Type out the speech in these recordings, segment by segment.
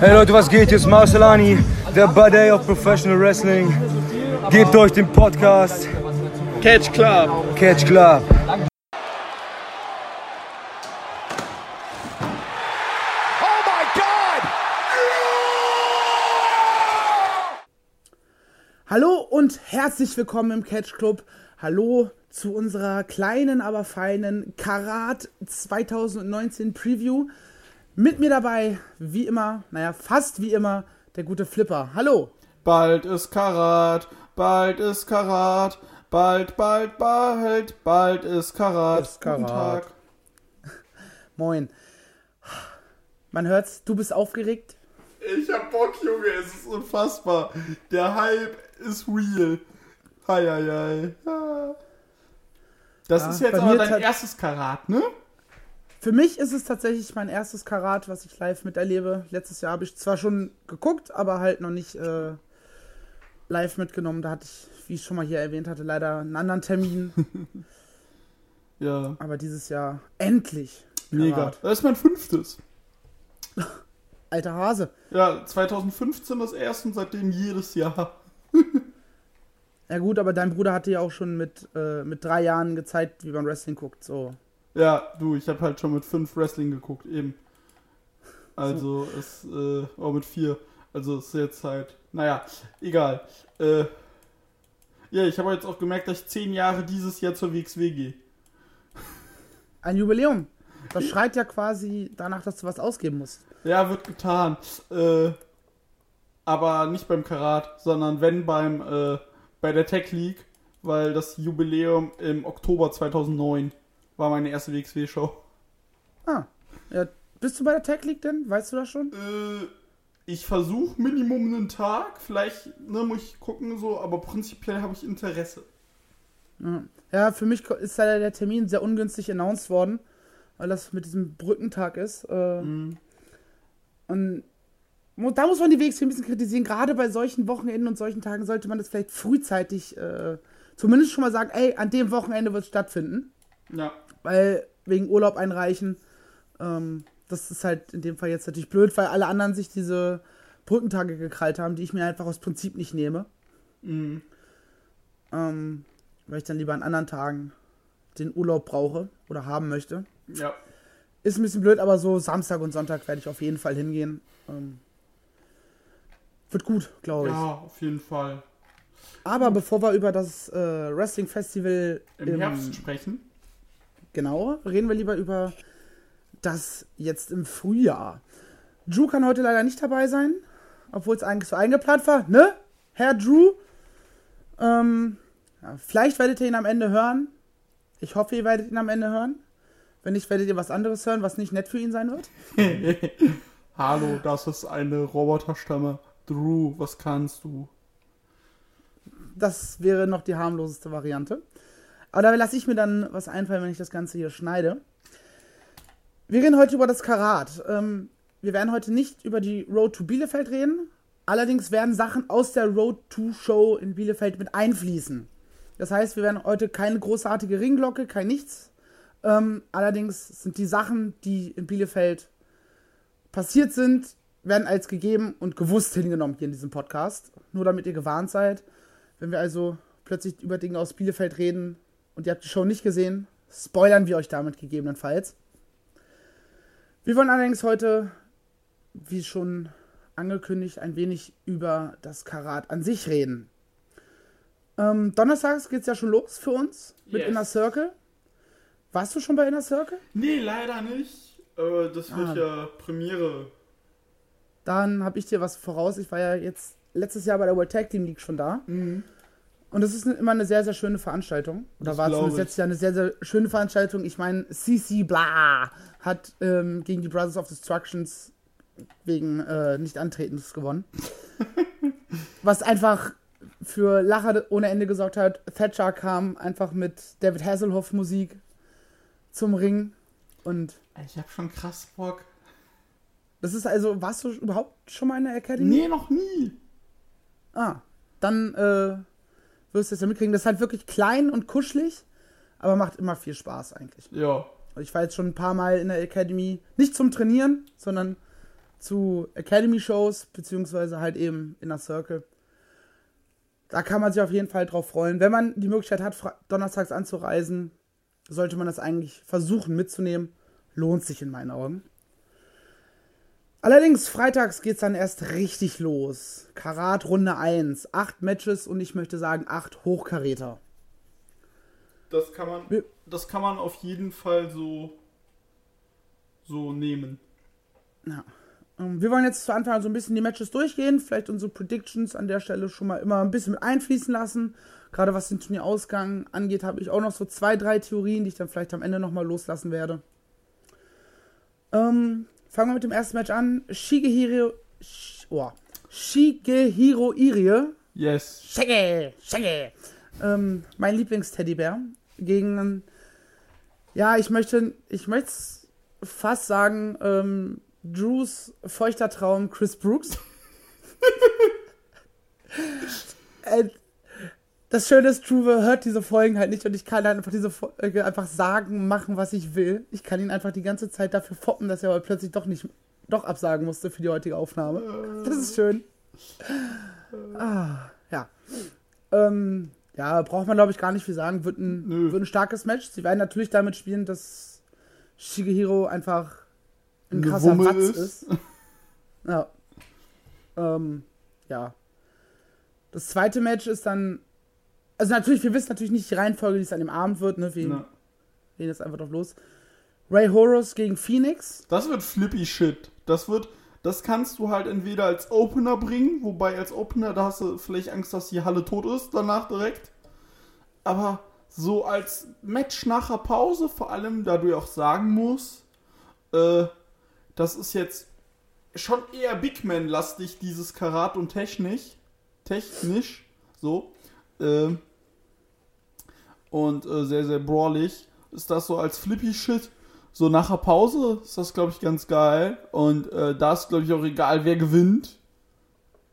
Hey Leute, was geht? Hier ist Marcelani, der Buddy of Professional Wrestling. Gebt euch den Podcast Catch Club. Catch Club. Oh my God! Hallo und herzlich willkommen im Catch Club. Hallo zu unserer kleinen, aber feinen Karat 2019 Preview. Mit mir dabei, wie immer, naja, fast wie immer, der gute Flipper. Hallo. Bald ist Karat, bald ist Karat, bald, bald, bald, bald ist Karat. Ist Karat. Guten Tag. Moin. Man hört's, du bist aufgeregt. Ich hab Bock, Junge, es ist unfassbar. Der Hype ist real. Hei, hei, hei. Das Ja, ist jetzt aber dein erstes Karat, ne? Für mich ist es tatsächlich mein erstes Karat, was ich live miterlebe. Letztes Jahr habe ich zwar schon geguckt, aber halt noch nicht äh, live mitgenommen. Da hatte ich, wie ich schon mal hier erwähnt hatte, leider einen anderen Termin. Ja, Aber dieses Jahr endlich. mega. Karat. Das ist mein fünftes. Alter Hase. Ja, 2015 das erste und seitdem jedes Jahr. Ja gut, aber dein Bruder hatte ja auch schon mit, äh, mit drei Jahren gezeigt, wie man Wrestling guckt. So. Ja, du, ich habe halt schon mit fünf Wrestling geguckt, eben. Also, es, äh, auch mit vier. Also, es ist jetzt halt, naja, egal. Äh, ja, ich habe jetzt auch gemerkt, dass ich zehn Jahre dieses Jahr zur WXW gehe. Ein Jubiläum. Das schreit ja quasi danach, dass du was ausgeben musst. Ja, wird getan. Äh, aber nicht beim Karat, sondern wenn beim, äh, bei der Tech League, weil das Jubiläum im Oktober 2009 war meine erste WXW-Show. Ah. Ja, bist du bei der Tech League denn? Weißt du das schon? Äh, ich versuche Minimum einen Tag, vielleicht ne, muss ich gucken so, aber prinzipiell habe ich Interesse. Ja. Für mich ist leider der Termin sehr ungünstig announced worden, weil das mit diesem Brückentag ist. Äh, Mhm. Und da muss man die WXW ein bisschen kritisieren. Gerade bei solchen Wochenenden und solchen Tagen sollte man das vielleicht frühzeitig äh, zumindest schon mal sagen, ey, an dem Wochenende wird es stattfinden. Ja, Weil wegen Urlaub einreichen. Ähm, das ist halt in dem Fall jetzt natürlich blöd, weil alle anderen sich diese Brückentage gekrallt haben, die ich mir einfach aus Prinzip nicht nehme. mhm. Ähm, weil ich dann lieber an anderen Tagen den Urlaub brauche oder haben möchte. ja, Ist ein bisschen blöd, aber so Samstag und Sonntag werde ich auf jeden Fall hingehen. Ähm, wird gut, glaube ich. ja, auf jeden Fall. Aber bevor wir über das äh, Wrestling Festival Im Herbst sprechen. Genau, reden wir lieber über das jetzt im Frühjahr. Drew kann heute leider nicht dabei sein, obwohl es eigentlich so eingeplant war, ne? Herr Drew. Ähm, ja, vielleicht werdet ihr ihn am Ende hören. Ich hoffe, ihr werdet ihn am Ende hören. Wenn nicht, werdet ihr was anderes hören, was nicht nett für ihn sein wird. Hallo, das ist eine Roboterstimme. Drew, was kannst du? Das wäre noch die harmloseste Variante. Aber da lasse ich mir dann was einfallen, wenn ich das Ganze hier schneide. Wir reden heute über das Karat. Ähm, wir werden heute nicht über die Road to Bielefeld reden. Allerdings werden Sachen aus der Road to Show in Bielefeld mit einfließen. Das heißt, wir werden heute keine großartige Ringglocke, kein nichts. Ähm, allerdings sind die Sachen, die in Bielefeld passiert sind, werden als gegeben und gewusst hingenommen hier in diesem Podcast. Nur damit ihr gewarnt seid. Wenn wir also plötzlich über Dinge aus Bielefeld reden und ihr habt die Show nicht gesehen, spoilern wir euch damit gegebenenfalls. Wir wollen allerdings heute, wie schon angekündigt, ein wenig über das Karat an sich reden. Ähm, Donnerstags geht es ja schon los für uns mit Yes. Inner Circle. Warst du schon bei Inner Circle? Nee, leider nicht. Äh, das wird Ah. ja Premiere. Dann habe ich dir was voraus. Ich war ja jetzt letztes Jahr bei der World Tag Team League schon da. Und es ist immer eine sehr, sehr schöne Veranstaltung. Oder Das war ich. letztes Jahr eine sehr, sehr schöne Veranstaltung. Ich meine, CC Bla hat ähm, gegen die Brothers of Destructions wegen äh, Nicht-Antretens gewonnen. Was einfach für Lacher ohne Ende gesorgt hat. Thatcher kam einfach mit David Hasselhoff Musik zum Ring. Und Ich hab schon krass Bock. das ist also, warst du überhaupt schon mal in der Academy? Nee, noch nie. Ah, dann äh, wirst du es ja mitkriegen. Das ist halt wirklich klein und kuschelig, aber macht immer viel Spaß eigentlich. Ja. Also ich war jetzt schon ein paar Mal in der Academy, nicht zum Trainieren, sondern zu Academy-Shows, beziehungsweise halt eben Inner Circle. Da kann man sich auf jeden Fall drauf freuen. Wenn man die Möglichkeit hat, donnerstags anzureisen, sollte man das eigentlich versuchen mitzunehmen. Lohnt sich in meinen Augen. Allerdings, freitags geht's dann erst richtig los. Karat Runde 1. Acht Matches und ich möchte sagen, acht Hochkaräter. Das kann man, das kann man auf jeden Fall so, so nehmen. Ähm, Wir wollen jetzt zu Anfang so ein bisschen die Matches durchgehen, vielleicht unsere Predictions an der Stelle schon mal immer ein bisschen mit einfließen lassen. Gerade was den Turnierausgang angeht, habe ich auch noch so zwei, drei Theorien, die ich dann vielleicht am Ende nochmal loslassen werde. Ähm, fangen wir mit dem ersten Match an. Shigehiro, Sh oh, Shigehiro Irie, Yes. Shaggy, Shaggy, ähm, mein Lieblingsteddybär, gegen, ja, ich möchte, ich möchte fast sagen, ähm, Drews feuchter Traum Chris Brooks. äh, das Schöne ist, Drew hört diese Folgen halt nicht und ich kann halt einfach diese Folge einfach sagen, machen, was ich will. Ich kann ihn einfach die ganze Zeit dafür foppen, dass er aber plötzlich doch nicht, doch absagen musste für die heutige Aufnahme. Das ist schön. Ah, ja. Ähm, ja, braucht man glaube ich gar nicht viel sagen. Wird ein, Nö. wird ein starkes Match. Sie werden natürlich damit spielen, dass Shigehiro einfach ein krasser Gewummel Watz ist. ist. Ja. Ähm, ja. Das zweite Match ist dann. Also natürlich, wir wissen natürlich nicht die Reihenfolge, die es an dem Abend wird, ne? Wir Na, gehen jetzt einfach drauf los. Ray Horus gegen Phoenix. das wird flippy shit. Das wird, das kannst du halt entweder als Opener bringen, wobei als Opener, da hast du vielleicht Angst, dass die Halle tot ist, danach direkt. Aber so als Match nach der Pause, vor allem, da du ja auch sagen musst, äh, das ist jetzt schon eher Big Man-lastig, dieses Karat und Technik. Technisch, so. Ähm, und äh, sehr, sehr brawlig. Ist das so als Flippy Shit? So nach der Pause ist das, glaube ich, ganz geil. Und äh, da ist, glaube ich, auch egal, wer gewinnt.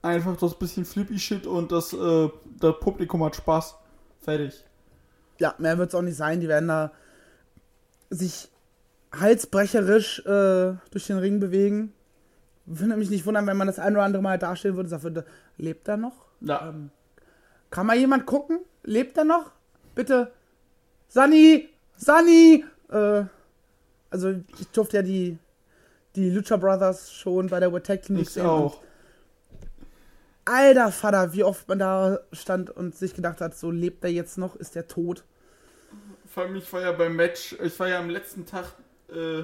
Einfach das bisschen Flippy Shit und das, äh, das Publikum hat Spaß. Fertig. Ja, mehr wird es auch nicht sein. Die werden da sich halsbrecherisch äh, durch den Ring bewegen. Würde mich nicht wundern, wenn man das ein oder andere Mal darstellen würde, würde, lebt er noch? Ja. Ähm, kann mal jemand gucken? Lebt er noch? Bitte. Sunny! Sunny! Äh, also ich durfte ja die, die Lucha Brothers schon bei der World Tag Team ich sehen. auch. Alter Vater, wie oft man da stand und sich gedacht hat, so lebt er jetzt noch? Ist er tot? Vor allem, ich war ja beim Match, ich war ja am letzten Tag, äh,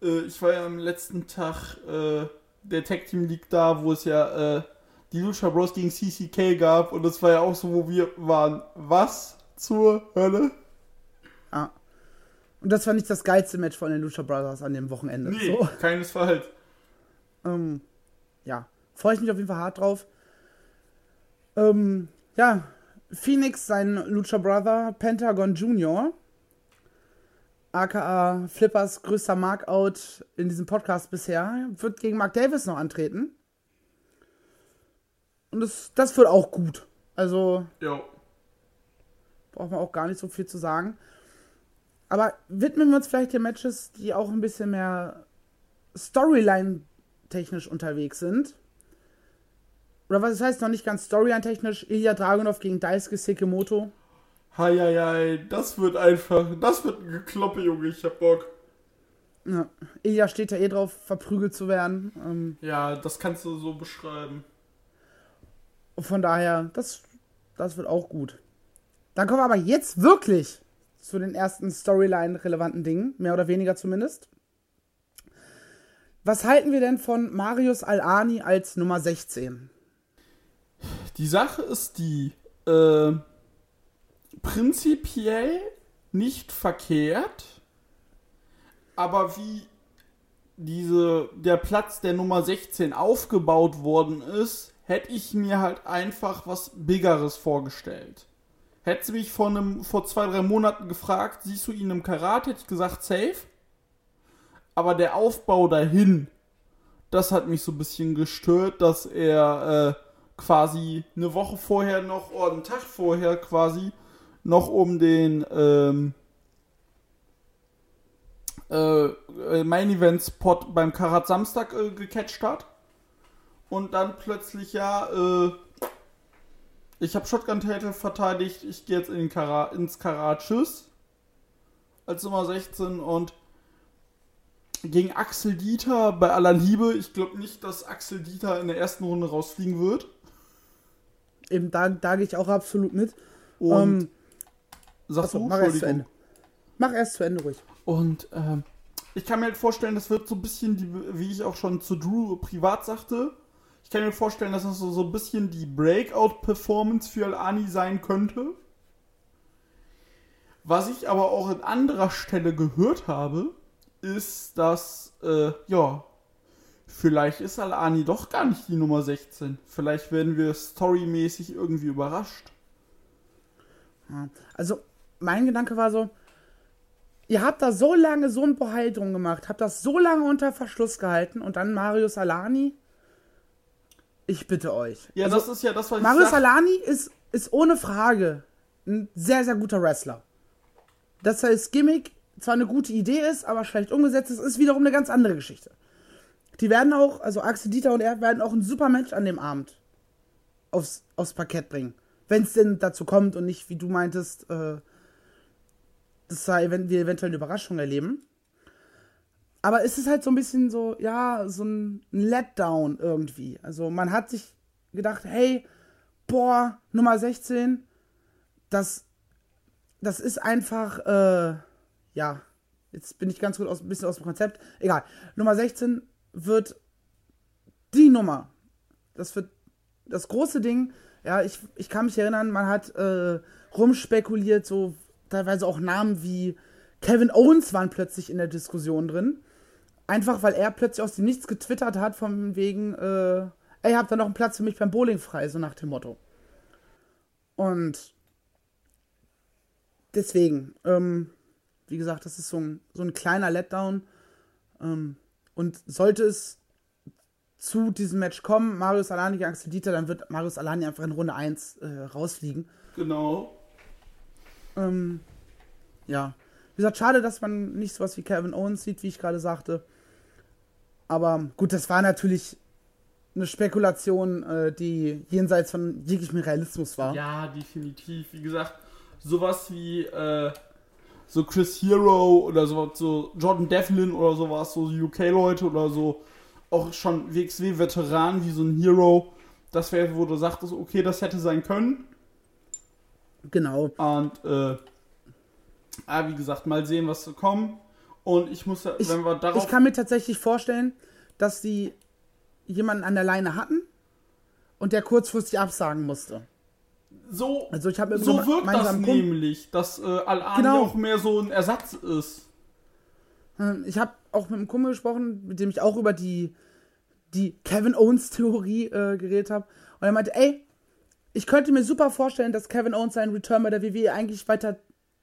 äh, ich war ja am letzten Tag äh, der Tag Team League da, wo es ja äh, die Lucha Bros gegen CCK gab und das war ja auch so, wo wir waren. Was zur Hölle? Ah. Und das war nicht das geilste Match von den Lucha Brothers an dem Wochenende. Nee, So, keinesfalls. ähm, ja, freue ich mich auf jeden Fall hart drauf. Ähm, ja, Phoenix, sein Lucha Brother, Pentagon Junior, aka Flippers größter Markout in diesem Podcast bisher, wird gegen Mark Davis noch antreten. Und das, das wird auch gut. Also, Jo. braucht man auch gar nicht so viel zu sagen. Aber widmen wir uns vielleicht den Matches, die auch ein bisschen mehr Storyline-technisch unterwegs sind. Oder was heißt noch nicht ganz Storyline-technisch? Ilya Dragunov gegen Daisuke Sekimoto. Heieiei, das wird einfach, das wird ein Gekloppe, Junge, ich hab Bock. Ja. Ilya steht ja eh drauf, verprügelt zu werden. Ähm, Ja, das kannst du so beschreiben. Von daher, das, das wird auch gut. Dann kommen wir aber jetzt wirklich zu den ersten Storyline-relevanten Dingen, mehr oder weniger zumindest. Was halten wir denn von Marius Al-Ani als Nummer 16? Die Sache ist die, äh, prinzipiell nicht verkehrt, aber wie diese, der Platz der Nummer 16 aufgebaut worden ist, hätte ich mir halt einfach was Biggeres vorgestellt. Hätte sie mich vor, einem, vor zwei, drei Monaten gefragt, siehst du ihn im Karat, hätte ich gesagt, safe. Aber der Aufbau dahin, das hat mich so ein bisschen gestört, dass er äh, quasi eine Woche vorher noch, oder einen Tag vorher quasi, noch um den, ähm, äh, äh, Main Event Spot beim Karat Samstag äh, gecatcht hat. Und dann plötzlich ja, äh, ich habe Shotgun Title verteidigt, ich gehe jetzt in den Karat, ins Karat, tschüss. Als Nummer 16 und gegen Axel Dieter bei aller Liebe. Ich glaube nicht, dass Axel Dieter in der ersten Runde rausfliegen wird. Eben da, da gehe ich auch absolut mit. Und Ähm, sagst achso, du, mach erst zu. Ende. Mach erst zu Ende ruhig. Und ähm, ich kann mir halt vorstellen, das wird so ein bisschen, die, wie ich auch schon zu Drew privat sagte, kann mir vorstellen, dass das so, so ein bisschen die Breakout-Performance für Al-Ani sein könnte. Was ich aber auch an anderer Stelle gehört habe, ist, dass, äh, ja, vielleicht ist Al-Ani doch gar nicht die Nummer 16. Vielleicht werden wir storymäßig irgendwie überrascht. Also, mein Gedanke war so, ihr habt da so lange so ein Bohai drum gemacht, habt das so lange unter Verschluss gehalten und dann Marius Alani. Ich bitte euch. Ja, Also, das ist ja das, was ich Marius sag. Alani ist, ist ohne Frage ein sehr, sehr guter Wrestler. Dass das Gimmick zwar eine gute Idee ist, aber schlecht umgesetzt ist, ist wiederum eine ganz andere Geschichte. Die werden auch, also Axel Dieter und er werden auch ein super Match an dem Abend aufs, aufs Parkett bringen. Wenn es denn dazu kommt und nicht, wie du meintest, äh, dass wir eventuell eine Überraschung erleben. Aber es ist halt so ein bisschen so, ja, so ein Letdown irgendwie. Also man hat sich gedacht, hey, boah, Nummer 16, das, das ist einfach, äh, ja, jetzt bin ich ganz gut aus, ein bisschen aus dem Konzept. Egal, Nummer 16 wird die Nummer. Das wird das große Ding. Ja, ich, ich kann mich erinnern, man hat äh, rumspekuliert, so teilweise auch Namen wie Kevin Owens waren plötzlich in der Diskussion drin. Einfach weil er plötzlich aus dem Nichts getwittert hat, von wegen, äh, ey, habt ihr noch einen Platz für mich beim Bowling frei, so nach dem Motto. Und deswegen, ähm, wie gesagt, das ist so ein, so ein kleiner Letdown. Ähm, und sollte es zu diesem Match kommen, Marius Alani gegen Axel Dieter, dann wird Marius Alani einfach in Runde 1 äh, rausfliegen. Genau. Ähm, ja. Wie gesagt, schade, dass man nicht sowas wie Kevin Owens sieht, wie ich gerade sagte. Aber gut, das war natürlich eine Spekulation, äh, die jenseits von jeglichem Realismus war. Ja, definitiv. Wie gesagt, sowas wie äh, so Chris Hero oder so, so Jordan Devlin oder sowas, so UK-Leute oder so, auch schon WXW-Veteranen wie so ein Hero, das wäre, wo du sagtest, okay, das hätte sein können. Genau. Und äh, ah, wie gesagt, mal sehen, was so kommt. Und ich muss, Ich, wenn wir darauf ich kann mir tatsächlich vorstellen, dass sie jemanden an der Leine hatten und der kurzfristig absagen musste. so, Also ich habe so wirkt das Kumpel, nämlich, dass äh, Al-Ani Genau. auch mehr so ein Ersatz ist. Ähm, Ich habe auch mit einem Kumpel gesprochen, mit dem ich auch über die, die Kevin Owens Theorie äh, geredet habe. Und er meinte, ey, ich könnte mir super vorstellen, dass Kevin Owens seinen Return bei der WWE eigentlich weiter,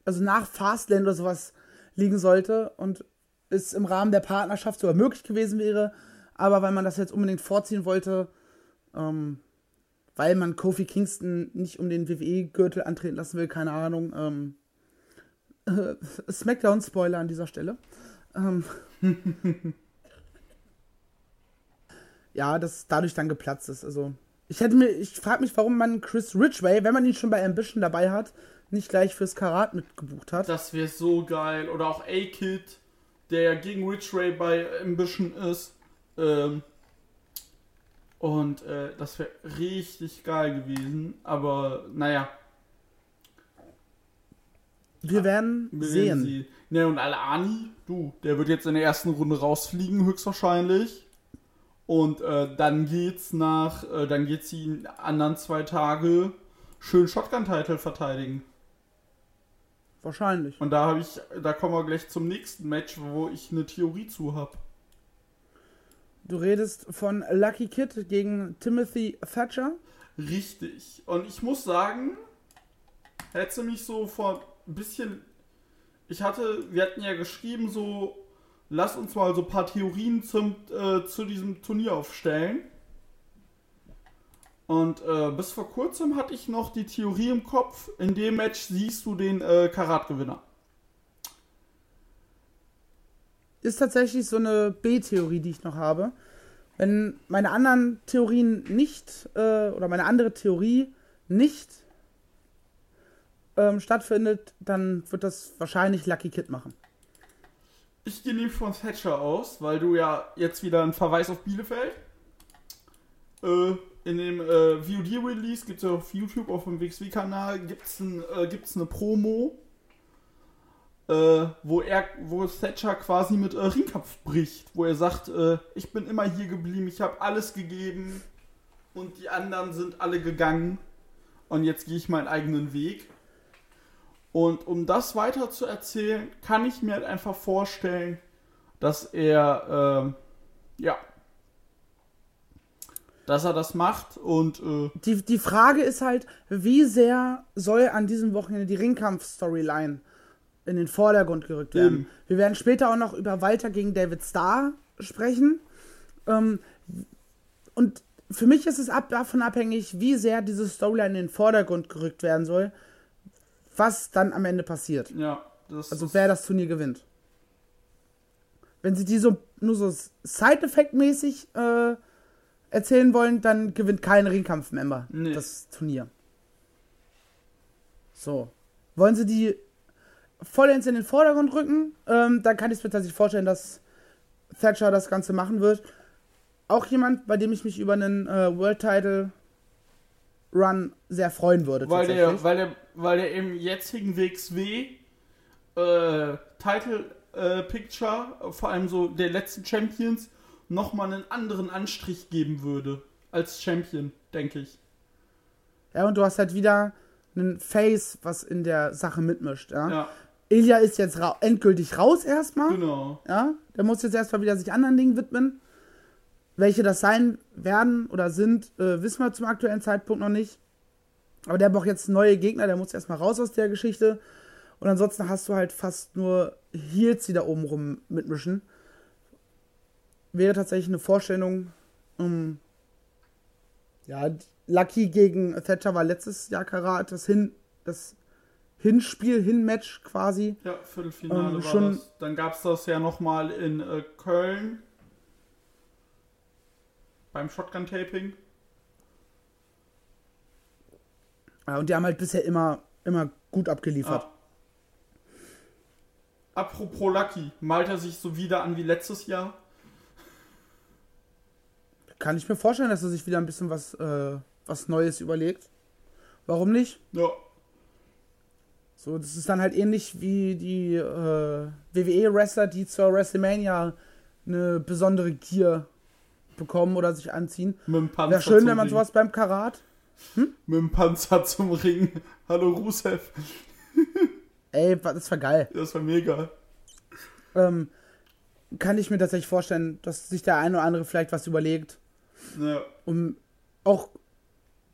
also nach Fastlane oder sowas liegen sollte und es im Rahmen der Partnerschaft sogar möglich gewesen wäre. Aber weil man das jetzt unbedingt vorziehen wollte, ähm, weil man Kofi Kingston nicht um den WWE-Gürtel antreten lassen will, keine Ahnung. Ähm, äh, Smackdown-Spoiler an dieser Stelle. Ähm, ja, dass dadurch dann geplatzt ist. Also, ich hätte mir, ich frage mich, warum man Chris Ridgway, wenn man ihn schon bei Ambition dabei hat, nicht gleich fürs Karat mitgebucht hat. Das wäre so geil. Oder auch A-Kid, der ja gegen Rich Ray bei Ambition ist. Ähm, und äh, das wäre richtig geil gewesen. Aber naja, Wir werden wir sehen. sie. Ne, und Al-Ani, du, der wird jetzt in der ersten Runde rausfliegen, höchstwahrscheinlich. Und äh, dann geht's nach, äh, dann geht's die in anderen zwei Tage schön Shotgun-Title verteidigen. Wahrscheinlich. Und da habe ich, da kommen wir gleich zum nächsten Match, wo ich eine Theorie zu habe. Du redest von Lucky Kid gegen Timothy Thatcher. Richtig. Und ich muss sagen, hätte mich so vor ein bisschen. Ich hatte, wir hatten ja geschrieben, so, lass uns mal so ein paar Theorien zum, äh, zu diesem Turnier aufstellen. Und äh, bis vor kurzem hatte ich noch die Theorie im Kopf, in dem Match siehst du den äh, Karatgewinner. ist tatsächlich so eine B-Theorie, die ich noch habe. Wenn meine anderen Theorien nicht, äh, oder meine andere Theorie nicht ähm, stattfindet, dann wird das wahrscheinlich Lucky Kid machen. Ich gehe nicht von Thatcher aus, weil du ja jetzt wieder einen Verweis auf Bielefeld. Äh, in dem äh, VOD-Release gibt es ja auf YouTube, auf dem WXW-Kanal, gibt es ein, äh, eine Promo, äh, wo er, wo Thatcher quasi mit äh, Ringkampf bricht, wo er sagt, äh, ich bin immer hier geblieben, ich habe alles gegeben und die anderen sind alle gegangen und jetzt gehe ich meinen eigenen Weg. Und um das weiter zu erzählen, kann ich mir halt einfach vorstellen, dass er, ähm, ja, dass er das macht und äh, Die, die Frage ist halt, wie sehr soll an diesem Wochenende die Ringkampf-Storyline in den Vordergrund gerückt werden? Eben. Wir werden später auch noch über Walter gegen David Starr sprechen. Ähm, und für mich ist es ab, davon abhängig, wie sehr diese Storyline in den Vordergrund gerückt werden soll, was dann am Ende passiert. ja, das Also wer das Turnier gewinnt. Wenn sie die so nur so Side-Effekt-mäßig äh, erzählen wollen, dann gewinnt kein Ringkampf-Member Nee. das Turnier. So. Wollen sie die vollends in den Vordergrund rücken, ähm, dann kann ich mir tatsächlich vorstellen, dass Thatcher das Ganze machen wird. Auch jemand, bei dem ich mich über einen äh, World Title Run sehr freuen würde. weil der, weil der, weil der im jetzigen WXW äh, Title äh, Picture, vor allem so der letzten Champions, nochmal einen anderen Anstrich geben würde als Champion, denke ich. Ja, und du hast halt wieder einen Face, was in der Sache mitmischt. Ja? Ja, Ilya ist jetzt ra endgültig raus erstmal. genau. Ja? Der muss jetzt erstmal wieder sich anderen Dingen widmen. Welche das sein werden oder sind, äh, wissen wir zum aktuellen Zeitpunkt noch nicht. Aber der braucht jetzt neue Gegner, der muss erstmal raus aus der Geschichte. Und ansonsten hast du halt fast nur Heels, die da oben rum mitmischen. Wäre tatsächlich eine Vorstellung. Um, ja, Lucky gegen Thatcher war letztes Jahr Karat, das, Hin, das Hinspiel, Hinmatch quasi. Ja, Viertelfinale Ähm, war schon- das. Dann gab es das ja nochmal in äh, Köln. Beim Shotgun-Taping. Ja, und die haben halt bisher immer, immer gut abgeliefert. Ah. Apropos Lucky, malt er sich so wieder an wie letztes Jahr? Kann ich mir vorstellen, dass er sich wieder ein bisschen was, äh, was Neues überlegt. Warum nicht? Ja. So, das ist dann halt ähnlich wie die äh, WWE-Wrestler, die zur WrestleMania eine besondere Gear bekommen oder sich anziehen. Mit dem Panzer Wäre schön, wenn man Ring. sowas beim Karat. Mit dem Panzer zum Ring. Hallo Rusev. Ey, das war geil. Das war mega. Ähm, kann ich mir tatsächlich vorstellen, dass sich der eine oder andere vielleicht was überlegt. Ja. um auch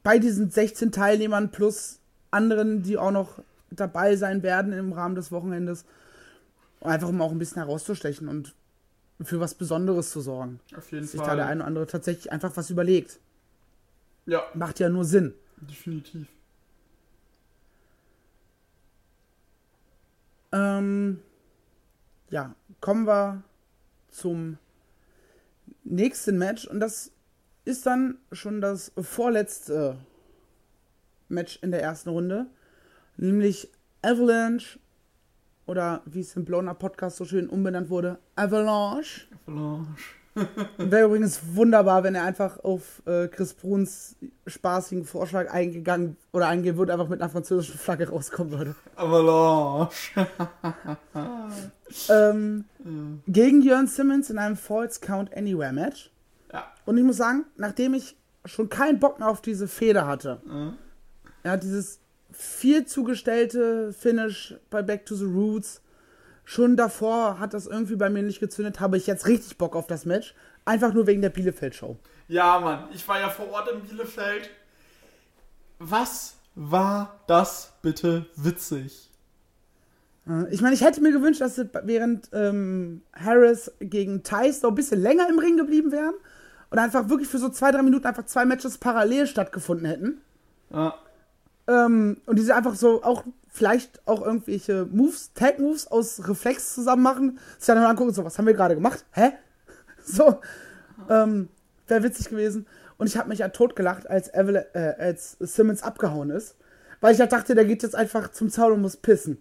bei diesen 16 Teilnehmern plus anderen, die auch noch dabei sein werden im Rahmen des Wochenendes, einfach um auch ein bisschen herauszustechen und für was Besonderes zu sorgen. Auf jeden Dass sich da Fall. der eine oder andere tatsächlich einfach was überlegt. ja, Macht ja nur Sinn. definitiv. Ähm, ja, kommen wir zum nächsten Match und das ist dann schon das vorletzte Match in der ersten Runde, nämlich Avalanche oder wie es im Bloner Podcast so schön umbenannt wurde, Avalanche. Avalanche. Wäre übrigens wunderbar, wenn er einfach auf äh, Chris Bruns spaßigen Vorschlag eingegangen oder eingehen würde, einfach mit einer französischen Flagge rauskommen würde. Avalanche. Ähm, gegen Jörn Simmons in einem Falls Count Anywhere Match. Ja. Und ich muss sagen, nachdem ich schon keinen Bock mehr auf diese Feder hatte, Mhm. ja, dieses viel zugestellte Finish bei Back to the Roots, schon davor hat das irgendwie bei mir nicht gezündet, habe ich jetzt richtig Bock auf das Match. Einfach nur wegen der Bielefeld-Show. Ja, Mann. Ich war ja vor Ort in Bielefeld. Was war das bitte witzig? Äh, Ich meine, ich hätte mir gewünscht, dass sie während ähm, Harris gegen Tice noch ein bisschen länger im Ring geblieben wären und einfach wirklich für so zwei, drei Minuten einfach zwei Matches parallel stattgefunden hätten. Ja. Ähm, und die sie einfach so auch vielleicht auch irgendwelche Moves, Tag-Moves aus Reflex zusammen machen. Sich dann mal angucken, so, was haben wir gerade gemacht? Hä? So, ähm, wäre witzig gewesen. Und ich habe mich ja totgelacht, als, Evel äh, als Simmons abgehauen ist. Weil ich ja dachte, der geht jetzt einfach zum Zaun und muss pissen.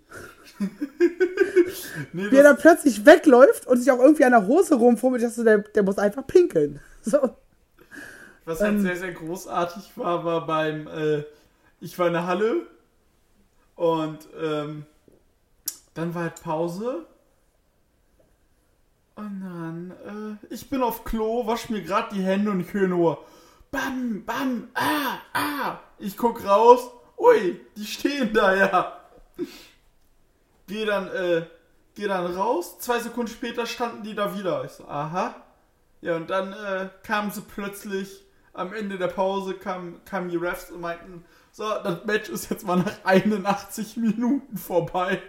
Nee, Wie er dann plötzlich wegläuft und sich auch irgendwie an der Hose rumfummelt, ich dachte, der, der muss einfach pinkeln. So. was halt ähm, sehr, sehr großartig war, war beim, äh, ich war in der Halle und ähm, dann war halt Pause. Und dann, äh, ich bin auf Klo, wasch mir gerade die Hände und ich höre nur Bam, Bam, ah, ah. Ich guck raus, ui, die stehen da ja. Geh dann, äh, geh dann raus, zwei Sekunden später standen die da wieder. Ich so, aha. Ja, und dann äh, kamen sie plötzlich am Ende der Pause, kamen, kamen die Refs und meinten, so, das Match ist jetzt mal nach 81 Minuten vorbei.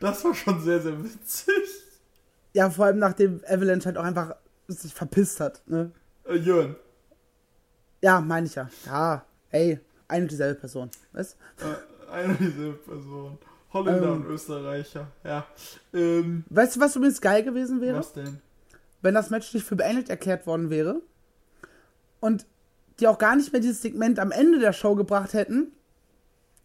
Das war schon sehr, sehr witzig. Ja, vor allem nachdem Avalanche halt auch einfach sich verpisst hat. Ne? Äh, Jörn, Ja, meine ich ja. Ja, ey, eine und dieselbe Person. Weißt? äh, eine dieser Personen. Holländer Ähm. und Österreicher, ja. Ähm, Weißt du, was übrigens geil gewesen wäre? was denn? Wenn das Match nicht für beendet erklärt worden wäre und die auch gar nicht mehr dieses Segment am Ende der Show gebracht hätten,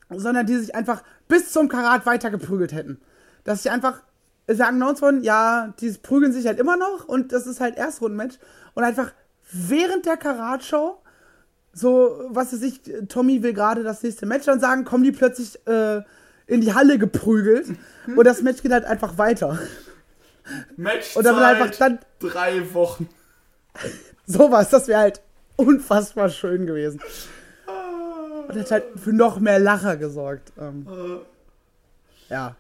sondern die sich einfach bis zum Karat weitergeprügelt hätten. Dass sie einfach sagen worden, ja, die prügeln sich halt immer noch und das ist halt Erstrundenmatch und einfach während der Karat-Show so, was weiß ich, Tommy will gerade das nächste Match dann sagen, kommen die plötzlich äh, in die Halle geprügelt und das Match geht halt einfach weiter. Matchzeit, Und dann wird einfach dann drei Wochen. sowas, das wäre halt unfassbar schön gewesen. Und hat halt für noch mehr Lacher gesorgt. Ähm, Äh, ja.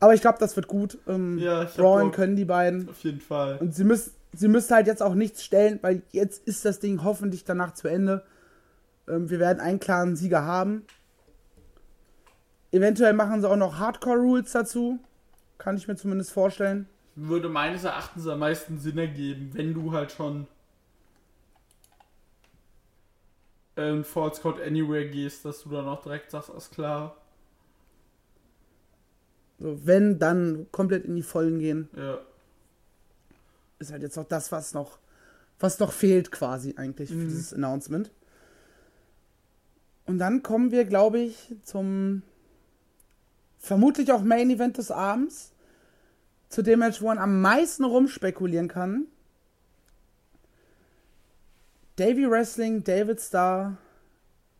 Aber ich glaube, das wird gut. Ähm, Ja, Bock. können die beiden. auf jeden Fall. Und sie müssen, sie müssen halt jetzt auch nichts stellen, weil jetzt ist das Ding hoffentlich danach zu Ende. Ähm, wir werden einen klaren Sieger haben. Eventuell machen sie auch noch Hardcore-Rules dazu. Kann ich mir zumindest vorstellen. Würde meines Erachtens am meisten Sinn ergeben, wenn du halt schon in False Code Anywhere gehst, dass du dann auch direkt sagst, alles klar. So, wenn, dann komplett in die Vollen gehen. Ja. ist halt jetzt noch das, was noch, was noch fehlt quasi eigentlich für Mhm. dieses Announcement. Und dann kommen wir, glaube ich, zum vermutlich auch Main Event des Abends, zu dem Match, wo man am meisten rumspekulieren kann. Davy Wrestling, David Starr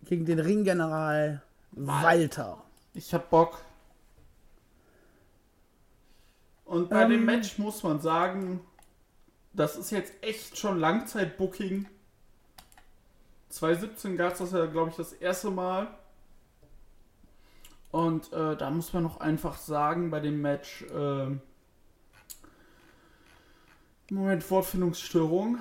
gegen den Ringgeneral Walter. Ich hab Bock. Und bei dem Ähm. Match muss man sagen, das ist jetzt echt schon Langzeit-Booking. 2017 gab es das ja, glaube ich, das erste Mal. Und äh, da muss man noch einfach sagen, bei dem Match, ähm, Moment, Wortfindungsstörung.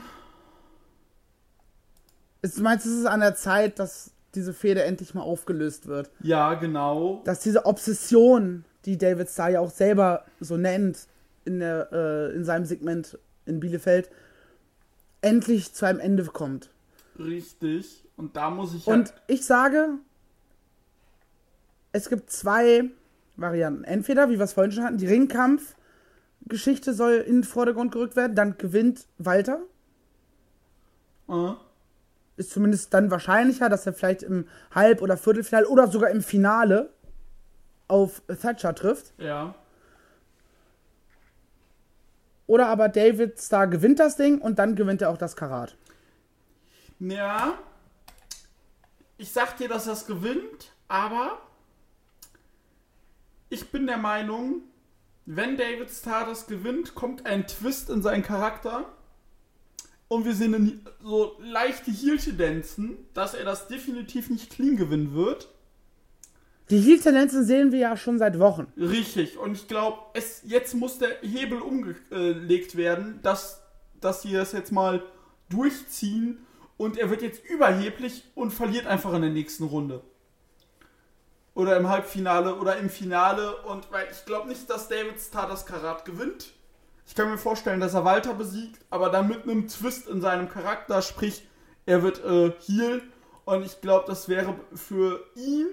Ist- Du meinst, es ist an der Zeit, dass diese Fehde endlich mal aufgelöst wird? Ja, genau. dass diese Obsession, die David Starr ja auch selber so nennt in, der, äh, in seinem Segment in Bielefeld, endlich zu einem Ende kommt. Richtig. Und da muss ich Und halt, ich sage, es gibt zwei Varianten. Entweder, wie wir es vorhin schon hatten, die Ringkampf-Geschichte soll in den Vordergrund gerückt werden, dann gewinnt Walter. äh, Ist zumindest dann wahrscheinlicher, dass er vielleicht im Halb- oder Viertelfinale oder sogar im Finale auf Thatcher trifft. ja. Oder aber David Starr gewinnt das Ding und dann gewinnt er auch das Karat. Ja. Ich sag dir, dass das gewinnt, aber ich bin der Meinung, wenn David Starr das gewinnt, kommt ein Twist in seinen Charakter und wir sehen eine- so leichte Heel-Tendenzen, dass er das definitiv nicht clean gewinnen wird. Die Heel-Tendenzen sehen wir ja schon seit Wochen. Richtig. Und ich glaube, es jetzt muss der Hebel umgelegt werden, dass, dass sie das jetzt mal durchziehen und er wird jetzt überheblich und verliert einfach in der nächsten Runde. Oder im Halbfinale oder im Finale. Und weil ich glaube nicht, dass David Starr das Karat gewinnt. Ich kann mir vorstellen, dass er Walter besiegt, aber dann mit einem Twist in seinem Charakter, sprich, er wird äh, Heel Und ich glaube, das wäre für ihn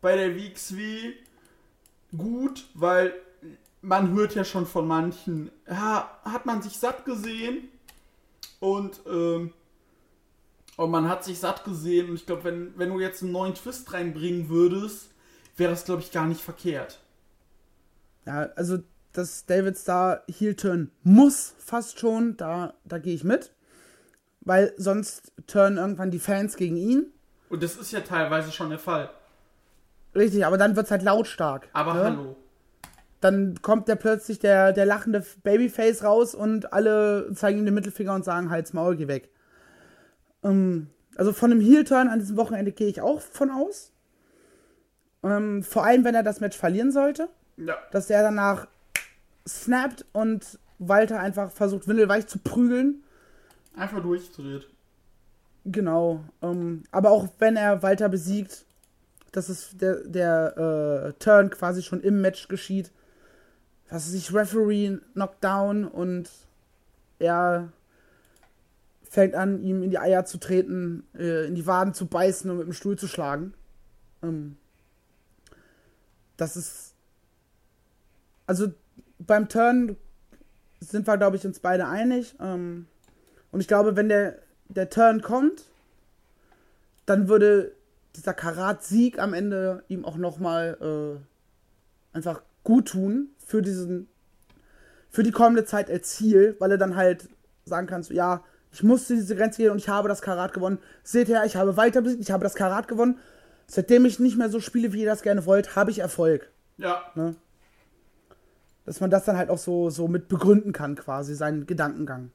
bei der WXW gut, weil man hört ja schon von manchen, ja, hat man sich satt gesehen und, ähm, und man hat sich satt gesehen und ich glaube, wenn, wenn du jetzt einen neuen Twist reinbringen würdest, wäre das, glaube ich, gar nicht verkehrt. Ja, also dass David Starr Heel turn muss fast schon, da, da gehe ich mit. Weil sonst turnen irgendwann die Fans gegen ihn. Und das ist ja teilweise schon der Fall. Richtig, aber dann wird es halt lautstark. Aber ne? hallo. Dann kommt der plötzlich der, der lachende Babyface raus und alle zeigen ihm den Mittelfinger und sagen, halt's Maul, geh weg. Ähm, also von einem Heel-Turn an diesem Wochenende gehe ich auch von aus. Ähm, vor allem, wenn er das Match verlieren sollte. Ja. Dass er danach snappt und Walter einfach versucht, windelweich zu prügeln. Einfach durchdreht. Genau. Ähm, aber auch wenn er Walter besiegt, dass es der, der äh, Turn quasi schon im Match geschieht. Dass sich Referee Knockdown und er fängt an, ihm in die Eier zu treten, äh, in die Waden zu beißen und mit dem Stuhl zu schlagen. Ähm, das ist. Also beim Turn sind wir, glaube ich, uns beide einig. Ähm, und ich glaube, wenn der, der Turn kommt, dann würde dieser Karat-Sieg am Ende ihm auch nochmal äh, einfach gut tun für diesen, für die kommende Zeit als Ziel, weil er dann halt sagen kann, so, ja, ich musste diese Grenze gehen und ich habe das Karat gewonnen. Seht her, ich habe weiter besiegt, ich habe das Karat gewonnen. Seitdem ich nicht mehr so spiele, wie ihr das gerne wollt, habe ich Erfolg. Ja. Ne? Dass man das dann halt auch so, so mit begründen kann, quasi, seinen Gedankengang.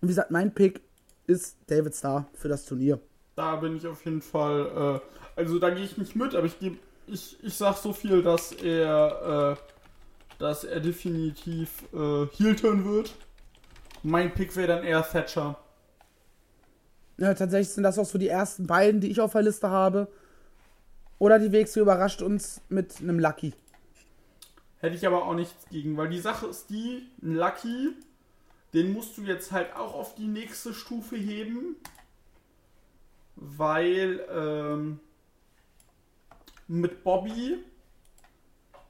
Und wie gesagt, mein Pick ist David Starr für das Turnier. Da bin ich auf jeden Fall, äh, also da gehe ich nicht mit, aber ich gebe, ich, ich sag so viel, dass er, äh, dass er definitiv äh, Heel-Turn wird. Mein Pick wäre dann eher Thatcher. Ja, tatsächlich sind das auch so die ersten beiden, die ich auf der Liste habe. Oder die WXW überrascht uns mit einem Lucky. Hätte ich aber auch nichts gegen, weil die Sache ist die, ein Lucky, den musst du jetzt halt auch auf die nächste Stufe heben, weil ähm, mit Bobby,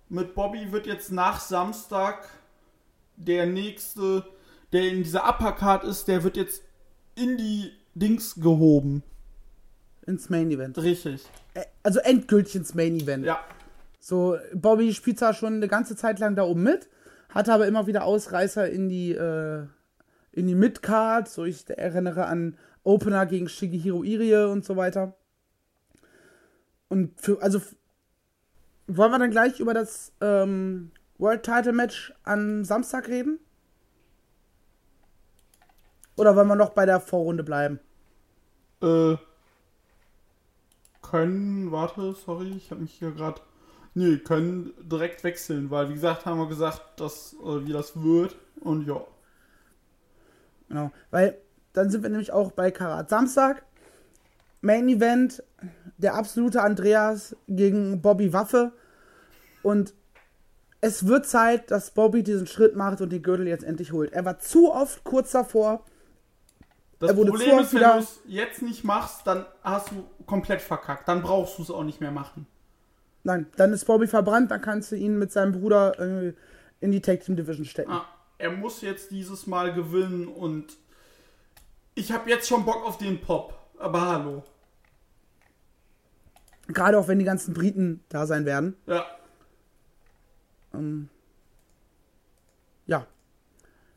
mit Bobby wird jetzt nach Samstag der nächste, der in dieser Uppercard ist, der wird jetzt in die Dings gehoben. Ins Main Event. Richtig. Äh, Also endgültig ins Main Event. Ja. So, Bobby spielt zwar schon eine ganze Zeit lang da oben mit, hatte aber immer wieder Ausreißer in die, äh, in die Midcard. So, ich erinnere an Opener gegen Shigehiro Irie und so weiter. Und für, also, wollen wir dann gleich über das ähm, World Title Match am Samstag reden? Oder wollen wir noch bei der Vorrunde bleiben? Äh, können, warte, sorry, ich habe mich hier gerade. Nee, können direkt wechseln, weil wie gesagt, haben wir gesagt, dass, äh, wie das wird. Und ja. Genau, weil dann sind wir nämlich auch bei Karat Samstag. Main Event, der absolute Andreas gegen Bobby Waffe. Und es wird Zeit, dass Bobby diesen Schritt macht und den Gürtel jetzt endlich holt. Er war zu oft kurz davor. Das Problem ist, wenn du es jetzt nicht machst, dann hast du komplett verkackt. Dann brauchst du es auch nicht mehr machen. Nein, dann ist Bobby verbrannt, dann kannst du ihn mit seinem Bruder äh, in die Tag Team Division stecken. Ah, er muss jetzt dieses Mal gewinnen und ich habe jetzt schon Bock auf den Pop. Aber hallo. Gerade auch wenn die ganzen Briten da sein werden. Ja. Ähm, ja.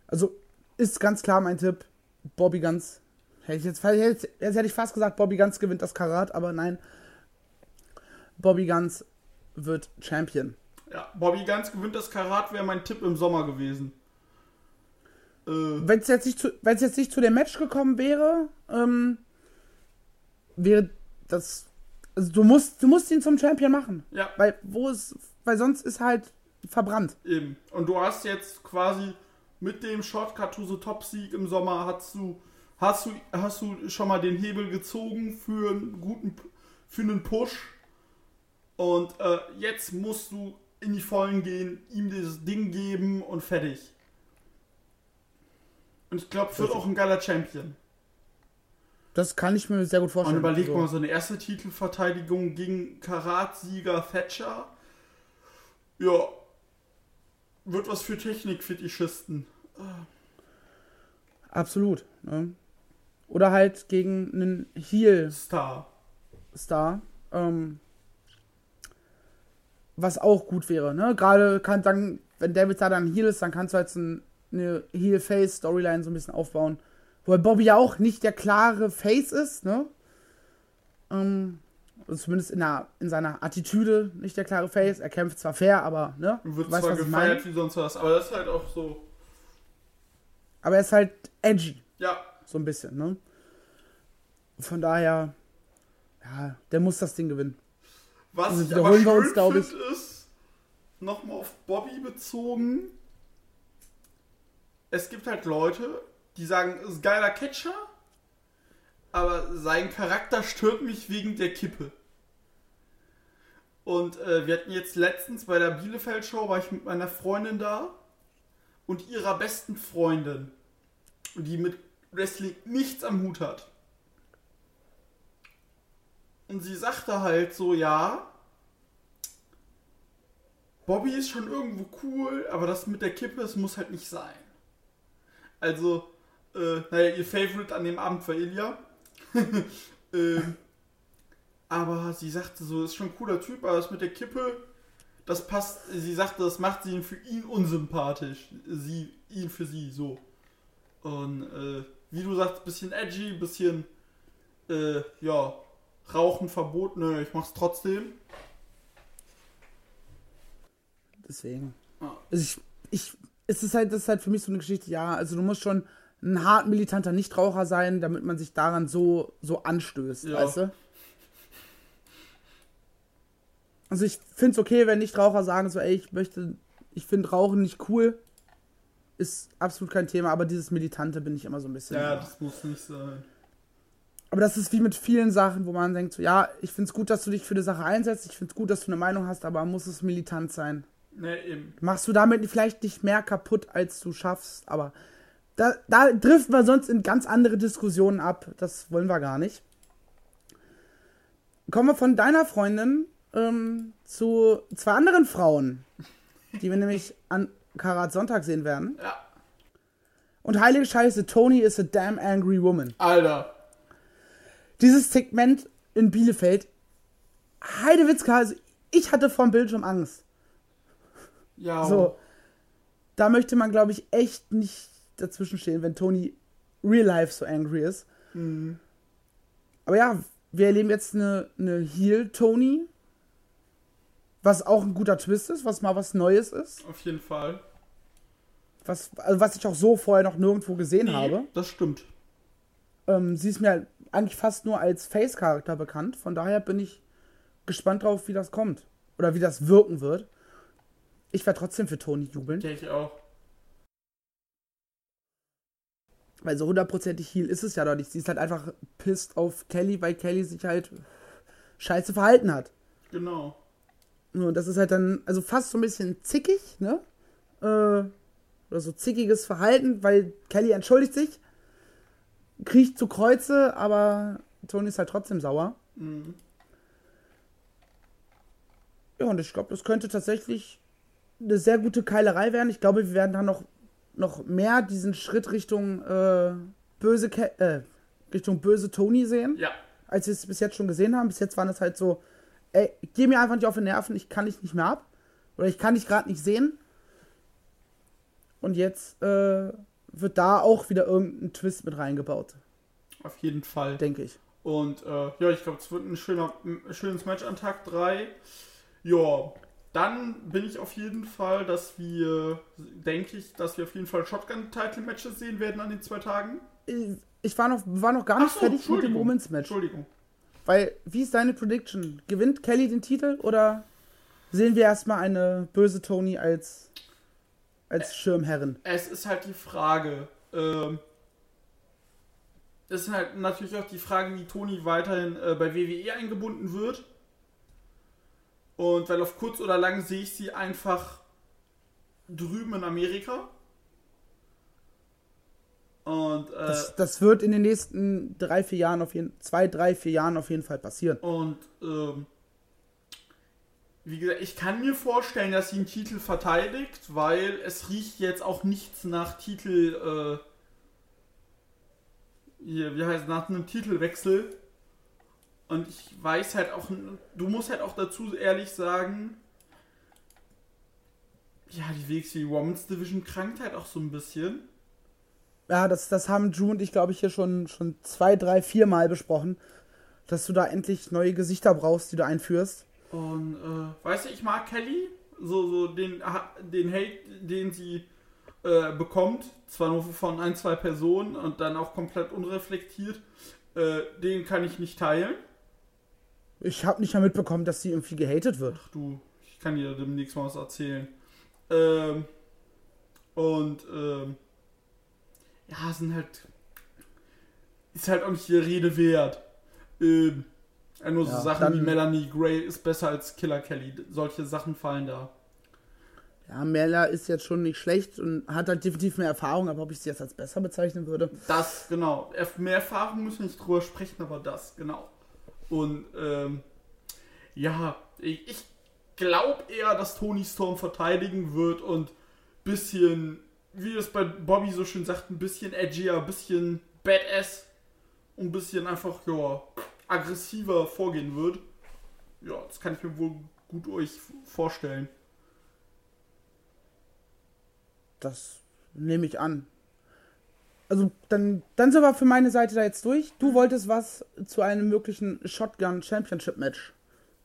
Also ist ganz klar mein Tipp. Bobby Ganz. Hätte ich jetzt, jetzt, jetzt hätte ich fast gesagt, Bobby Ganz gewinnt das Karat, aber nein. Bobby Ganz wird Champion. Ja, Bobby Ganz gewinnt das Karat, wäre mein Tipp im Sommer gewesen. Äh, Wenn es jetzt, nicht zu- jetzt nicht zu dem Match gekommen wäre, ähm, wäre das. Also du musst, du musst ihn zum Champion machen. ja, Weil wo ist. Weil sonst ist halt verbrannt. eben. Und du hast jetzt quasi mit dem Shortcut to the Top Sieg im Sommer hast du, hast du, hast du schon mal den Hebel gezogen für einen guten, für einen Push. Und äh, jetzt musst du in die Vollen gehen, ihm dieses Ding geben und fertig. Und ich glaube, wird auch ein geiler Champion. Das kann ich mir sehr gut Und vorstellen. überleg So. mal, so eine erste Titelverteidigung gegen Karatsieger Thatcher. Ja. Wird was für Technikfetischisten. Absolut. Ne? Oder halt gegen einen Heel-Star. Star. Ähm, was auch gut wäre. Ne? Gerade kann dann, wenn David Starr dann Heel ist, dann kannst du halt so ein, eine Heel-Face-Storyline so ein bisschen aufbauen. Wobei Bobby ja auch nicht der klare Face ist, ne? Ähm, also zumindest in, der, in seiner Attitüde nicht der klare Face. Er kämpft zwar fair, aber, ne? Wird Weißt, zwar gefeiert wie sonst was, aber das ist halt auch so. Aber er ist halt edgy. Ja, So ein bisschen, ne? Von daher, ja, der muss das Ding gewinnen. Was Also ich aber wir uns, schön glaub ich. ist, nochmal auf Bobby bezogen, es gibt halt Leute, die sagen, ist ein geiler Catcher, aber sein Charakter stört mich wegen der Kippe. Und äh, wir hatten jetzt letztens bei der Bielefeld-Show, war ich mit meiner Freundin da und ihrer besten Freundin, die mit Wrestling nichts am Hut hat. Und sie sagte halt so, ja, Bobby ist schon irgendwo cool, aber das mit der Kippe, es muss halt nicht sein. Also, äh, naja, ihr Favorite an dem Abend war Ilya. ähm, aber sie sagte so, ist schon ein cooler Typ, aber das mit der Kippe, das passt, sie sagte, das macht sie für ihn unsympathisch. Sie, ihn für sie, so. Und, äh, wie du sagst, bisschen edgy, bisschen, äh, ja, Rauchen verboten, nö, ich mach's trotzdem. Deswegen. Ja. Also ich, ich, es ist halt, das ist halt für mich so eine Geschichte, ja, also du musst schon ein hart militanter Nichtraucher sein, damit man sich daran so, so anstößt, Ja. weißt du? Also ich finde es okay, wenn Nichtraucher sagen so, ey, ich möchte, ich finde Rauchen nicht cool. Ist absolut kein Thema, aber dieses Militante bin ich immer so ein bisschen. Ja, das muss nicht sein. Aber das ist wie mit vielen Sachen, wo man denkt, so, ja, ich finde es gut, dass du dich für die Sache einsetzt, ich finde es gut, dass du eine Meinung hast, aber muss es militant sein? Ne, eben. Machst du damit vielleicht nicht mehr kaputt, als du schaffst, aber da, da driften wir sonst in ganz andere Diskussionen ab. Das wollen wir gar nicht. Kommen wir von deiner Freundin ähm, zu zwei anderen Frauen, die wir nämlich an Karat Sonntag sehen werden. Ja. Und heilige Scheiße, Tony is a damn angry woman. Alter. Dieses Segment in Bielefeld, Heidewitzka, also ich hatte vom Bildschirm Angst. Ja. So, da möchte man, glaube ich, echt nicht dazwischen stehen, wenn Tony real life so angry ist. Mhm. Aber ja, wir erleben jetzt eine, eine Heel-Tony, was auch ein guter Twist ist, was mal was Neues ist, Auf jeden Fall. was, also was ich auch so vorher noch nirgendwo gesehen Nee, habe. Das stimmt. Ähm, sie ist mir eigentlich fast nur als Face-Charakter bekannt, von daher bin ich gespannt drauf, wie das kommt. Oder wie das wirken wird. Ich werde trotzdem für Tony jubeln. Ja, ich auch. Weil so hundertprozentig Heal ist es ja doch nicht. Sie ist halt einfach pisst auf Kelly, weil Kelly sich halt scheiße verhalten hat. Genau. Und das ist halt dann, also fast so ein bisschen zickig, ne? Äh, oder so zickiges Verhalten, weil Kelly entschuldigt sich, kriecht zu Kreuze, aber Tony ist halt trotzdem sauer. Mhm. Ja, und ich glaube, das könnte tatsächlich eine sehr gute Keilerei werden. Ich glaube, wir werden dann noch, noch mehr diesen Schritt Richtung äh, böse Ke äh, Richtung böse Tony sehen, Ja. als wir es bis jetzt schon gesehen haben. Bis jetzt waren es halt so, ey, geh mir einfach nicht auf die Nerven, ich kann dich nicht mehr ab. Oder ich kann dich gerade nicht sehen. Und jetzt äh, wird da auch wieder irgendein Twist mit reingebaut, Auf jeden Fall. denke ich. Und äh, ja, ich glaube, es wird ein, schöner, ein schönes Match an Tag 3. Ja, dann bin ich auf jeden Fall, dass wir, denke ich, dass wir auf jeden Fall Shotgun-Title-Matches sehen werden an den zwei Tagen. Ich- Ich war noch, war noch gar nicht so, fertig mit dem Entschuldigung. Women's Match. Entschuldigung. Weil, wie ist deine Prediction? Gewinnt Kelly den Titel oder sehen wir erstmal eine böse Tony als, als Schirmherrin? Es ist halt die Frage, ähm, es ist halt natürlich auch die Frage, wie Toni weiterhin äh, bei WWE eingebunden wird. Und weil auf kurz oder lang sehe ich sie einfach drüben in Amerika. Und, äh, Das, das wird in den nächsten drei, vier Jahren auf jeden zwei, drei, vier Jahren auf jeden Fall passieren. und ähm, wie gesagt, ich kann mir vorstellen, dass sie einen Titel verteidigt, weil es riecht jetzt auch nichts nach Titel, äh, hier, wie heißt nach einem Titelwechsel. Und ich weiß halt auch, du musst halt auch dazu ehrlich sagen, ja, die WXW Women's Division krankt halt auch so ein bisschen. Ja, das, das haben Drew und ich, glaube ich, hier schon, schon zwei, drei, vier Mal besprochen, dass du da endlich neue Gesichter brauchst, die du einführst. Und, äh, weißt du, ich mag Kelly, so, so den, den Hate, den sie äh, bekommt, zwar nur von ein, zwei Personen und dann auch komplett unreflektiert, äh, den kann ich nicht teilen. Ich habe nicht mal mitbekommen, dass sie irgendwie gehatet wird. Ach du, ich kann dir demnächst mal was erzählen. Ähm, und, ähm, ja, sind halt, ist halt auch nicht die Rede wert. Ähm, nur so Ja, Sachen wie Melanie Gray ist besser als Killer Kelly. Solche Sachen fallen da. Ja, Mella ist jetzt schon nicht schlecht und hat halt definitiv mehr Erfahrung, aber ob ich sie jetzt als besser bezeichnen würde. Das, genau. Mehr Erfahrung müssen wir nicht drüber sprechen, aber das, genau. Und, ähm, ja, ich, ich glaube eher, dass Tony Storm verteidigen wird und bisschen, wie es bei Bobby so schön sagt, ein bisschen edgier, ein bisschen badass und ein bisschen einfach, ja, aggressiver vorgehen wird. Ja, das kann ich mir wohl gut euch vorstellen. Das nehme ich an. Also dann, dann sind wir für meine Seite da jetzt durch. Du wolltest was zu einem möglichen Shotgun Championship Match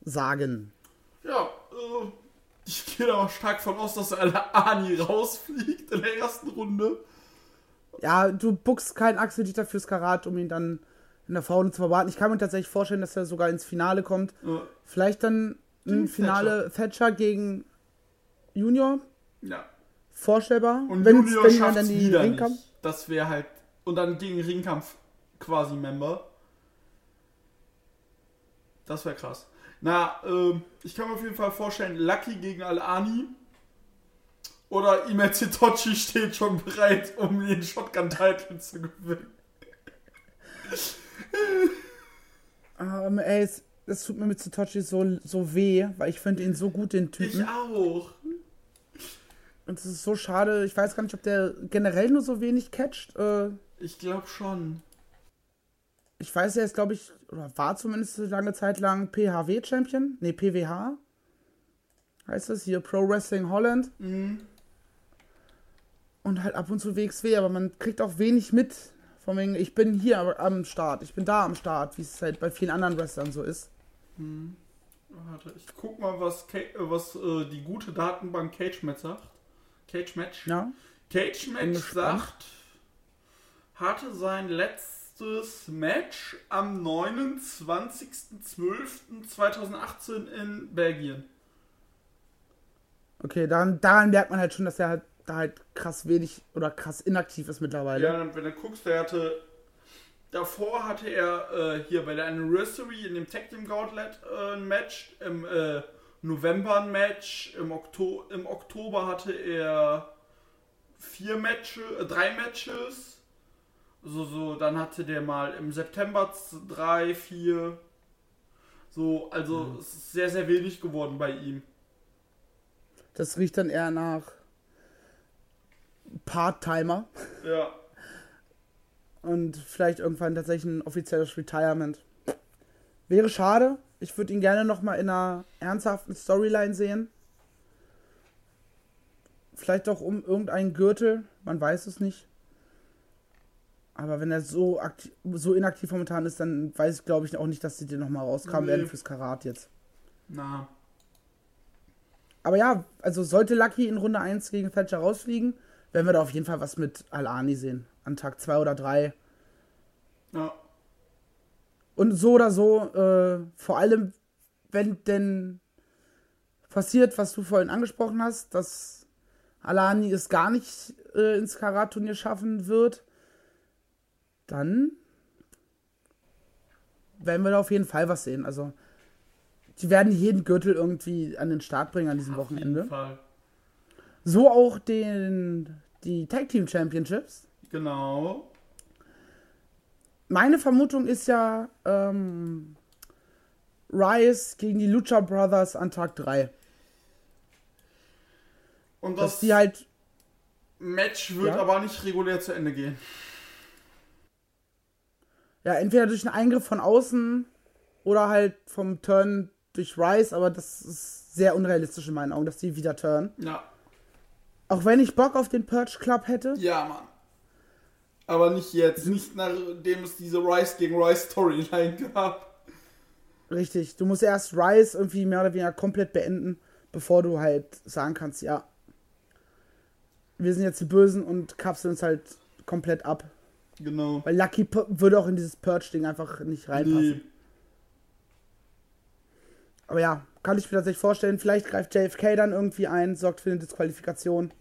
sagen. Ja, äh, ich gehe da auch stark von aus, dass Ani rausfliegt in der ersten Runde. Ja, du buckst keinen Axel Dieter fürs Karat, um ihn dann in der Faule zu verwarten. Ich kann mir tatsächlich vorstellen, dass er sogar ins Finale kommt. Äh, Vielleicht dann ein Finale Thatcher gegen Junior. ja. Vorstellbar. Und wenn Junior wenn schafft dann die wieder Ringkampf- nicht. Das wäre halt... Und dann gegen Ringkampf quasi Member. Das wäre krass. Na, ähm, ich kann mir auf jeden Fall vorstellen, Lucky gegen Al-Ani. Oder Ime Zitochi steht schon bereit, um den Shotgun-Titel zu gewinnen. Ähm, ey, es, es tut mir mit Satoshi so, so weh, weil ich finde ihn so gut, den Ich Typen. auch. Und es ist so schade. Ich weiß gar nicht, ob der generell nur so wenig catcht. Äh, Ich glaube schon. Ich weiß, er ist, glaube ich, oder war zumindest lange Zeit lang PHW-Champion. Nee, PWH. Heißt das hier, Pro Wrestling Holland. Mhm. Und halt ab und zu WXW, aber man kriegt auch wenig mit. Von wegen, ich bin hier am Start, ich bin da am Start, wie es halt bei vielen anderen Wrestlern so ist. Warte, ich guck mal, was, äh, was äh, die gute Datenbank Cage Match sagt. Cage Match. Ja. Cage Match sagt, hatte sein letztes Match am 29.12.2018 in Belgien. Okay, daran, daran merkt man halt schon, dass er halt da halt krass wenig oder krass inaktiv ist mittlerweile. Ja, wenn du guckst, der hatte. Davor hatte er äh, hier bei der Anniversary in dem Tag Team Gauntlet äh, ein Match, im äh, November ein Match, im, Okto im Oktober hatte er vier Matches, äh, drei Matches. So, so, dann hatte der mal im September drei, vier. So, also es ist sehr, sehr wenig geworden bei ihm. Das riecht dann eher nach Part-Timer Ja. und vielleicht irgendwann tatsächlich ein offizielles Retirement. Wäre schade. Ich würde ihn gerne nochmal in einer ernsthaften Storyline sehen. Vielleicht auch um irgendeinen Gürtel, man weiß es nicht. Aber wenn er so, aktiv, so inaktiv momentan ist, dann weiß ich, glaube ich, auch nicht, dass sie den nochmal rauskramen Nee. werden fürs Karat jetzt. Na. Aber ja, also sollte Lucky in Runde 1 gegen Thatcher rausfliegen, werden wir da auf jeden Fall was mit Al-Ani sehen. An Tag 2 oder 3. Ja. Und so oder so, äh, vor allem, wenn denn passiert, was du vorhin angesprochen hast, dass Alani es gar nicht äh, ins Karat-Turnier schaffen wird, dann werden wir da auf jeden Fall was sehen. Also, die werden jeden Gürtel irgendwie an den Start bringen an diesem Auf Wochenende. jeden Fall. So auch den, die Tag Team Championships. Genau. meine Vermutung ist ja ähm, Rice gegen die Lucha Brothers an Tag 3. Und Dass das die halt, Match wird Ja? aber nicht regulär zu Ende gehen. Ja, entweder durch einen Eingriff von außen oder halt vom Turn durch Rice, aber das ist sehr unrealistisch in meinen Augen, dass die wieder turnen. Ja. Auch wenn ich Bock auf den Purge Club hätte. Ja, Mann. Aber nicht jetzt. Nicht nachdem es diese Rice gegen Rice Storyline gab. Richtig, du musst erst Rice irgendwie mehr oder weniger komplett beenden, bevor du halt sagen kannst, ja, wir sind jetzt die Bösen und kapseln uns halt komplett ab. Genau. Weil Lucky P würde auch in dieses Purge-Ding einfach nicht reinpassen. Nee. Aber ja, kann ich mir tatsächlich vorstellen, vielleicht greift JFK dann irgendwie ein, sorgt für eine Disqualifikation.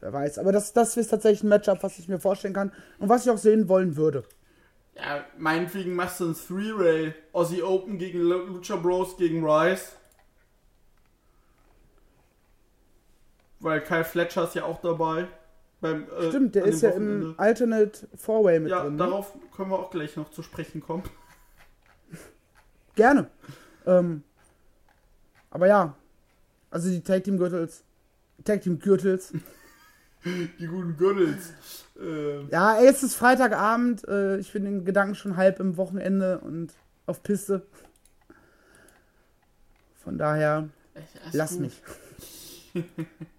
Wer weiß. Aber das, das ist tatsächlich ein Matchup, was ich mir vorstellen kann und was ich auch sehen wollen würde. Ja, meinetwegen machst du ein Three-Ray. Aussie Open gegen Lu- Lucha Bros gegen Rice. Weil Kyle Fletcher ist ja auch dabei. Beim, äh, Stimmt, der ist ja Wochenende. im Alternate Four-Way mit Ja, drin. Ne? darauf können wir auch gleich noch zu sprechen kommen. Gerne. Ähm, aber ja, also die Tag Team Gürtels, Tag Team Gürtels. Die guten Gürtels. Ähm, Ja, ey, es ist Freitagabend. Äh, ich bin den Gedanken schon halb im Wochenende und auf Piste. Von daher, lass mich.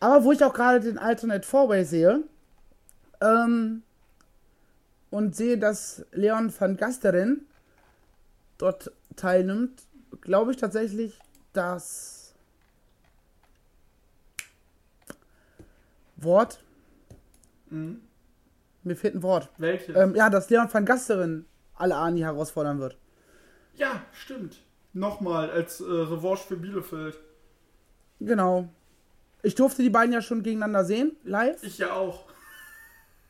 Aber wo ich auch gerade den Alternate Four-Way sehe ähm, und sehe, dass Leon van Gasteren dort teilnimmt, glaube ich tatsächlich, dass Wort, Mhm. mir fehlt ein Wort. Welche? Ähm, ja, dass Leon van Gasteren alle Ani herausfordern wird. Ja, stimmt. Nochmal als äh, Revanche für Bielefeld. Genau. Ich durfte die beiden ja schon gegeneinander sehen, live. Ich ja auch.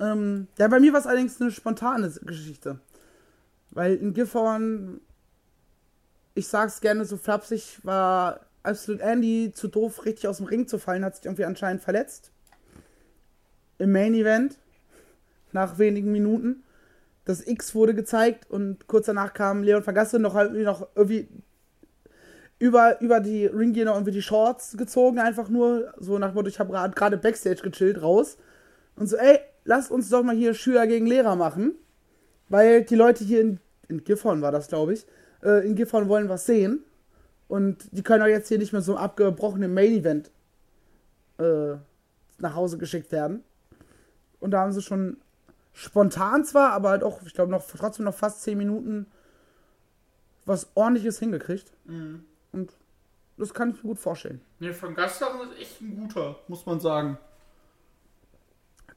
Ähm, ja, bei mir war es allerdings eine spontane Geschichte. Weil in Gifhorn, ich sag's gerne so flapsig, war Absolute Andy zu doof, richtig aus dem Ring zu fallen, hat sich irgendwie anscheinend verletzt. Im Main Event, nach wenigen Minuten. Das X wurde gezeigt und kurz danach kam Leon Vergasse noch, noch irgendwie über, über die Ringgear noch irgendwie die Shorts gezogen, einfach nur so nach Motto, ich habe gerade Backstage gechillt raus. Und so, ey, lasst uns doch mal hier Schüler gegen Lehrer machen. Weil die Leute hier in, in Gifhorn war das, glaube ich, äh, in Gifhorn wollen was sehen. Und die können auch jetzt hier nicht mehr so abgebrochenen Main-Event äh, nach Hause geschickt werden. Und da haben sie schon spontan zwar, aber halt auch, ich glaube, noch trotzdem noch fast 10 Minuten was ordentliches hingekriegt. Und das kann ich mir gut vorstellen. Ne, von Gastern ist echt ein guter, muss man sagen.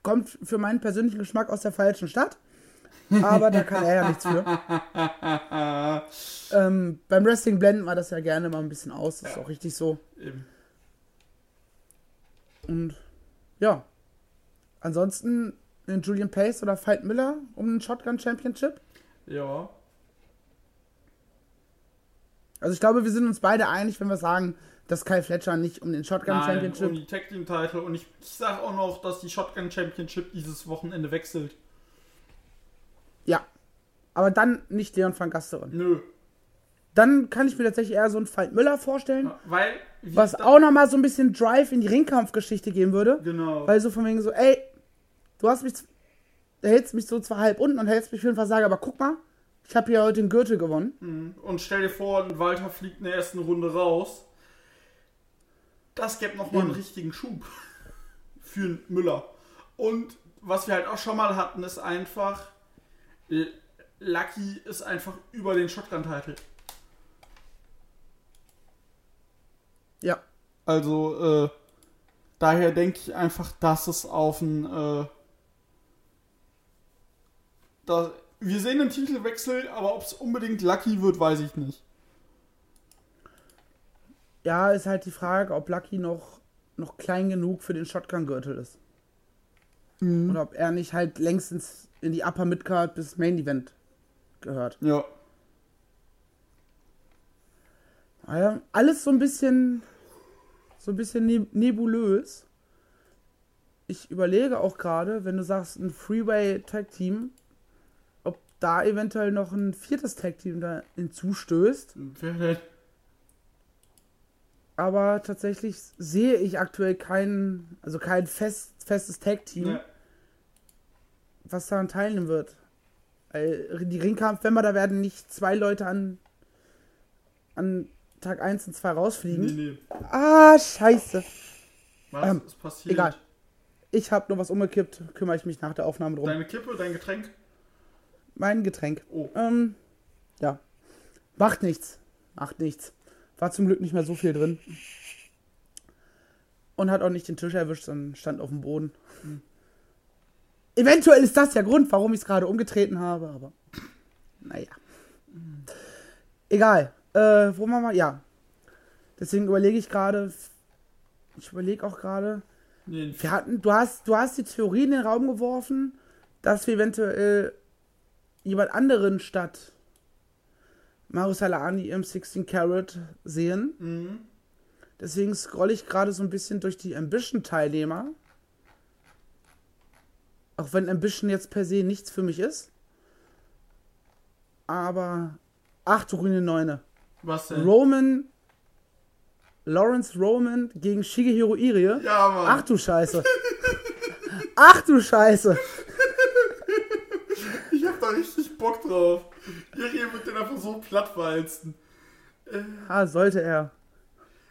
Kommt für meinen persönlichen Geschmack aus der falschen Stadt. Aber da kann er ja nichts für. ähm, beim Wrestling blenden wir das ja gerne mal ein bisschen aus. Das ist auch richtig so. Eben. Und ja. Ansonsten den Julian Pace oder Veit Miller um den Shotgun Championship. Ja. Also ich glaube, wir sind uns beide einig, wenn wir sagen, dass Kyle Fletcher nicht um den Shotgun Nein, Championship. um die Tag Team Title und ich, ich sag auch noch, dass die Shotgun Championship dieses Wochenende wechselt. Ja. Aber dann nicht Leon van Gasteren. Nö. Dann kann ich mir tatsächlich eher so einen Veit Miller vorstellen. Weil. Was auch nochmal so ein bisschen Drive in die Ringkampfgeschichte geben würde. Genau. Weil so von wegen so, ey, du hast mich, du hältst mich so zwar halb unten und hältst mich für einen Versager, aber guck mal, ich habe hier heute den Gürtel gewonnen. Und stell dir vor, Walter fliegt in der ersten Runde raus. Das gäbe nochmal einen Eben. richtigen Schub für einen Müller. Und was wir halt auch schon mal hatten, ist einfach, Lucky ist einfach über den Shotgun-Title. Ja. Also, äh, daher denke ich einfach, dass es auf ein, äh, da, wir sehen einen Titelwechsel, aber ob es unbedingt Lucky wird, weiß ich nicht. Ja, ist halt die Frage, ob Lucky noch, noch klein genug für den Shotgun-Gürtel ist. Oder ob er nicht halt längstens in die Upper Midcard bis Main Event gehört. Ja. Naja, alles so ein bisschen, so ein bisschen neb nebulös. ich überlege auch gerade, wenn du sagst, ein Freeway Tag Team, da eventuell noch ein viertes Tag Team da hinzustößt. Denn? Aber tatsächlich sehe ich aktuell kein, also kein fest, festes Tag Team, Ne, was daran teilnehmen wird. Weil die Ringkampf, wenn wir da werden nicht zwei Leute an, an Tag 1 und 2 rausfliegen. nee, nee. Ah, scheiße. Was Ähm, ist passiert? Egal. Ich habe nur was umgekippt, kümmere ich mich nach der Aufnahme drum. Deine Kippe, dein Getränk? Mein Getränk. Oh. Ähm, ja. Macht nichts. Macht nichts. War zum Glück nicht mehr so viel drin. Und hat auch nicht den Tisch erwischt, sondern stand auf dem Boden. Eventuell ist das der Grund, warum ich es gerade umgetreten habe, aber naja. Egal. Äh, wo machen wir? Ja. Deswegen überlege ich gerade. Ich überlege auch gerade. Nee, Wir hatten, du hast, du hast die Theorie in den Raum geworfen, dass wir eventuell jemand anderen statt Mario Salani im 16 Carat sehen. Mhm. Deswegen scrolle ich gerade so ein bisschen durch die Ambition-Teilnehmer. Auch wenn Ambition jetzt per se nichts für mich ist. Aber. Ach du grüne Neune. Was denn? Roman. Lawrence Roman gegen Shigehiro Irie. ja, Mann. Ach du Scheiße. Ach du Scheiße. Ich hab da richtig Bock drauf. Ihr wird den einfach so plattwalzen. Ah, sollte er.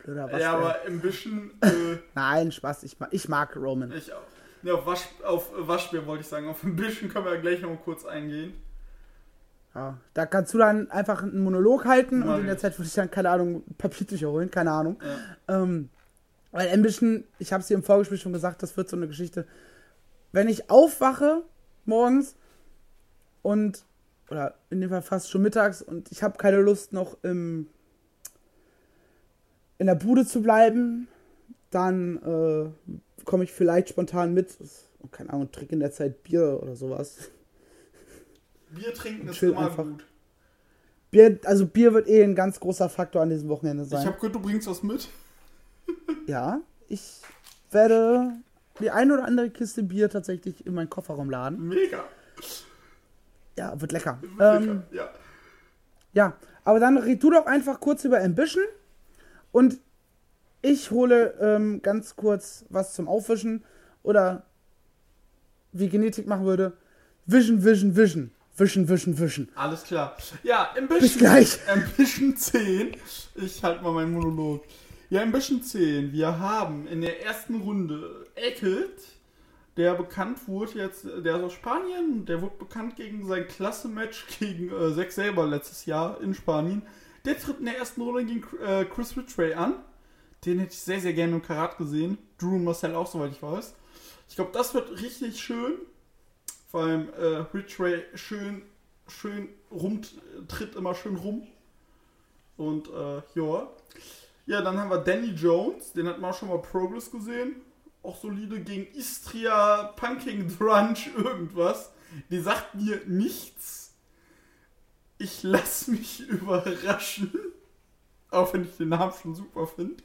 Blöder Bastard. Ja, aber ein bisschen. Äh, Nein, Spaß. Ich mag, ich mag Roman. ich auch. Ja, auf, Wasch, auf Waschbär wollte ich sagen. Auf ein bisschen können wir ja gleich noch mal kurz eingehen. Ja, da kannst du dann einfach einen Monolog halten Mach und in der. Zeit würde ich dann, keine Ahnung, Papiertücher holen. Keine Ahnung. Ja. Ähm, weil Ambition, ich habe es dir im Vorgespräch schon gesagt, das wird so eine Geschichte. Wenn ich aufwache morgens und, oder in dem Fall fast schon mittags und ich habe keine Lust noch im, in der Bude zu bleiben, dann äh, komme ich vielleicht spontan mit. Keine Ahnung, trinke in der Zeit Bier oder sowas. Bier trinken ist immer einfach. gut. Bier, also Bier wird eh ein ganz großer Faktor an diesem Wochenende Ich sein. hab gehört, du bringst was mit. Ja, ich werde die ein oder andere Kiste Bier tatsächlich in meinen Kofferraum laden. Mega. Ja, wird lecker. Wird Ähm, lecker. Ja. ja, aber dann red du doch einfach kurz über Ambition und ich hole ähm, ganz kurz was zum Aufwischen oder wie Genetik machen würde, Vision, Vision, Vision. Vision, Vision, Vision. Alles klar. Ja, Ambition. Bis gleich. Ambition 10. Ich halte mal meinen Monolog. Ja, Ambition 10. Wir haben in der ersten Runde Eckelt, der bekannt wurde jetzt, der ist aus Spanien, der wurde bekannt gegen sein Klasse-Match gegen äh, Zack Saber letztes Jahr in Spanien. Der tritt in der ersten Runde gegen äh, Chris Ridgway an. Den hätte ich sehr, sehr gerne im Karat gesehen. Drew und Marcel auch, soweit ich weiß. Ich glaube, das wird richtig schön. Vor allem äh, Ridgway schön, schön rum, tritt immer schön rum. Und äh, ja. Ja, dann haben wir Danny Jones, den hat man auch schon mal Progress gesehen. Auch solide gegen Istria, Punking Drunch, irgendwas. Die sagt mir nichts. Ich lass mich überraschen. Auch wenn ich den Namen schon super finde.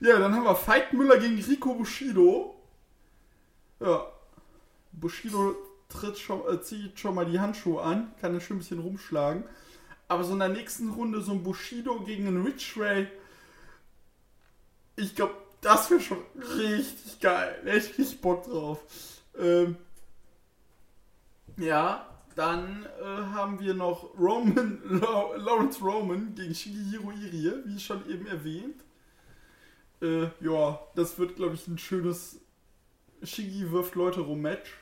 Ja, dann haben wir Fight Müller gegen Rico Bushido. Ja, Bushido tritt schon, äh, zieht schon mal die Handschuhe an, kann er schön ein bisschen rumschlagen. Aber so in der nächsten Runde so ein Bushido gegen einen Rich Ray. Ich glaube, das wäre schon richtig geil. Ich richtig Bock drauf. Ähm, ja, dann äh, haben wir noch Roman, Lawrence Roman gegen Shigehiro Irie, wie schon eben erwähnt. Äh, ja, das wird, glaube ich, ein schönes Shigi wirft Leute rum Match.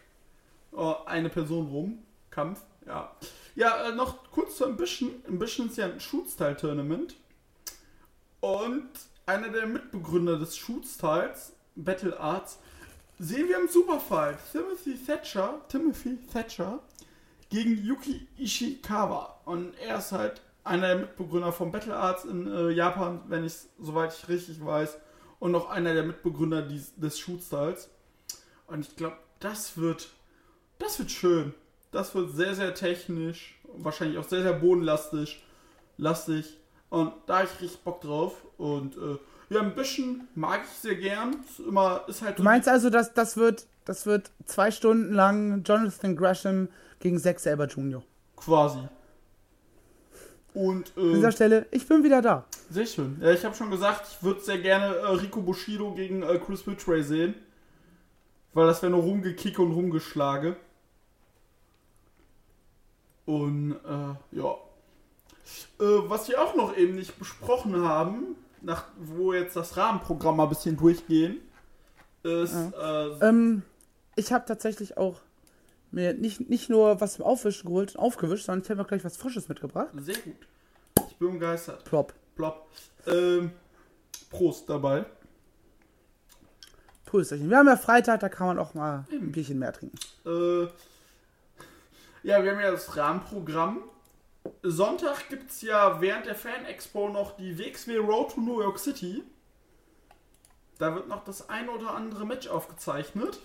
Oh, eine Person rum. Kampf. Ja. Ja, äh, noch kurz zu Ambition. Ambition ist ja ein Shoot-Style-Tournament. Und einer der Mitbegründer des Shoot-Styles, Battle Arts, sehen wir im Superfight. Timothy Thatcher, Timothy Thatcher gegen Yuki Ishikawa. Und er ist halt einer der Mitbegründer von Battle Arts in äh, Japan, wenn ich soweit ich richtig weiß. Und noch einer der Mitbegründer dies, des Shoot-Styles. Und ich glaube, das wird, das wird schön. Das wird sehr, sehr technisch. Wahrscheinlich auch sehr, sehr bodenlastig. Lastig. Und da habe ich richtig Bock drauf. Und äh, Ja, ein bisschen mag ich sehr gern. Ist immer, ist halt Du meinst also, dass das wird, das wird zwei Stunden lang Jonathan Gresham gegen Zack Saber Jr. quasi. Und An äh, dieser Stelle, ich bin wieder da. sehr schön. Ja, ich habe schon gesagt, ich würde sehr gerne äh, Rico Bushido gegen äh, Chris Ridgway sehen. Weil das wäre nur rumgekicke und rumgeschlage. Und äh, ja. Äh, was wir auch noch eben nicht besprochen haben, nach, wo jetzt das Rahmenprogramm mal ein bisschen durchgehen, ist äh, Ähm, ich habe tatsächlich auch mir nicht, nicht nur was zum Aufwischen geholt und aufgewischt, sondern ich habe auch gleich was Frisches mitgebracht. sehr gut. Ich bin begeistert. Plop. Plopp. Ähm, Prost dabei. Prösterchen. Wir haben ja Freitag, da kann man auch mal ein Bierchen mehr trinken. Äh, ja, wir haben ja das Rahmenprogramm. Sonntag gibt es ja während der Fan Expo noch die WXW Road to New York City. Da wird noch das ein oder andere Match aufgezeichnet.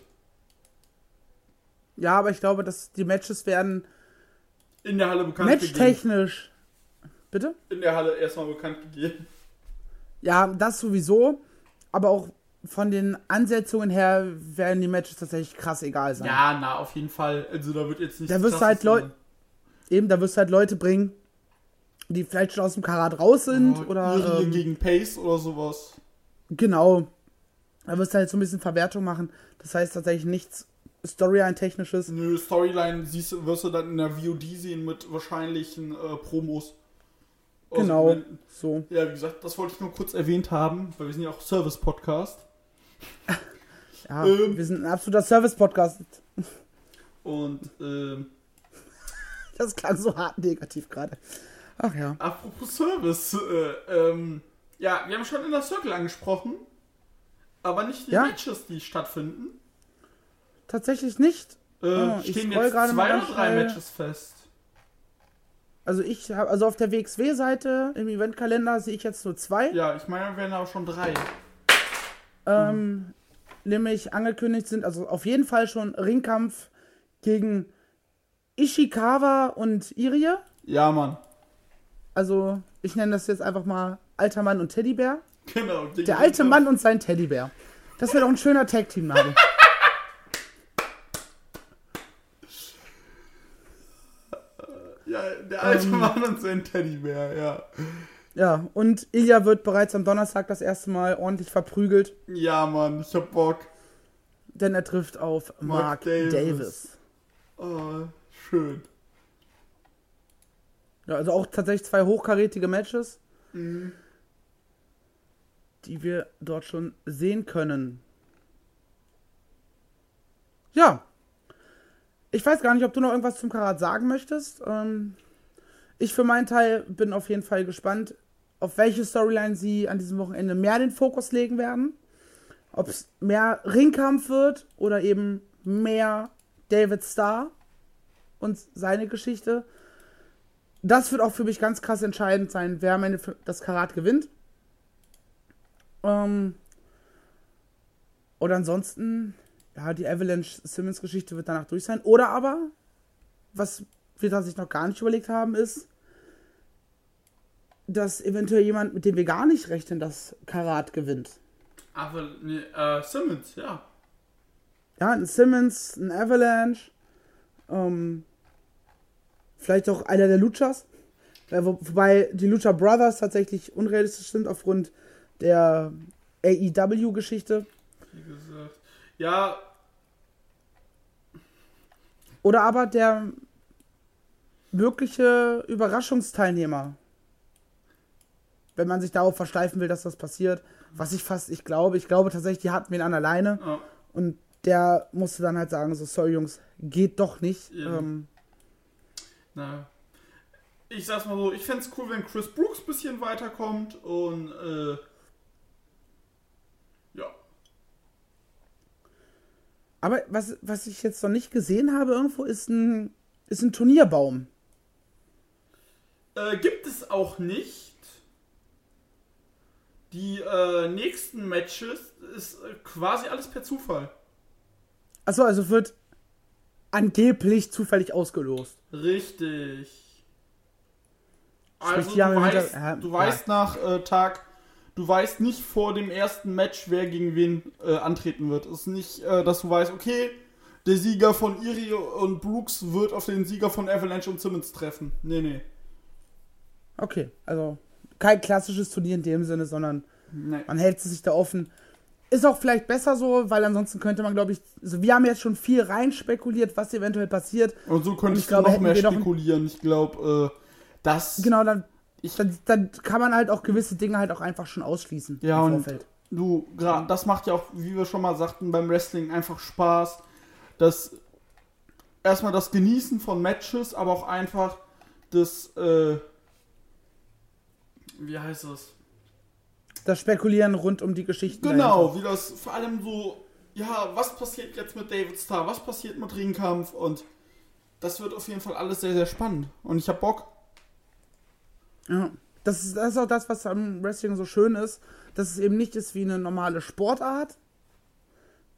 Ja, aber ich glaube, dass die Matches werden In der Halle bekannt gegeben. matchtechnisch. Bitte? In der Halle erstmal bekannt gegeben. Ja, das sowieso. Aber auch von den Ansetzungen her werden die Matches tatsächlich krass egal sein. Ja, na, auf jeden Fall. Also da wird jetzt nicht. Da wirst du halt Leute- Eben, da wirst du halt Leute bringen, die vielleicht schon aus dem Karat raus sind. oder Irie ähm, gegen Pace oder sowas. Genau. Da wirst du halt so ein bisschen Verwertung machen. Das heißt tatsächlich nichts Storyline-technisches. Nö, Storyline siehst, wirst du dann in der VOD sehen mit wahrscheinlichen äh, Promos. Aus Genau. Momenten. So. Ja, wie gesagt, das wollte ich nur kurz erwähnt haben, weil wir sind ja auch Service-Podcast. Ja, Ähm. wir sind ein absoluter Service-Podcast. Und ähm, Das klang so hart negativ gerade. Ach ja. apropos Service, äh, ähm, ja, wir haben schon in der Circle angesprochen, aber nicht die Ja. Matches, die stattfinden. Tatsächlich nicht. Äh, Oh, ich stehen jetzt zwei oder drei. Matches fest. Also ich habe, also auf der WXW-Seite im Eventkalender sehe ich jetzt nur zwei. Ja, ich meine, wären auch schon drei. Ähm, nämlich angekündigt sind, also auf jeden Fall schon Ringkampf gegen Ishikawa und Irie. Ja, Mann. Also ich nenne das jetzt einfach mal alter Mann und Teddybär. Genau. Der alte Mann und sein Teddybär. Das wäre doch ein schöner Tag-Team-Name. Ja, der alte Ähm. Mann und sein Teddybär, ja. Ja, und Ilya wird bereits am Donnerstag das erste Mal ordentlich verprügelt, Ja, Mann, ich hab Bock. denn er trifft auf Mark, Mark Davis. Davis. Oh, schön. Ja, also auch tatsächlich zwei hochkarätige Matches, Mhm. die wir dort schon sehen können. Ja. Ich weiß gar nicht, ob du noch irgendwas zum Karat sagen möchtest. Ähm, ich für meinen Teil bin auf jeden Fall gespannt, auf welche Storyline sie an diesem Wochenende mehr den Fokus legen werden. Ob es mehr Ringkampf wird oder eben mehr David Starr und seine Geschichte. Das wird auch für mich ganz krass entscheidend sein, wer am Ende das Karat gewinnt. Ähm, oder ansonsten, ja, die Avalanche Simmons Geschichte wird danach durch sein. Oder aber, was wir da sich noch gar nicht überlegt haben, ist, dass eventuell jemand, mit dem wir gar nicht rechnen, das Karat gewinnt. Aber, nee, äh, Simmons, ja. Ja, ein Simmons, ein Avalanche, ähm, vielleicht auch einer der Luchas. Wo, wobei die Lucha Brothers tatsächlich unrealistisch sind aufgrund der AEW-Geschichte. Wie gesagt. Ja, Oder aber der wirkliche Überraschungsteilnehmer. Wenn man sich darauf versteifen will, dass das passiert. Was ich fast, ich glaube, ich glaube tatsächlich, die hatten wen an alleine. oh, Und der musste dann halt sagen, so, sorry Jungs, geht doch nicht. Ja. Ähm, na. Ich sag's mal so, ich fänd's cool, wenn Chris Brooks ein bisschen weiterkommt und, äh, ja. Aber was, was ich jetzt noch nicht gesehen habe irgendwo, ist ein, ist ein Turnierbaum. Äh, gibt es auch nicht. Die äh, nächsten Matches ist äh, quasi alles per Zufall. Achso, also wird angeblich zufällig ausgelost. Richtig. Also du weißt, Hinter- ja, du ja. weißt nach äh, Tag du weißt nicht vor dem ersten Match, wer gegen wen äh, antreten wird. Es ist nicht, äh, dass du weißt, okay, der Sieger von Iri und Brooks wird auf den Sieger von Avalanche und Simmons treffen. Nee, nee. Okay, also kein klassisches Turnier in dem Sinne, sondern nee. man hält sich da offen. Ist auch vielleicht besser so, weil ansonsten könnte man, glaube ich, also wir haben jetzt schon viel rein spekuliert, was eventuell passiert. Und so Und könntest ich glaube, du noch mehr noch- spekulieren. Ich glaube, äh, das. Genau, dann, dann, dann kann man halt auch gewisse Dinge halt auch einfach schon ausschließen Ja, im und Vorfeld. du, gra- das macht ja auch, wie wir schon mal sagten, beim Wrestling einfach Spaß. Das erstmal das Genießen von Matches, aber auch einfach das, äh, wie heißt es? Das Spekulieren rund um die Geschichten. Genau, wie das vor allem so, ja, was passiert jetzt mit David Starr, was passiert mit Ringkampf und das wird auf jeden Fall alles sehr, sehr spannend. Und ich hab Bock. Ja. Das ist, das ist auch das, was am Wrestling so schön ist, dass es eben nicht ist wie eine normale Sportart,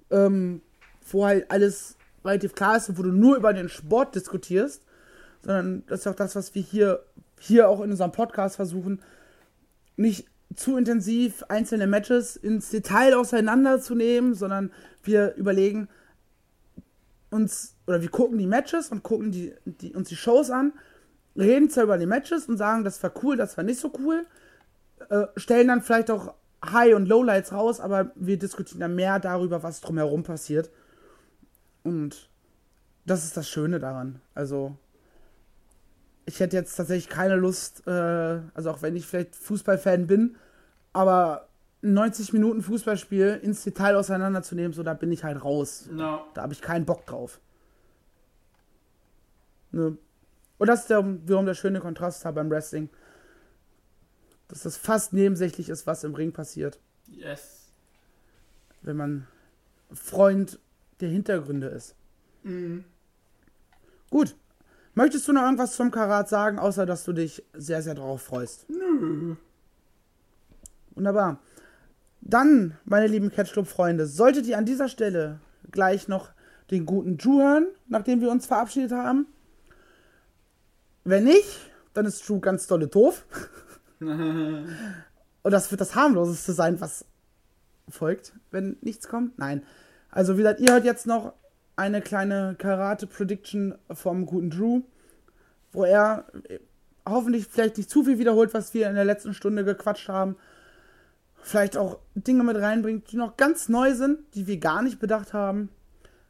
ähm, wo halt alles relativ klar ist und wo du nur über den Sport diskutierst, sondern das ist auch das, was wir hier, hier auch in unserem Podcast versuchen, nicht zu intensiv einzelne Matches ins Detail auseinanderzunehmen, sondern wir überlegen uns, oder wir gucken die Matches und gucken die, die, uns die Shows an, reden zwar über die Matches und sagen, das war cool, das war nicht so cool, äh, stellen dann vielleicht auch High- und Lowlights raus, aber wir diskutieren dann mehr darüber, was drumherum passiert. Und das ist das Schöne daran. Also, ich hätte jetzt tatsächlich keine Lust, äh, also auch wenn ich vielleicht Fußballfan bin, aber 90 Minuten Fußballspiel ins Detail auseinanderzunehmen, so da bin ich halt raus. Ja. Da habe ich keinen Bock drauf. Ne? Und das ist der, wiederum der schöne Kontrast da beim Wrestling. Dass das fast nebensächlich ist, was im Ring passiert, Yes. wenn man Freund der Hintergründe ist. Mhm. Gut. Möchtest du noch irgendwas zum Karat sagen, außer dass du dich sehr, sehr drauf freust? Nö. Wunderbar. Dann, meine lieben Catchclub-Freunde, solltet ihr an dieser Stelle gleich noch den guten Drew hören, nachdem wir uns verabschiedet haben. Wenn nicht, dann ist Drew ganz dolle doof. Und das wird das harmloseste sein, was folgt, wenn nichts kommt. Nein. Also, wie gesagt, ihr hört jetzt noch eine kleine Karate-Prediction vom guten Drew, wo er äh, hoffentlich vielleicht nicht zu viel wiederholt, was wir in der letzten Stunde gequatscht haben. Vielleicht auch Dinge mit reinbringt, die noch ganz neu sind, die wir gar nicht bedacht haben.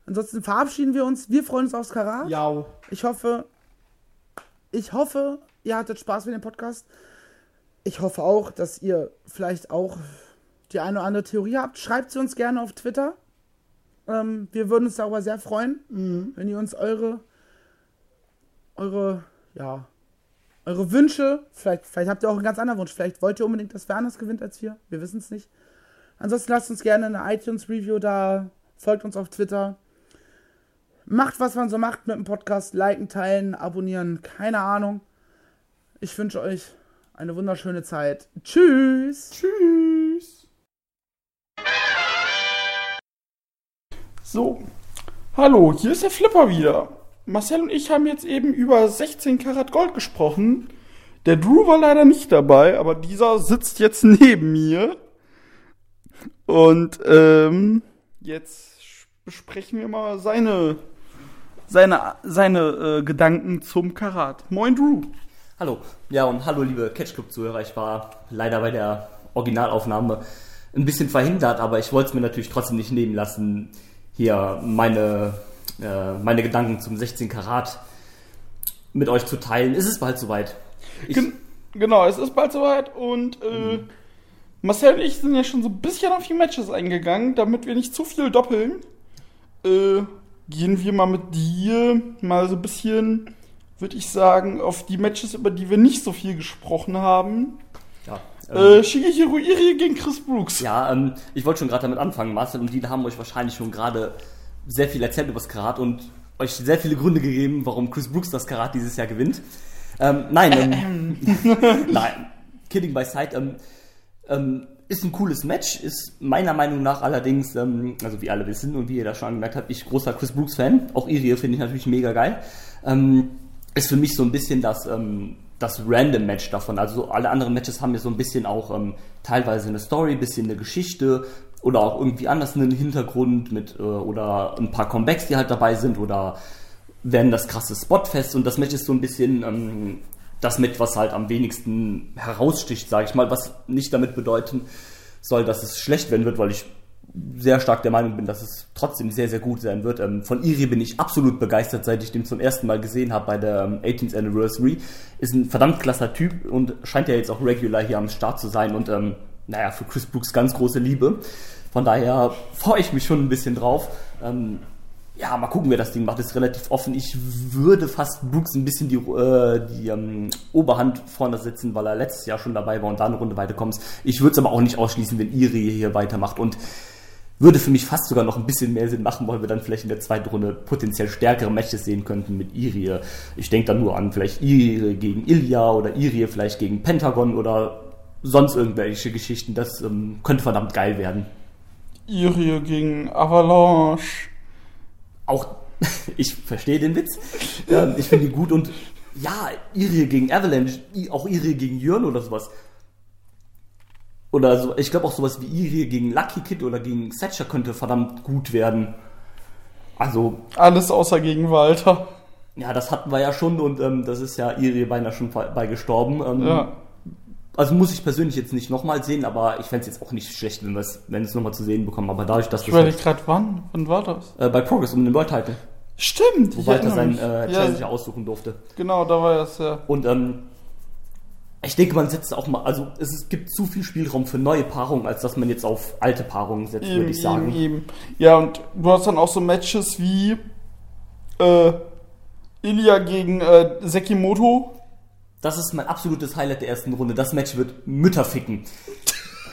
Ansonsten verabschieden wir uns. Wir freuen uns aufs Karat. Ja. Ich hoffe, ich hoffe, ihr hattet Spaß mit dem Podcast. Ich hoffe auch, dass ihr vielleicht auch die eine oder andere Theorie habt. Schreibt sie uns gerne auf Twitter. Ähm, wir würden uns darüber sehr freuen, wenn ihr uns eure, eure, ja, eure Wünsche, vielleicht, vielleicht habt ihr auch einen ganz anderen Wunsch. Vielleicht wollt ihr unbedingt, dass wer anders gewinnt als wir. Wir wissen es nicht. Ansonsten lasst uns gerne eine iTunes-Review da. Folgt uns auf Twitter. Macht, was man so macht mit dem Podcast. Liken, teilen, abonnieren. Keine Ahnung. Ich wünsche euch eine wunderschöne Zeit. Tschüss. Tschüss. So. Hallo, hier ist der Flipper wieder. Marcel und ich haben jetzt eben über 16 Karat Gold gesprochen. Der Drew war leider nicht dabei, aber dieser sitzt jetzt neben mir. Und ähm, jetzt besprechen wir mal seine seine seine äh, Gedanken zum Karat. Moin Drew. Hallo. Ja, und hallo, liebe Catch-Club-Zuhörer. Ich war leider bei der Originalaufnahme ein bisschen verhindert, aber ich wollte es mir natürlich trotzdem nicht nehmen lassen, hier meine, äh, meine Gedanken zum 16 Karat mit euch zu teilen. Ist es bald soweit? Ich, Gen genau, es ist bald soweit und äh, Marcel und ich sind ja schon so ein bisschen auf die Matches eingegangen, damit wir nicht zu viel doppeln. Äh, gehen wir mal mit dir mal so ein bisschen, würde ich sagen, auf die Matches, über die wir nicht so viel gesprochen haben. Ja, ähm, Äh, Shigehiro Iri gegen Chris Brooks. ja ähm, ich wollte schon gerade damit anfangen. Marcel und Dieter haben euch wahrscheinlich schon gerade sehr viel erzählt über das Karat und euch sehr viele Gründe gegeben, warum Chris Brooks das Karat dieses Jahr gewinnt. Ähm, nein, ähm, nein, kidding by side. Ähm, ähm, ist ein cooles Match, ist meiner Meinung nach allerdings, ähm, also wie alle wissen und wie ihr da schon gemerkt habt, ich großer Chris Brooks Fan. Auch Irie finde ich natürlich mega geil. Ähm, ist für mich so ein bisschen das ähm, das random Match davon. Also alle anderen Matches haben ja so ein bisschen auch ähm, teilweise eine Story, bisschen eine Geschichte oder auch irgendwie anders einen Hintergrund mit äh, oder ein paar Comebacks, die halt dabei sind oder werden das krasse Spotfest und das Match ist so ein bisschen ähm, das Match, was halt am wenigsten heraussticht, sage ich mal, was nicht damit bedeuten soll, dass es schlecht werden wird, weil ich sehr stark der Meinung bin, dass es trotzdem sehr, sehr gut sein wird. Ähm, von Iri bin ich absolut begeistert, seit ich den zum ersten Mal gesehen habe bei der ähm, 18th Anniversary. Ist ein verdammt klasser Typ und scheint ja jetzt auch regular hier am Start zu sein und ähm, naja, für Chris Brooks ganz große Liebe. Von daher freue ich mich schon ein bisschen drauf. Ähm, ja, mal gucken, wer das Ding macht. Ist relativ offen. Ich würde fast Brooks ein bisschen die, äh, die ähm, Oberhand vorne setzen, weil er letztes Jahr schon dabei war und da eine Runde weiterkommt. Ich würde es aber auch nicht ausschließen, wenn Iri hier weitermacht und würde für mich fast sogar noch ein bisschen mehr Sinn machen, weil wir dann vielleicht in der zweiten Runde potenziell stärkere Matches sehen könnten mit Irie. Ich denke dann nur an vielleicht Irie gegen Ilya oder Irie vielleicht gegen Pentagon oder sonst irgendwelche Geschichten. Das ähm, könnte verdammt geil werden. Irie gegen Avalanche. Auch, ich verstehe den Witz. Ähm, ich finde ihn gut und ja, Irie gegen Avalanche, auch Irie gegen Jörn oder sowas. Oder so, ich glaube auch sowas wie Irie gegen Lucky Kid oder gegen Thatcher könnte verdammt gut werden. Also, Alles außer gegen Walter. ja, das hatten wir ja schon und ähm, das ist ja Irie beinahe schon bei gestorben. Ähm, Ja. Also muss ich persönlich jetzt nicht nochmal sehen, aber ich fände es jetzt auch nicht schlecht, wenn wir es wenn es nochmal zu sehen bekommen. Aber dadurch, dass Ich das jetzt, gerade wann. Wann war das? äh, bei Progress um den World Title, Stimmt. wo ich Walter seinen äh, ja, Challenger aussuchen durfte. Genau, da war das ja. Und ähm, ich denke, man setzt auch mal, also es, gibt zu viel Spielraum für neue Paarungen, als dass man jetzt auf alte Paarungen setzt, würde ich sagen. eben, eben. Ja, und du hast dann auch so Matches wie äh, Ilya gegen äh, Sekimoto. Das ist mein absolutes Highlight der ersten Runde. Das Match wird Mütter ficken.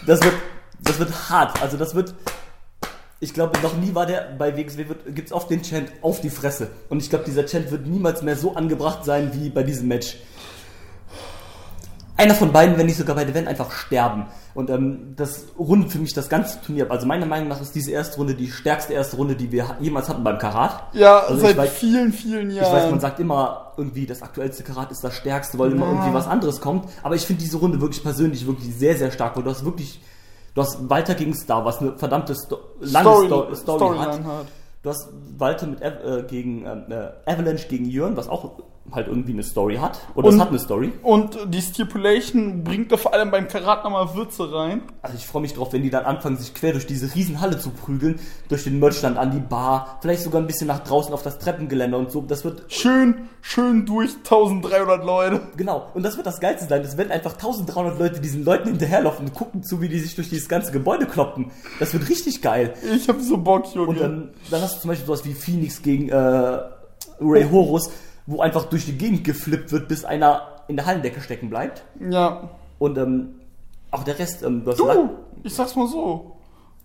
Das wird, das wird hart. Also das wird, ich glaube, noch nie war der, bei WXW wird, gibt's oft den Chant auf die Fresse. Und ich glaube, dieser Chant wird niemals mehr so angebracht sein wie bei diesem Match. Einer von beiden, wenn nicht sogar beide, werden einfach sterben. Und ähm, das rundet für mich das ganze Turnier ab. Also meiner Meinung nach ist diese erste Runde die stärkste erste Runde, die wir jemals hatten beim Karat. Ja, Also seit weiß- vielen, vielen Jahren. Ich weiß, man sagt immer irgendwie, das aktuellste Karat ist das stärkste, weil immer irgendwie was anderes kommt. Aber ich finde diese Runde wirklich persönlich wirklich sehr, sehr stark, weil du hast wirklich, du hast Walter gegen Star, was eine verdammte Sto lange Story, Sto Story hat. hat. Du hast Walter mit Av äh, gegen ähm, äh, Avalanche gegen Jörn, was auch halt irgendwie eine Story hat. Oder es Und- hat eine Story. Und die Stipulation bringt da vor allem beim Karat nochmal Würze rein. Also ich freue mich drauf, wenn die dann anfangen, sich quer durch diese Riesenhalle zu prügeln, durch den Merchstand an die Bar, vielleicht sogar ein bisschen nach draußen auf das Treppengeländer und so. Das wird Schön, schön durch 1300 Leute. Genau, und das wird das Geilste sein. Es werden einfach 1300 Leute diesen Leuten hinterherlaufen und gucken zu, wie die sich durch dieses ganze Gebäude kloppen. Das wird richtig geil. Ich hab so Bock, Junge. Und dann, dann hast du zum Beispiel sowas wie Phoenix gegen äh, Ray Horus, wo einfach durch die Gegend geflippt wird, bis einer in der Hallendecke stecken bleibt. ja. Und ähm, auch der Rest, ähm, du hast Du, ich sag's mal so.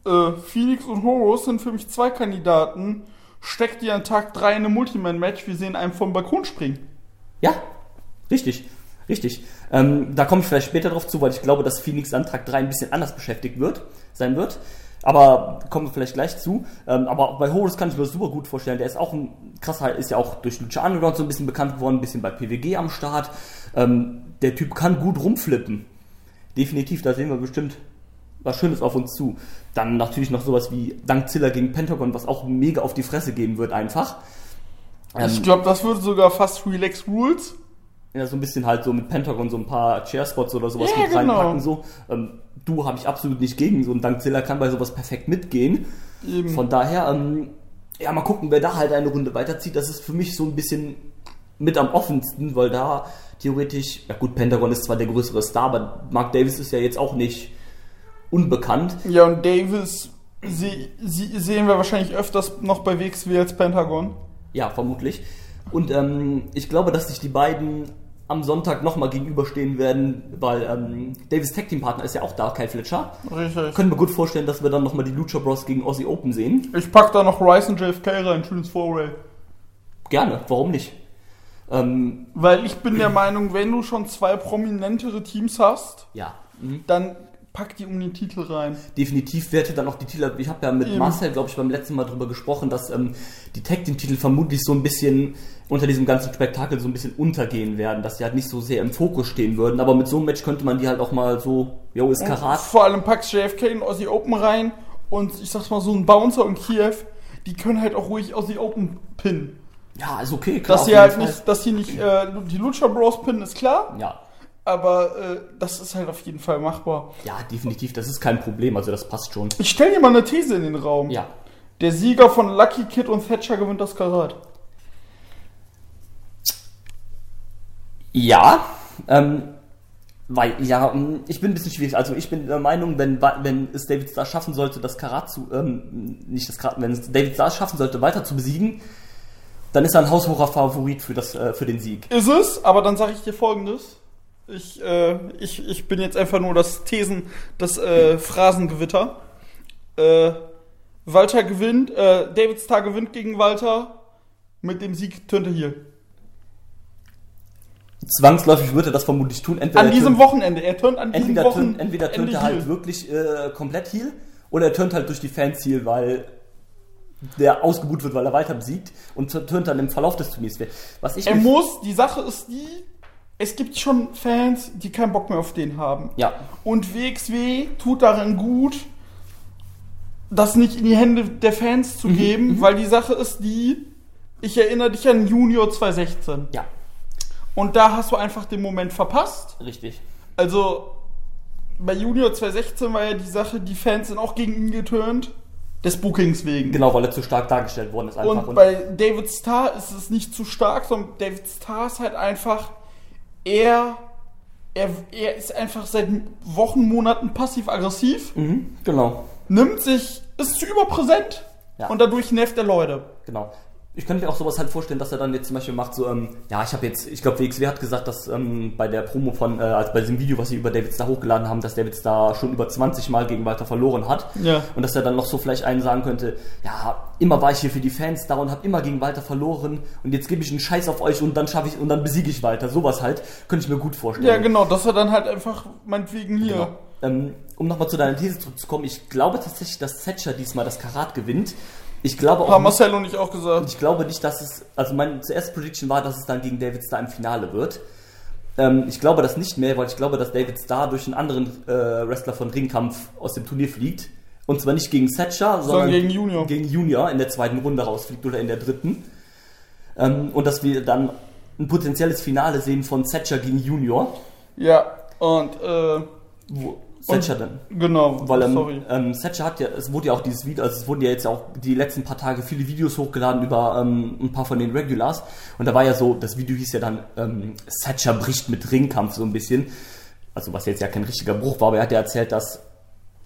Äh, Phoenix und Horus sind für mich zwei Kandidaten. Steckt ihr an Tag 3 in einem Multiman-Match, wir sehen einen vom Balkon springen. Ja, richtig, richtig. Ähm, da komme ich vielleicht später drauf zu, weil ich glaube, dass Phoenix an Tag 3 ein bisschen anders beschäftigt wird, sein wird. Aber kommen wir vielleicht gleich zu. Ähm, aber bei Horus kann ich mir das super gut vorstellen. Der ist auch ein krasser, ist ja auch durch Lucha Underground so ein bisschen bekannt geworden, ein bisschen bei PWG am Start. Ähm, der Typ kann gut rumflippen. Definitiv, da sehen wir bestimmt was Schönes auf uns zu. Dann natürlich noch sowas wie Dankzilla gegen Pentagon, was auch mega auf die Fresse gehen wird einfach. Ähm, ich glaube, das würde sogar fast Relax Rules. Ja, so ein bisschen halt so mit Pentagon so ein paar Chairspots oder sowas Ja, mit genau. reinpacken. So. Ähm, du habe ich absolut nicht gegen. So ein Dankzilla kann bei sowas perfekt mitgehen. Eben. Von daher, ähm, ja, mal gucken, wer da halt eine Runde weiterzieht. Das ist für mich so ein bisschen mit am offensten, weil da theoretisch, ja gut, Pentagon ist zwar der größere Star, aber Mark Davis ist ja jetzt auch nicht unbekannt. Ja, und Davis sie, sie, sehen wir wahrscheinlich öfters noch bei WXW als Pentagon. Ja, vermutlich. Und ähm, ich glaube, dass sich die beiden am Sonntag nochmal gegenüberstehen werden, weil ähm, Davis Tag Team Partner ist ja auch da, Kyle Fletcher. Richtig. Können wir gut vorstellen, dass wir dann nochmal die Lucha Bros gegen Aussie Open sehen. Ich pack da noch Rice und JFK rein, schönes Four-Way. Gerne, warum nicht? Ähm, Weil ich bin der Meinung, wenn du schon zwei prominentere Teams hast, ja. Mhm. dann pack die um den Titel rein. definitiv werte dann auch die Titel. Ich habe ja mit Eben. Marcel, glaube ich, beim letzten Mal drüber gesprochen, dass ähm, die Tag Team Titel vermutlich so ein bisschen unter diesem ganzen Spektakel so ein bisschen untergehen werden, dass sie halt nicht so sehr im Fokus stehen würden. Aber mit so einem Match könnte man die halt auch mal so, yo, ist Karat. Vor allem packst JFK in Aussie Open rein und ich sag's mal so ein Bouncer und Kiew, die können halt auch ruhig Aussie Open pinnen. Ja, ist okay, klar. Dass sie halt Fall. nicht, dass sie nicht äh, die Lucha Bros pinnen, ist klar, Ja. Aber äh, das ist halt auf jeden Fall machbar. Ja, definitiv, das ist kein Problem, also das passt schon. Ich stell dir mal eine These in den Raum. Ja. Der Sieger von Lucky Kid und Thatcher gewinnt das Karat. Ja, ähm, weil, ja, ähm, ich bin ein bisschen schwierig. Also ich bin der Meinung, wenn, wenn es David Starr schaffen sollte, das Karat zu, ähm, nicht das Karat, wenn es David Starr schaffen sollte, weiter zu besiegen, dann ist er ein haushocher Favorit für, das, äh, für den Sieg. Ist es, aber dann sage ich dir folgendes. Ich, äh, ich, ich bin jetzt einfach nur das Thesen, das äh, Phrasengewitter. Äh, Walter gewinnt, äh, David Starr gewinnt gegen Walter mit dem Sieg Tönte hier. Zwangsläufig wird er das vermutlich tun. Entweder An diesem Wochenende. Er turnt an diesem entweder, Wochenende. turnt, entweder turnt er halt wirklich äh, komplett Heal oder er turnt halt durch die Fans Heal, weil der ausgebucht wird, weil er weiter besiegt und turnt dann im Verlauf des Turniers. Was ich Er muss, die Sache ist die, es gibt schon Fans, die keinen Bock mehr auf den haben. ja, Und WXW tut darin gut, das nicht in die Hände der Fans Mhm, zu geben, weil die Sache ist die, ich erinnere dich an Junior 2016. ja, Und da hast du einfach den Moment verpasst. richtig. Also bei Junior 2016 war ja die Sache, die Fans sind auch gegen ihn geturnt, des Bookings wegen. Genau, weil er zu stark dargestellt worden ist einfach. Und bei David Starr ist es nicht zu stark, sondern David Starr ist halt einfach, er, er, er ist einfach seit Wochen, Monaten passiv-aggressiv, mhm, genau. nimmt sich, ist zu überpräsent Ja. und dadurch nervt er Leute. Genau. Ich könnte mir auch sowas halt vorstellen, dass er dann jetzt zum Beispiel macht, so, ähm, ja, ich habe jetzt, ich glaube, WXW hat gesagt, dass ähm, bei der Promo von, äh, also bei diesem Video, was sie über David Starr hochgeladen haben, dass David Starr schon über 20 Mal gegen Walter verloren hat. Ja. Und dass er dann noch so vielleicht einen sagen könnte, ja, immer war ich hier für die Fans da und habe immer gegen Walter verloren und jetzt gebe ich einen Scheiß auf euch und dann schaffe ich und dann besiege ich Walter. Sowas halt, könnte ich mir gut vorstellen. Ja, genau, dass er dann halt einfach, meinetwegen hier. Genau. Ähm, um nochmal zu deiner These zurückzukommen, ich glaube tatsächlich, dass Thatcher diesmal das Karat gewinnt. Ich glaube auch Haben nicht, Marcel und ich auch gesagt. ich glaube nicht, dass es, also meine zuerste Prediction war, dass es dann gegen David Starr im Finale wird. Ähm, ich glaube das nicht mehr, weil ich glaube, dass David Starr durch einen anderen äh, Wrestler von Ringkampf aus dem Turnier fliegt. Und zwar nicht gegen Thatcher, sondern gegen Junior. gegen Junior in der zweiten Runde rausfliegt oder in der dritten. Ähm, und dass wir dann ein potenzielles Finale sehen von Thatcher gegen Junior. Ja, und, äh, Wo Thatcher dann. genau, Weil ähm, sorry. ähm, Thatcher hat ja, es wurde ja auch dieses Video, also es wurden ja jetzt auch die letzten paar Tage viele Videos hochgeladen über ähm, ein paar von den Regulars. Und da war ja so, das Video hieß ja dann, ähm, Thatcher bricht mit Ringkampf so ein bisschen. Also was jetzt ja kein richtiger Bruch war, aber er hat ja erzählt, dass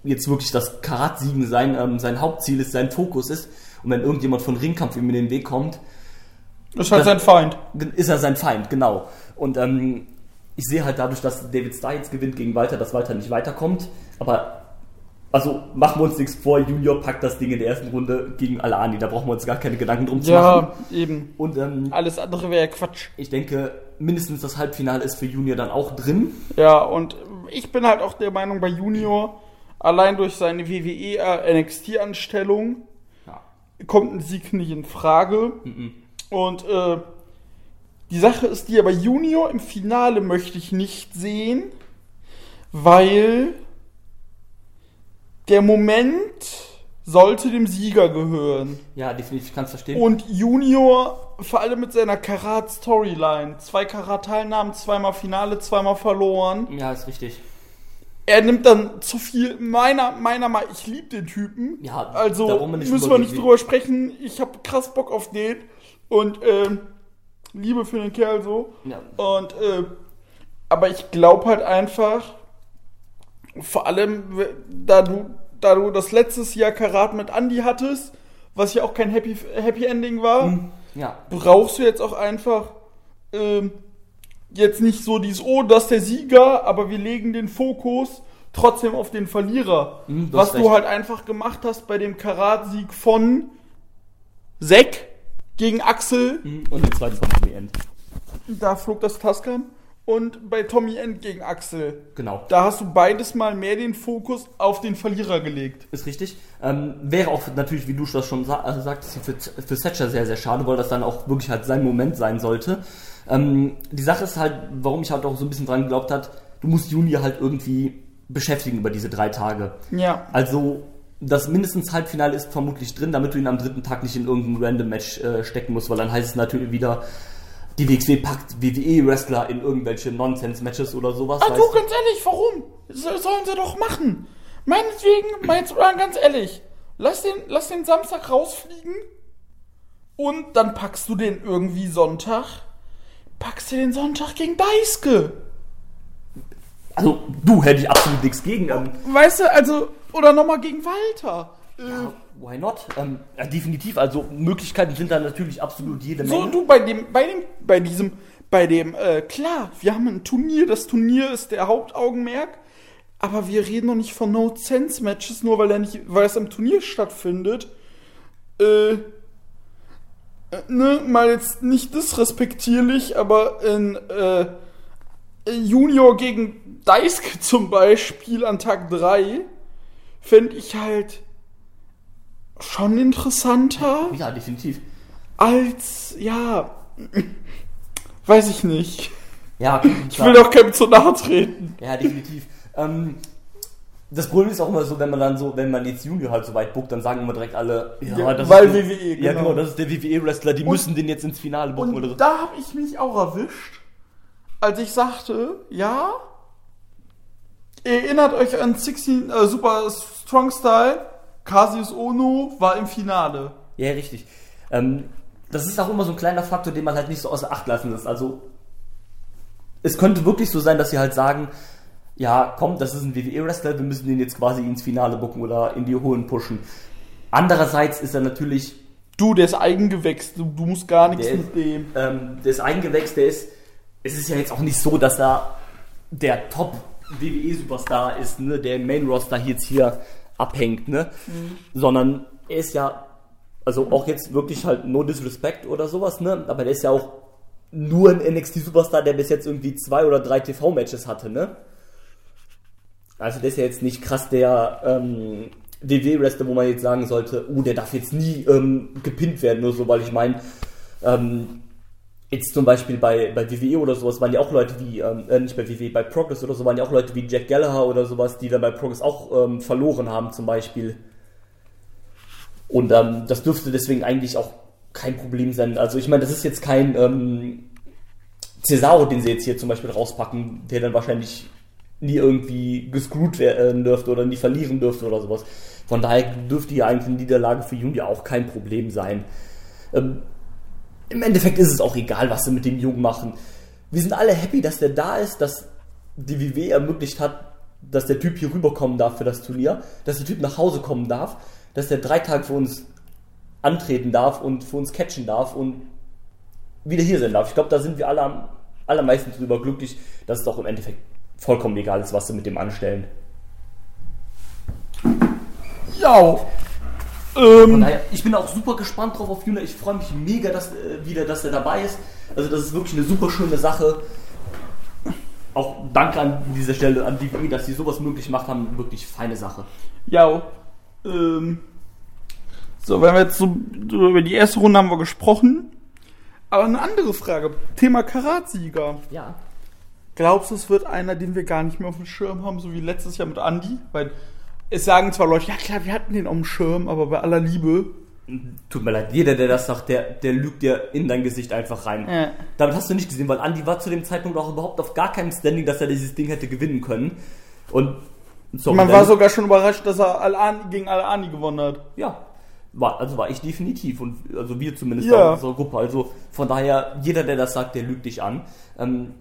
jetzt wirklich das Karatsiegen sein, ähm, sein Hauptziel ist, sein Fokus ist. Und wenn irgendjemand von Ringkampf ihm in den Weg kommt, ist halt sein Feind. ist er sein Feind, genau. Und ähm, ich sehe halt dadurch, dass David Starr jetzt gewinnt gegen Walter, dass Walter nicht weiterkommt. Aber, also machen wir uns nichts vor, Junior packt das Ding in der ersten Runde gegen Alani. Da brauchen wir uns gar keine Gedanken drum zu machen. Ja, eben. Und ähm, Alles andere wäre ja Quatsch. ich denke, mindestens das Halbfinale ist für Junior dann auch drin. Ja, und ich bin halt auch der Meinung bei Junior, allein durch seine WWE äh, NXT-Anstellung Ja. kommt ein Sieg nicht in Frage. Und äh, die Sache ist die, aber Junior im Finale möchte ich nicht sehen, weil der Moment sollte dem Sieger gehören. Ja, definitiv, ich kann es verstehen. Und Junior, vor allem mit seiner Karat-Storyline, zwei Karat-Teilnahmen, zweimal Finale, zweimal verloren. ja, ist richtig. Er nimmt dann zu viel, meiner, meiner Meinung, ich liebe den Typen. Ja, also müssen drüber wir nicht drüber sprechen. Ich habe krass Bock auf den und ähm, Liebe für den Kerl so. Ja. Und äh, aber ich glaube halt einfach, vor allem da du, da du das letztes Jahr Karat mit Andy hattest, was ja auch kein Happy, Happy Ending war, Ja, brauchst du jetzt auch einfach ähm, jetzt nicht so dieses, oh, das ist der Sieger, aber wir legen den Fokus trotzdem auf den Verlierer. Mhm, was du halt einfach gemacht hast bei dem Karat-Sieg von Zack gegen Axel, und den zweiten vom Happy End. da flog das Tascam. und bei Tommy End gegen Axel. Genau. Da hast du beides mal mehr den Fokus auf den Verlierer gelegt. Ist richtig. Ähm, wäre auch natürlich, wie du das schon sa also sagtest, für, für Thatcher sehr, sehr schade, weil das dann auch wirklich halt sein Moment sein sollte. Ähm, die Sache ist halt, warum ich halt auch so ein bisschen dran geglaubt hat, du musst Juni halt irgendwie beschäftigen über diese drei Tage. Ja. Also das mindestens Halbfinale ist vermutlich drin, damit du ihn am dritten Tag nicht in irgendein Random Match äh, stecken musst, weil dann heißt es natürlich wieder, die WXW packt WWE-Wrestler in irgendwelche Nonsense-Matches oder sowas. Weißt du, ganz ehrlich, warum? So, sollen sie doch machen. Meinetwegen, meinst ganz ehrlich, lass den, lass den Samstag rausfliegen und dann packst du den irgendwie Sonntag. Packst du den Sonntag gegen Deiske. Also, du hätte ich absolut nichts gegen. Ähm, Weißt du, also, oder nochmal gegen Walter. Äh, why not? Ähm, ja, definitiv. Also, Möglichkeiten sind da natürlich absolut jede Menge. So, du bei dem, bei dem, bei diesem, bei dem, äh, klar, wir haben ein Turnier, das Turnier ist der Hauptaugenmerk, aber wir reden noch nicht von No-Sense-Matches, nur weil er nicht, weil es am Turnier stattfindet. Äh, äh, ne, mal jetzt nicht disrespektierlich, aber in, äh, Junior gegen Deiske zum Beispiel an Tag 3 fände ich halt schon interessanter ja, definitiv. als, ja, weiß ich nicht. Ja, Ich will doch keinem zu nahe treten. Ja, definitiv. ähm, das Problem ist auch immer so, wenn man dann so, wenn man jetzt Junior halt so weit buckt, dann sagen immer direkt alle, ja, Ja, das weil ist der, WWE, Ja, genau. genau, das ist der WWE-Wrestler, die müssen den jetzt ins Finale bucken oder so. Und da habe ich mich auch erwischt, als ich sagte, ja, ihr erinnert euch an 16 äh, Super Strong Style, Cassius Ono war im Finale. Ja, richtig. Ähm, das ist auch immer so ein kleiner Faktor, den man halt nicht so außer Acht lassen lässt. Also, es könnte wirklich so sein, dass sie halt sagen, ja, komm, das ist ein WWE-Wrestler, wir müssen den jetzt quasi ins Finale bucken oder in die Hohen pushen. Andererseits ist er natürlich, Du, der ist Eigengewächs, du, du musst gar nichts mit dem. ähm, der ist Eingewächst, der ist, es ist ja jetzt auch nicht so, dass er der Top-WWE-Superstar ist, ne, der im Main-Roster jetzt hier abhängt, ne, sondern er ist ja, also auch jetzt wirklich halt no disrespect oder sowas, ne, aber der ist ja auch nur ein NXT-Superstar, der bis jetzt irgendwie zwei oder drei TV-Matches hatte, ne. Also der ist ja jetzt nicht krass der ähm, WWE-Wrestler, wo man jetzt sagen sollte, uh, der darf jetzt nie ähm, gepinnt werden, nur so, weil ich meine, ähm, jetzt zum Beispiel bei, bei WWE oder sowas waren ja auch Leute wie, ähm, äh, nicht bei WWE, bei Progress oder so waren ja auch Leute wie Jack Gallagher oder sowas, die dann bei Progress auch ähm, verloren haben zum Beispiel. Und ähm, das dürfte deswegen eigentlich auch kein Problem sein. Also ich meine, das ist jetzt kein ähm, Cesaro, den sie jetzt hier zum Beispiel rauspacken, der dann wahrscheinlich nie irgendwie gescrewt werden dürfte oder nie verlieren dürfte oder sowas. Von daher dürfte hier eigentlich eine Niederlage für Juni auch kein Problem sein. Ähm, Im Endeffekt ist es auch egal, was sie mit dem Jungen machen. Wir sind alle happy, dass der da ist, dass die WW ermöglicht hat, dass der Typ hier rüberkommen darf für das Turnier, dass der Typ nach Hause kommen darf, dass der drei Tage für uns antreten darf und für uns catchen darf und wieder hier sein darf. Ich glaube, da sind wir alle am allermeisten drüber glücklich, dass es doch im Endeffekt vollkommen egal ist, was sie mit dem anstellen. Ja. Ähm, daher, ich bin auch super gespannt drauf auf Juna. Ich freue mich mega, dass äh, wieder, dass er dabei ist. Also das ist wirklich eine super schöne Sache. Auch danke an dieser Stelle an WWE, dass sie sowas möglich gemacht haben. Wirklich feine Sache. ja. Ähm, so, wenn wir jetzt so über die erste Runde haben wir gesprochen. Aber eine andere Frage. Thema Karatsieger. Ja. Glaubst du, es wird einer, den wir gar nicht mehr auf dem Schirm haben, so wie letztes Jahr mit Andy? Weil es sagen zwar Leute, ja klar, wir hatten den auf dem Schirm, aber bei aller Liebe. Tut mir leid, jeder, der das sagt, der, der lügt dir in dein Gesicht einfach rein. Ja. Damit hast du nicht gesehen, weil Andy war zu dem Zeitpunkt auch überhaupt auf gar keinem Standing, dass er dieses Ding hätte gewinnen können. Und sorry, Man war sogar schon überrascht, dass er Al-Ani, gegen Al-Ani gewonnen hat. Ja, war, also war ich definitiv und also wir zumindest Ja. in unserer Gruppe. Also von daher, jeder, der das sagt, der lügt dich an. Ähm,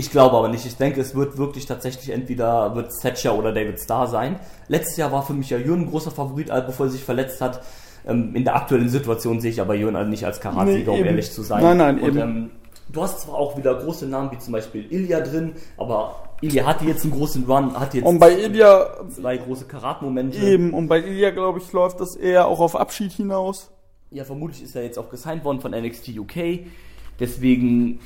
ich glaube aber nicht. Ich denke, es wird wirklich tatsächlich entweder wird Thatcher oder David Starr sein. Letztes Jahr war für mich ja Jürgen ein großer Favorit, bevor er sich verletzt hat. Ähm, in der aktuellen Situation sehe ich aber Jürgen nicht als Karatsieger, Nee, um ehrlich zu sein. Nein, nein, und, eben. Ähm, du hast zwar auch wieder große Namen wie zum Beispiel Ilya drin, aber Ilya hatte jetzt einen großen Run, hat jetzt Und bei Ilya zwei große Karatmomente. eben, und bei Ilya, glaube ich, läuft das eher auch auf Abschied hinaus. Ja, vermutlich ist er jetzt auch gesigned worden von NXT UK. Deswegen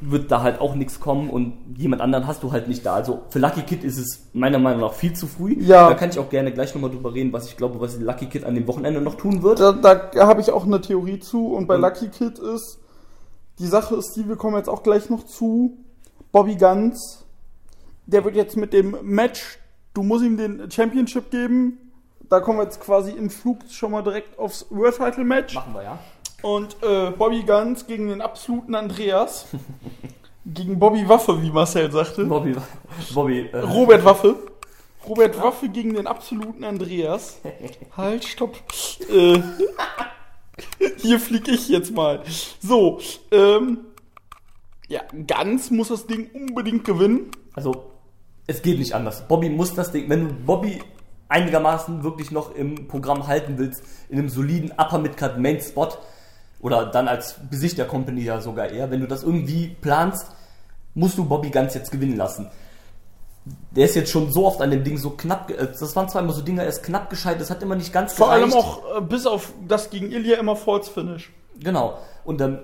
wird da halt auch nichts kommen und jemand anderen hast du halt nicht da. Also für Lucky Kid ist es meiner Meinung nach viel zu früh. Ja. Da kann ich auch gerne gleich nochmal drüber reden, was ich glaube, was Lucky Kid an dem Wochenende noch tun wird. Da, da habe ich auch eine Theorie zu. Und bei Und- Lucky Kid ist, die Sache ist die, wir kommen jetzt auch gleich noch zu. Bobby Guns, der wird jetzt mit dem Match, du musst ihm den Championship geben. Da kommen wir jetzt quasi im Flug schon mal direkt aufs World Title Match. Machen wir, ja. Und äh, Bobby Guns gegen den absoluten Andreas. gegen Bobby Waffe, wie Marcel sagte. Bobby, Bobby, äh, Robert Waffe. Robert Waffe gegen den absoluten Andreas. Halt, stopp. Äh, hier flieg ich jetzt mal. So, ähm, ja, Ganz muss das Ding unbedingt gewinnen. Also, es geht nicht anders. Bobby muss das Ding, wenn du Bobby einigermaßen wirklich noch im Programm halten willst, in einem soliden Upper Midcard Main Spot oder dann als Gesicht der Company ja sogar eher, wenn du das irgendwie planst, musst du Bobby ganz jetzt gewinnen lassen. Der ist jetzt schon so oft an dem Ding so knapp, äh, das waren zweimal so Dinge, er ist knapp gescheitert, das hat immer nicht ganz Vor allem auch äh, bis auf das gegen Ilya immer False Finish. Genau. Und ähm,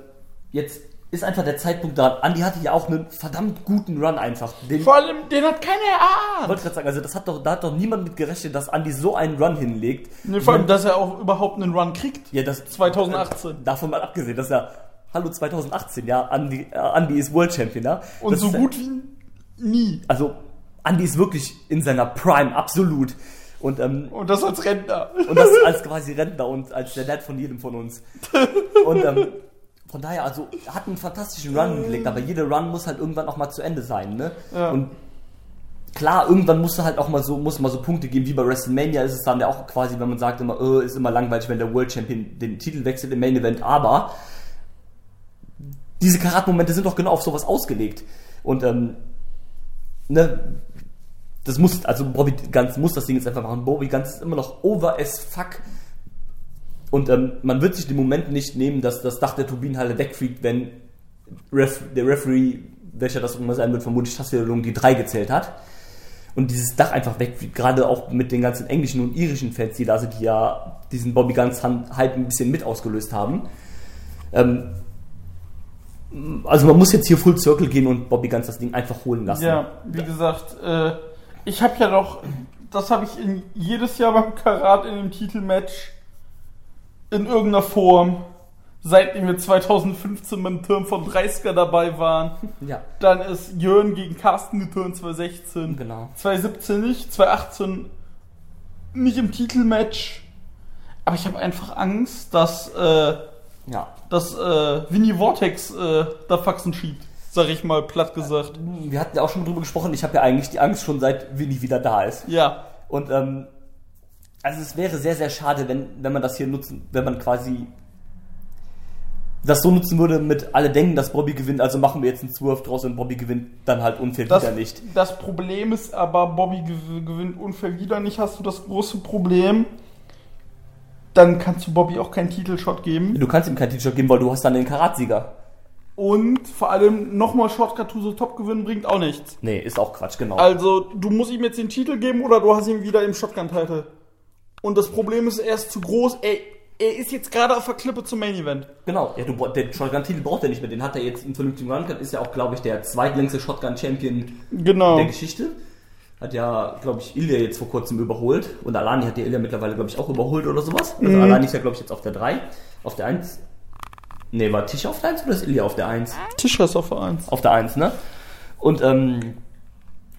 jetzt ist einfach der Zeitpunkt da. Andy hatte ja auch einen verdammt guten Run einfach. Den, Vor allem, den hat keiner Ich erahnt. wollte gerade sagen, also das hat doch, da hat doch niemand mit gerechnet, dass Andy so einen Run hinlegt. Nee, vor allem, dass er auch überhaupt einen Run kriegt. Ja, das 2018. Davon mal abgesehen, dass er Hallo 2018, ja, Andy, äh, Andy ist World Champion, ja. Und Das so gut wie nie. Also Andy ist wirklich in seiner Prime, absolut. Und ähm, Und das als Rentner. und das als quasi Rentner und als der Dad von jedem von uns. Und ähm, von daher, also er hat einen fantastischen Run hingelegt, aber jeder Run muss halt irgendwann auch mal zu Ende sein, ne? Ja. Und klar, irgendwann musst du halt auch mal so, muss mal so Punkte geben, wie bei WrestleMania ist es dann ja auch quasi, wenn man sagt immer, äh, ist immer langweilig, wenn der World Champion den Titel wechselt im Main Event, aber diese Karat-Momente sind doch genau auf sowas ausgelegt. Und ähm, ne, das muss, also Bobby Ganz muss das Ding jetzt einfach machen. Bobby Ganz ist immer noch over as fuck. Und ähm, man wird sich den Moment nicht nehmen, dass das Dach der Turbinenhalle wegfliegt, wenn Ref, der Referee, welcher das immer sein wird, vermutlich Tasswiederholung die drei gezählt hat. Und dieses Dach einfach wegfliegt, gerade auch mit den ganzen englischen und irischen Fans, die da sind, die ja diesen Bobby Guns Hype ein bisschen mit ausgelöst haben. Ähm, also man muss jetzt hier Full Circle gehen und Bobby Guns das Ding einfach holen lassen. Ja, wie gesagt, äh, ich habe ja doch, das habe ich in, jedes Jahr beim Karat in dem Titelmatch in irgendeiner Form, seitdem wir 2015 beim Turm von 30er dabei waren. ja. Dann ist Jörn gegen Carsten geturnt 2016. Genau. 2017 nicht, 2018 nicht im Titelmatch. Aber ich habe einfach Angst, dass, äh, Ja. dass äh, Vinny Vortex äh, da Faxen schiebt. Sag ich mal platt gesagt. Wir hatten ja auch schon drüber gesprochen, ich habe ja eigentlich die Angst schon seit Winnie wieder da ist. Ja. Und ähm, also es wäre sehr, sehr schade, wenn, wenn man das hier nutzen, wenn man quasi das so nutzen würde mit alle denken, dass Bobby gewinnt, also machen wir jetzt einen Swerve draus und Bobby gewinnt dann halt unfair Das, wieder nicht. das Problem ist aber, Bobby gew- gewinnt unfair wieder nicht, hast du das große Problem. Dann kannst du Bobby auch keinen Titelshot geben. Du kannst ihm kein T-Shirt geben, weil du hast dann den Karatsieger. Und vor allem nochmal Shortcut to the Top gewinnen bringt auch nichts. Nee, ist auch Quatsch, genau. Also, du musst ihm jetzt den Titel geben oder du hast ihn wieder im Shotgun-Title. Und das Problem ist, er ist zu groß. Er, er ist jetzt gerade auf der Klippe zum Main Event. Genau, ja, du, den Shotgun-Titel braucht er nicht mehr, den hat er jetzt im vernünftigen Run gehabt, ist ja auch, glaube ich, der zweitlängste Shotgun-Champion Genau. der Geschichte. Hat ja, glaube ich, Ilya jetzt vor kurzem überholt. Und Alani hat ja Ilya mittlerweile, glaube ich, auch überholt oder sowas. Also Mhm. Alani ist ja, glaube ich, jetzt auf der 3. Auf der 1. Nee, war Tisch auf der 1 oder ist Ilya auf der 1? Tischer ist auf der 1. Auf der 1, ne? Und, ähm,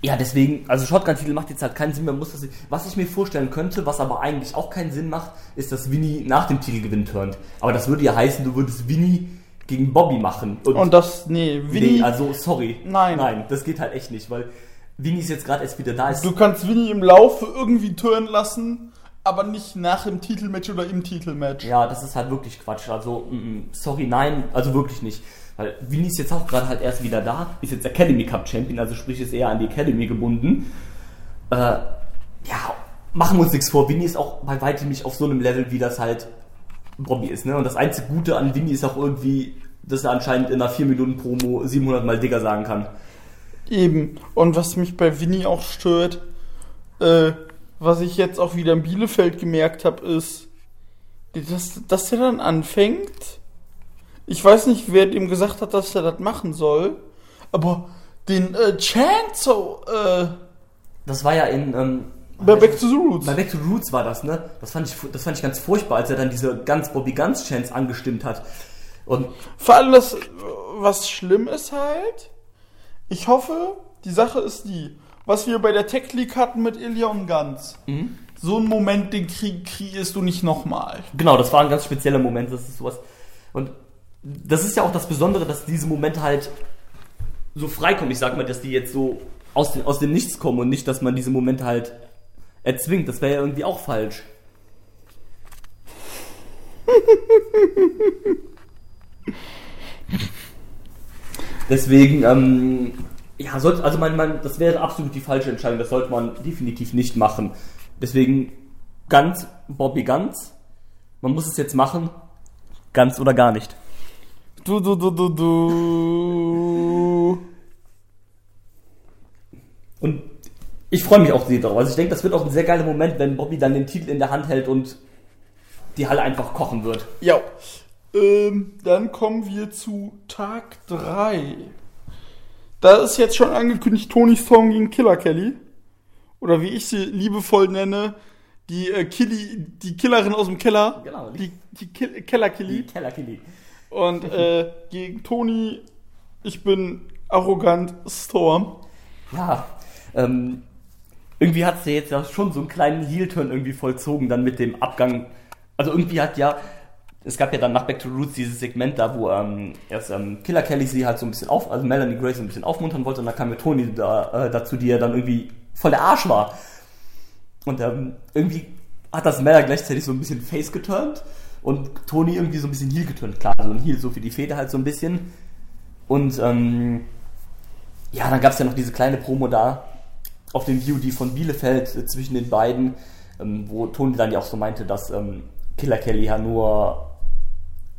ja, deswegen, also Shotgun-Titel macht jetzt halt keinen Sinn mehr. Muss das, was ich mir vorstellen könnte, was aber eigentlich auch keinen Sinn macht, ist, dass Winnie nach dem Titelgewinn turnt. Aber das würde ja heißen, du würdest Winnie gegen Bobby machen. Und das, nee, Winnie. Nee, also sorry. Nein. Nein, das geht halt echt nicht, weil Winnie ist jetzt gerade erst wieder da. Ist, Du kannst Winnie im Laufe irgendwie turnen lassen, aber nicht nach dem Titelmatch oder im Titelmatch. ja, das ist halt wirklich Quatsch. Also, mm, mm, sorry, nein, also wirklich nicht. Weil Winnie ist jetzt auch gerade halt erst wieder da, ist jetzt Academy Cup Champion, also sprich ist eher an die Academy gebunden. Äh, ja, machen wir uns nichts vor. Winnie ist auch bei weitem nicht auf so einem Level, wie das halt Bobby ist. Ne? Und das einzige Gute an Winnie ist auch irgendwie, dass er anscheinend in einer 4 Minuten Promo 700 Mal Digger sagen kann. Eben. Und was mich bei Winnie auch stört, äh, was ich jetzt auch wieder in Bielefeld gemerkt habe, ist, dass, dass er dann anfängt, Ich weiß nicht, wer dem gesagt hat, dass er das machen soll. Aber den äh, Chant so, äh, Das war ja in. Ähm, bei Back to the Roots. Bei Back to the Roots war das, ne? Das fand ich, das fand ich ganz furchtbar, als er dann diese ganz Bobby Guns Chance angestimmt hat. Und Vor allem das, was schlimm ist halt, ich hoffe, die Sache ist die, was wir bei der Tech League hatten mit Ilya und Ganz. So einen Moment, den krieg, kriegst du nicht nochmal. genau, das war ein ganz spezieller Moment, das ist sowas. Und das ist ja auch das Besondere, dass diese Momente halt so freikommen. Ich sag mal, dass die jetzt so aus, den, aus dem Nichts kommen und nicht, dass man diese Momente halt erzwingt. Das wäre ja irgendwie auch falsch. Deswegen, ähm, ja, sollte, also man, man, das wäre absolut die falsche Entscheidung. Das sollte man definitiv nicht machen. Deswegen ganz Bobby ganz. Man muss es jetzt machen, ganz oder gar nicht. Du, du, du, du, du. Und ich freue mich auch sehr darauf. Also ich denke, das wird auch ein sehr geiler Moment, wenn Bobby dann den Titel in der Hand hält und die Halle einfach kochen wird. Ja. Ähm, dann kommen wir zu Tag 3. Da ist jetzt schon angekündigt Tony Storm gegen Killer Kelly. Oder wie ich sie liebevoll nenne, die, äh, Killy, die Killerin aus dem Keller. Genau. Die, die Kill Keller Killy. Keller Killy. Und äh, gegen Tony, ich bin arrogant Storm. Ja, ähm, irgendwie hat sie jetzt ja schon so einen kleinen Heel-Turn irgendwie vollzogen, dann mit dem Abgang. Also irgendwie hat ja, es gab ja dann nach Back to Roots dieses Segment da, wo ähm, erst ähm, Killer Kelly sie halt so ein bisschen auf, also Melanie Grace so ein bisschen aufmuntern wollte und dann kam ja Tony da, äh, dazu, die ja dann irgendwie voll der Arsch war. Und ähm, irgendwie hat das Mella gleichzeitig so ein bisschen face geturnt und Tony irgendwie so ein bisschen Heel geturnt. Klar, so ein Heel so für die Feder halt so ein bisschen. Und ähm, ja, dann gab es ja noch diese kleine Promo da auf dem VOD von Bielefeld äh, zwischen den beiden, ähm, wo Tony dann ja auch so meinte, dass ähm, Killer Kelly ja nur,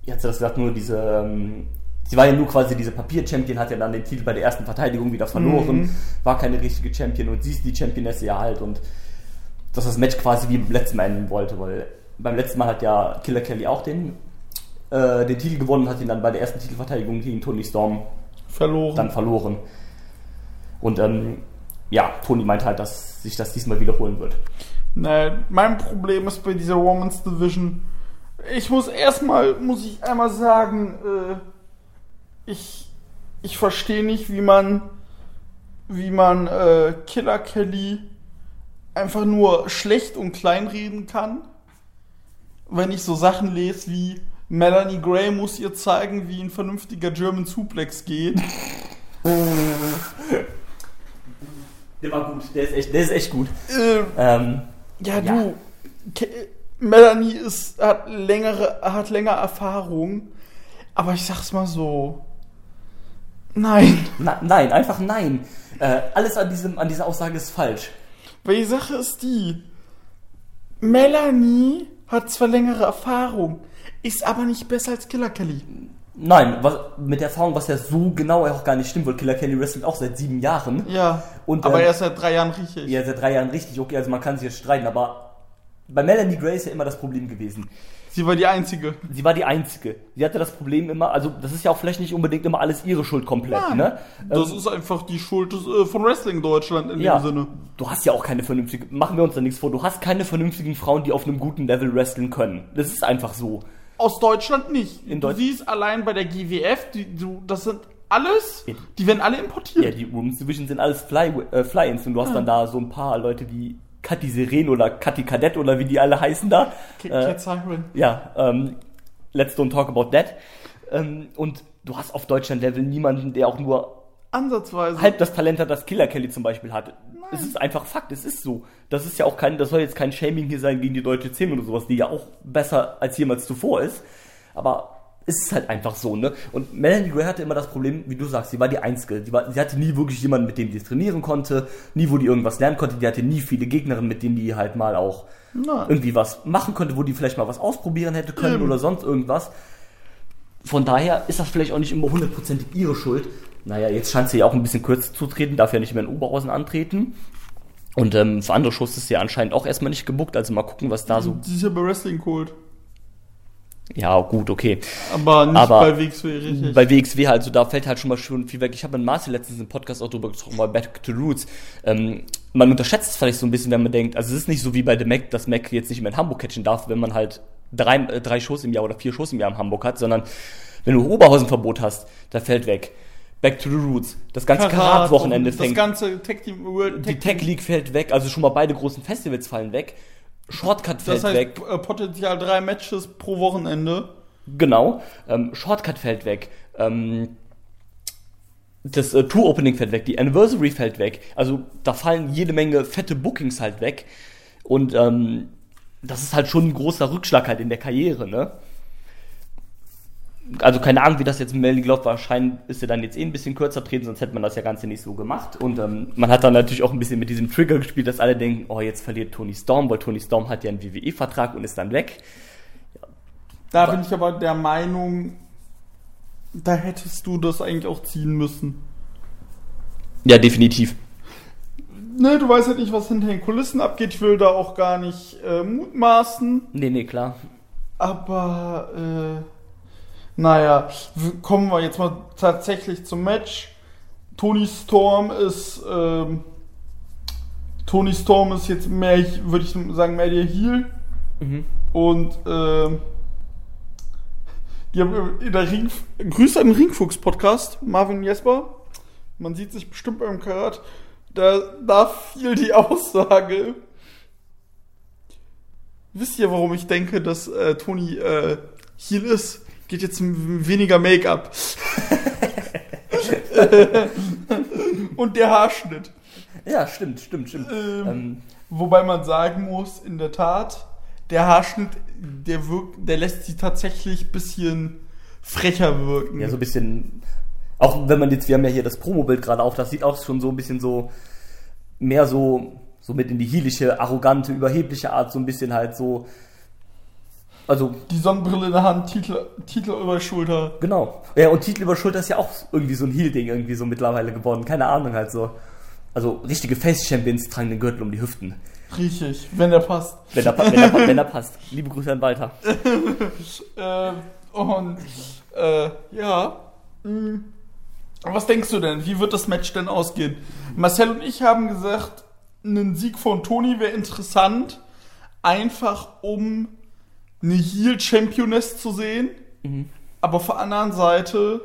wie hat sie das gesagt, nur diese, ähm, sie war ja nur quasi diese Papier-Champion, hat ja dann den Titel bei der ersten Verteidigung wieder verloren, war keine richtige Champion und sie ist die Championess ja halt und dass das Match quasi wie beim letzten Mal enden wollte, weil beim letzten Mal hat ja Killer Kelly auch den, äh, den Titel gewonnen, hat ihn dann bei der ersten Titelverteidigung gegen Tony Storm Verloren. dann verloren. Und ähm, ja, Tony meint halt, dass sich das diesmal wiederholen wird. Nein, mein Problem ist bei dieser Women's Division. Ich muss erstmal, muss ich einmal sagen, äh, ich, ich verstehe nicht, wie man, wie man äh, Killer Kelly einfach nur schlecht und kleinreden kann. Wenn ich so Sachen lese wie Melanie Gray muss ihr zeigen, wie ein vernünftiger German Suplex geht. Der war gut, der ist echt, der ist echt gut. Äh, Ähm, Ja, Ja. du. Melanie ist, hat längere, hat länger Erfahrung. Aber ich sag's mal so. Nein. na, nein, einfach nein. Äh, alles an, diesem, an dieser Aussage ist falsch. Weil die Sache ist die. Melanie hat zwar längere Erfahrung, ist aber nicht besser als Killer Kelly. Nein, was, mit der Erfahrung, was ja so genau auch gar nicht stimmt, weil Killer Kelly wrestelt auch seit sieben Jahren. Ja. Und, aber ähm, er ist seit drei Jahren richtig. Ja, seit drei Jahren richtig, okay, also man kann sich jetzt streiten, aber bei Melanie Gray ist ja immer das Problem gewesen. Sie war die einzige. Sie war die Einzige. Sie hatte das Problem immer, also das ist ja auch vielleicht nicht unbedingt immer alles ihre Schuld komplett, Nein. ne? Das Ähm, ist einfach die Schuld des, äh, von Wrestling Deutschland in ja, dem Sinne. du hast ja auch keine vernünftigen, machen wir uns da nichts vor, du hast keine vernünftigen Frauen, die auf einem guten Level wresteln können. Das ist einfach so. Aus Deutschland nicht. In du Deutsch- siehst allein bei der GWF, die, du, das sind alles, Ja. die werden alle importiert. Ja, die Women's Division sind alles Fly, äh, Fly-Ins und du hast dann da so ein paar Leute wie Kathi Seren oder Kathi Kadett oder wie die alle heißen da. K- Äh, Siren. Ja, ähm, let's don't talk about that. Ähm, und du hast auf Deutschland-Level niemanden, der auch nur Ansatzweise. halb das Talent hat, das Killer Kelly zum Beispiel hatte. Es ist einfach Fakt, es ist so. Das ist ja auch kein, das soll jetzt kein Shaming hier sein gegen die deutsche Szene oder sowas, die ja auch besser als jemals zuvor ist. Aber es ist halt einfach so, ne? Und Melanie Gray hatte immer das Problem, wie du sagst, sie war die Einzige. Die war, sie hatte nie wirklich jemanden, mit dem die trainieren konnte, nie, wo die irgendwas lernen konnte. Die hatte nie viele Gegnerinnen, mit denen die halt mal auch Nein. irgendwie was machen konnte, wo die vielleicht mal was ausprobieren hätte können Eben. oder sonst irgendwas. Von daher ist das vielleicht auch nicht immer hundertprozentig ihre Schuld. Naja, jetzt scheint sie ja auch ein bisschen kürzer zu treten, darf ja nicht mehr in Oberhausen antreten. Und ähm, für andere Shows ist sie ja anscheinend auch erstmal nicht gebuckt, also mal gucken, was da so. Sie ist ja bei Wrestling Kult. Ja, gut, okay. Aber nicht Aber bei WXW richtig. Bei WXW halt, so da fällt halt schon mal schon viel weg. Ich habe mit Marcel letztens im Podcast auch drüber gesprochen, bei Back to Roots. Ähm, man unterschätzt es vielleicht so ein bisschen, wenn man denkt, also es ist nicht so wie bei The Mac, dass Mac jetzt nicht mehr in Hamburg catchen darf, wenn man halt drei, äh, drei Shows im Jahr oder vier Shows im Jahr in Hamburg hat, sondern wenn du Oberhausenverbot hast, da fällt weg. Back to the Roots. Das ganze Karat-Wochenende Das fängt. ganze Tech Team World Die Tech League fällt weg, also schon mal beide großen Festivals fallen weg. Shortcut fällt Das heißt weg. äh, Potenzial drei Matches pro Wochenende. Genau. Ähm, Shortcut fällt weg. Ähm, das äh, Tour Opening fällt weg. Die Anniversary fällt weg. Also da fallen jede Menge fette Bookings halt weg. Und ähm, das ist halt schon ein großer Rückschlag halt in der Karriere, ne? Also keine Ahnung, wie das jetzt mit Melanie läuft. Wahrscheinlich ist er dann jetzt eh ein bisschen kürzer treten, sonst hätte man das ja Ganze nicht so gemacht. Und ähm, man hat dann natürlich auch ein bisschen mit diesem Trigger gespielt, dass alle denken, oh, jetzt verliert Tony Storm, weil Tony Storm hat ja einen WWE-Vertrag und ist dann weg. Da bin ich aber der Meinung, da hättest du das eigentlich auch ziehen müssen. Ja, definitiv. Ne, du weißt halt nicht, was hinter den Kulissen abgeht. Ich will da auch gar nicht äh, mutmaßen. Nee, nee, klar. Aber, äh, naja, kommen wir jetzt mal tatsächlich zum Match. Tony Storm ist, ähm, Tony Storm ist jetzt mehr, würde ich sagen, mehr der Heel. Mhm. Und, ähm, die haben in der Ring, Grüße an den Ringfuchs-Podcast, Marvin Jesper. Man sieht sich bestimmt beim Karat. Da, da fiel die Aussage. Wisst ihr, warum ich denke, dass äh, Tony äh, Heel ist? Geht jetzt weniger Make-up. Und der Haarschnitt. Ja, stimmt, stimmt, stimmt. Ähm, Ähm, Wobei man sagen muss, in der Tat, der Haarschnitt, der wirkt, der lässt sie tatsächlich ein bisschen frecher wirken. ja, so ein bisschen. Auch wenn man jetzt, wir haben ja hier das Promobild gerade auf, das sieht auch schon so ein bisschen so mehr so, so mit in die hielische, arrogante, überhebliche Art, so ein bisschen halt so. Also, Die Sonnenbrille in der Hand, Titel, Titel über Schulter. genau. Ja, und Titel über Schulter ist ja auch irgendwie so ein Heel-Ding irgendwie so mittlerweile geworden. Keine Ahnung halt so. Also, richtige Face-Champions tragen den Gürtel um die Hüften. Riechig, wenn der passt. Wenn er, wenn er, wenn er passt. Liebe Grüße an Walter. Äh, und äh, ja. mh. Was denkst du denn? Wie wird das Match denn ausgehen? Marcel und ich haben gesagt, ein Sieg von Toni wäre interessant, einfach um eine Heel Championess zu sehen. Aber auf der anderen Seite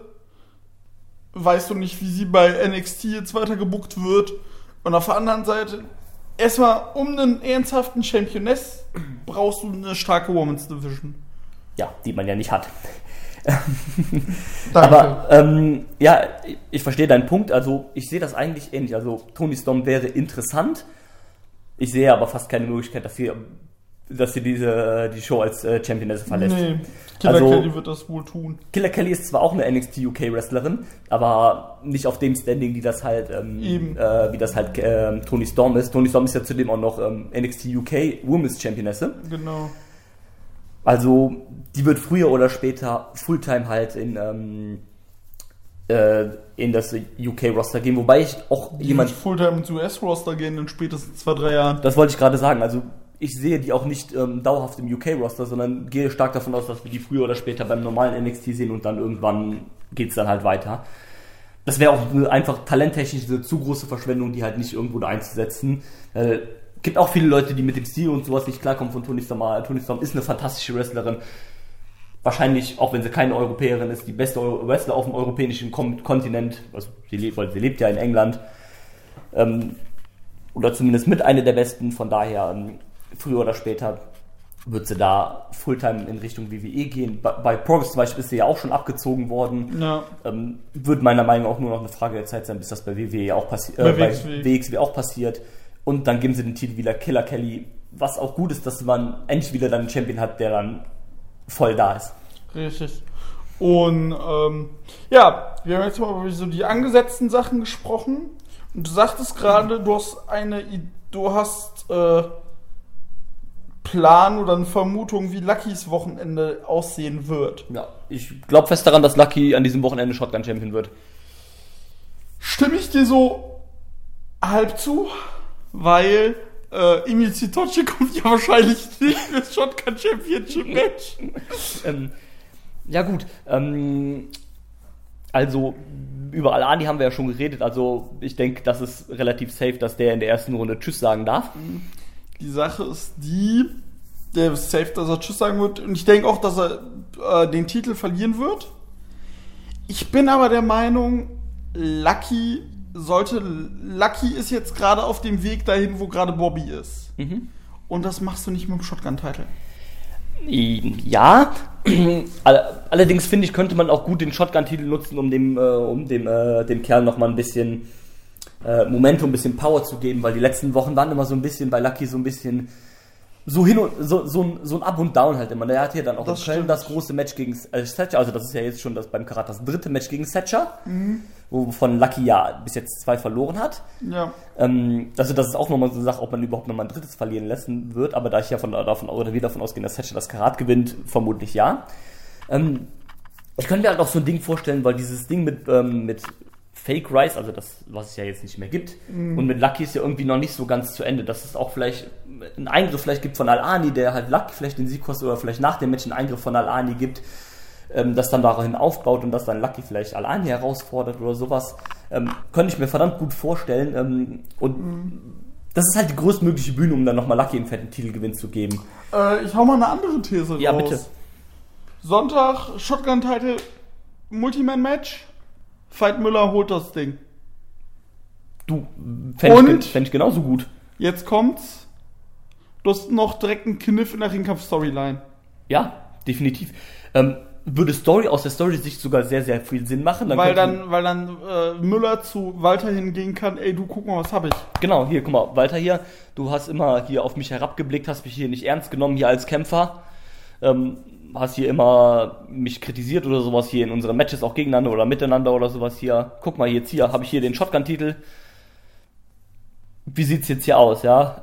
weißt du nicht, wie sie bei NXT jetzt weiter gebuckt wird. Und auf der anderen Seite, erstmal um einen ernsthaften Championess brauchst du eine starke Women's Division. Ja, die man ja nicht hat. Danke. Aber ähm, ja, ich- ich verstehe deinen Punkt. Also ich sehe das eigentlich ähnlich. Also Tony Storm wäre interessant. Ich sehe aber fast keine Möglichkeit, dass sie, dass sie diese die Show als äh, Championess verlässt. Nee, Killer Also- Kelly wird das wohl tun. Killer Kelly ist zwar auch eine NXT UK Wrestlerin, aber nicht auf dem Standing, die das halt, ähm, äh, wie das halt ähm, Tony Storm ist. Tony Storm ist ja zudem auch noch ähm, NXT UK Women's Championesse. Genau. Also, die wird früher oder später Fulltime halt in, ähm, äh, in das UK-Roster gehen. Wobei ich auch Die jemand, Fulltime ins US-Roster gehen in spätestens zwei, drei Jahren. das wollte ich gerade sagen, also ich sehe die auch nicht ähm, dauerhaft im UK-Roster, sondern gehe stark davon aus, dass wir die früher oder später beim normalen NXT sehen und dann irgendwann geht's dann halt weiter. Das wäre auch eine einfach talenttechnisch eine zu große Verschwendung, die halt nicht irgendwo da einzusetzen. Äh, gibt auch viele Leute, die mit dem Stil und sowas nicht klarkommen von Tony Storm. Aber Tony Storm ist eine fantastische Wrestlerin. Wahrscheinlich, auch wenn sie keine Europäerin ist, die beste Wrestler auf dem europäischen Kontinent. Also sie lebt, weil sie lebt ja in England. Ähm, oder zumindest mit einer der besten. Von daher, ähm, früher oder später wird sie da Fulltime in Richtung WWE gehen. Bei, bei Progress zum Beispiel ist sie ja auch schon abgezogen worden. Ja. Ähm, wird meiner Meinung nach auch nur noch eine Frage der Zeit sein, bis das bei WWE auch passiert, äh, bei WXW. WXW auch passiert. Und dann geben sie den Titel wieder Killer Kelly, was auch gut ist, dass man endlich wieder dann einen Champion hat, der dann voll da ist. Richtig. Und ähm, ja, wir haben jetzt mal über so die angesetzten Sachen gesprochen. Und du sagtest gerade, du hast eine, du hast äh, Plan oder eine Vermutung, wie Luckys Wochenende aussehen wird. Ja, ich glaube fest daran, dass Lucky an diesem Wochenende Shotgun Champion wird. Stimme ich dir so halb zu, weil Äh, Emil Zitoche kommt ja wahrscheinlich nicht fürs Shotgun Championship Match. Ähm, ja gut, ähm, also über Alani haben wir ja schon geredet, also ich denke, das ist relativ safe, dass der in der ersten Runde Tschüss sagen darf. Die Sache ist die, der ist safe, dass er Tschüss sagen wird. Und ich denke auch, dass er äh, den Titel verlieren wird. Ich bin aber der Meinung, Lucky sollte. Lucky ist jetzt gerade auf dem Weg dahin, wo gerade Bobby ist. Und das machst du nicht mit dem Shotgun-Title. Ja, All- allerdings finde ich, könnte man auch gut den Shotgun-Titel nutzen, um dem, äh, um dem, äh, dem Kerl nochmal ein bisschen äh, Momentum, ein bisschen Power zu geben, weil die letzten Wochen waren immer so ein bisschen bei Lucky so ein bisschen so hin und so, so, ein, so ein Up und Down halt immer. Der hat hier dann auch Das in Köln stimmt. das große Match gegen äh, Thatcher, also das ist ja jetzt schon das beim Karat das dritte Match gegen Thatcher, wovon Lucky ja bis jetzt zwei verloren hat. Ja. Ähm, also das ist auch nochmal so eine Sache, ob man überhaupt nochmal ein drittes verlieren lassen wird, aber da ich ja von, davon, oder wir davon ausgehen, dass Thatcher das Karat gewinnt, vermutlich ja. Ähm, ich könnte mir halt auch so ein Ding vorstellen, weil dieses Ding mit, ähm, mit Fake Rice, also das, was es ja jetzt nicht mehr gibt, und mit Lucky ist ja irgendwie noch nicht so ganz zu Ende, dass es auch vielleicht einen Eingriff vielleicht gibt von Al-Ani, der halt Lucky vielleicht den Sieg kostet, oder vielleicht nach dem Match einen Eingriff von Al-Ani gibt, ähm, das dann daraufhin aufbaut und das dann Lucky vielleicht Al-Ani herausfordert oder sowas, ähm, könnte ich mir verdammt gut vorstellen. Ähm, und das ist halt die größtmögliche Bühne, um dann nochmal Lucky einen fetten Titelgewinn zu geben. Äh, ich hau mal eine andere These Ja, raus. bitte. Sonntag, Shotgun-Title, Multiman-Match. Veit Müller holt das Ding. Du, fände ich, fänd ich genauso gut. Jetzt kommt's. Du hast noch direkt einen Kniff in der Ringkampf-Storyline. Ja, definitiv. Ähm, würde Story aus der Story-Sicht sogar sehr, sehr viel Sinn machen. Weil könnte- dann, weil dann äh, Müller zu Walter hingehen kann, ey, du guck mal, was hab ich. Genau, hier, guck mal, Walter hier, du hast immer hier auf mich herabgeblickt, hast mich hier nicht ernst genommen, hier als Kämpfer. Ähm, hast hier immer mich kritisiert oder sowas hier in unseren Matches auch gegeneinander oder miteinander oder sowas hier. Guck mal, jetzt hier habe ich hier den Shotgun-Titel. Wie sieht's jetzt hier aus, ja?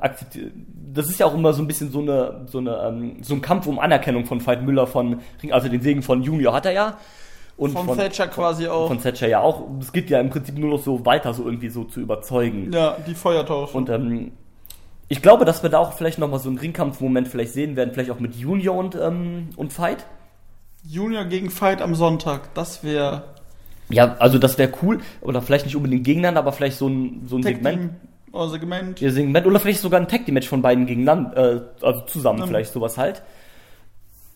Das ist ja auch immer so ein bisschen so eine, so eine, ähm, so ein Kampf um Anerkennung von Veit Müller von, also den Segen von Junior hat er ja. Und Von Thatcher quasi auch. Von Thatcher ja auch. Es geht ja im Prinzip nur noch so weiter, so irgendwie so zu überzeugen. Ja, die Feuertaufe. Und ähm, ich glaube, dass wir da auch vielleicht nochmal so einen Ringkampf-Moment vielleicht sehen werden, vielleicht auch mit Junior und, ähm, und Fight. Junior gegen Fight am Sonntag, das wäre Ja, also das wäre cool. Oder vielleicht nicht unbedingt gegeneinander, aber vielleicht so ein, so ein Segment. Segment. Oh, Segment. Ja, Segment. Oder vielleicht sogar ein Tag-Team-Match von beiden gegeneinander, äh, also zusammen Mhm. vielleicht sowas halt.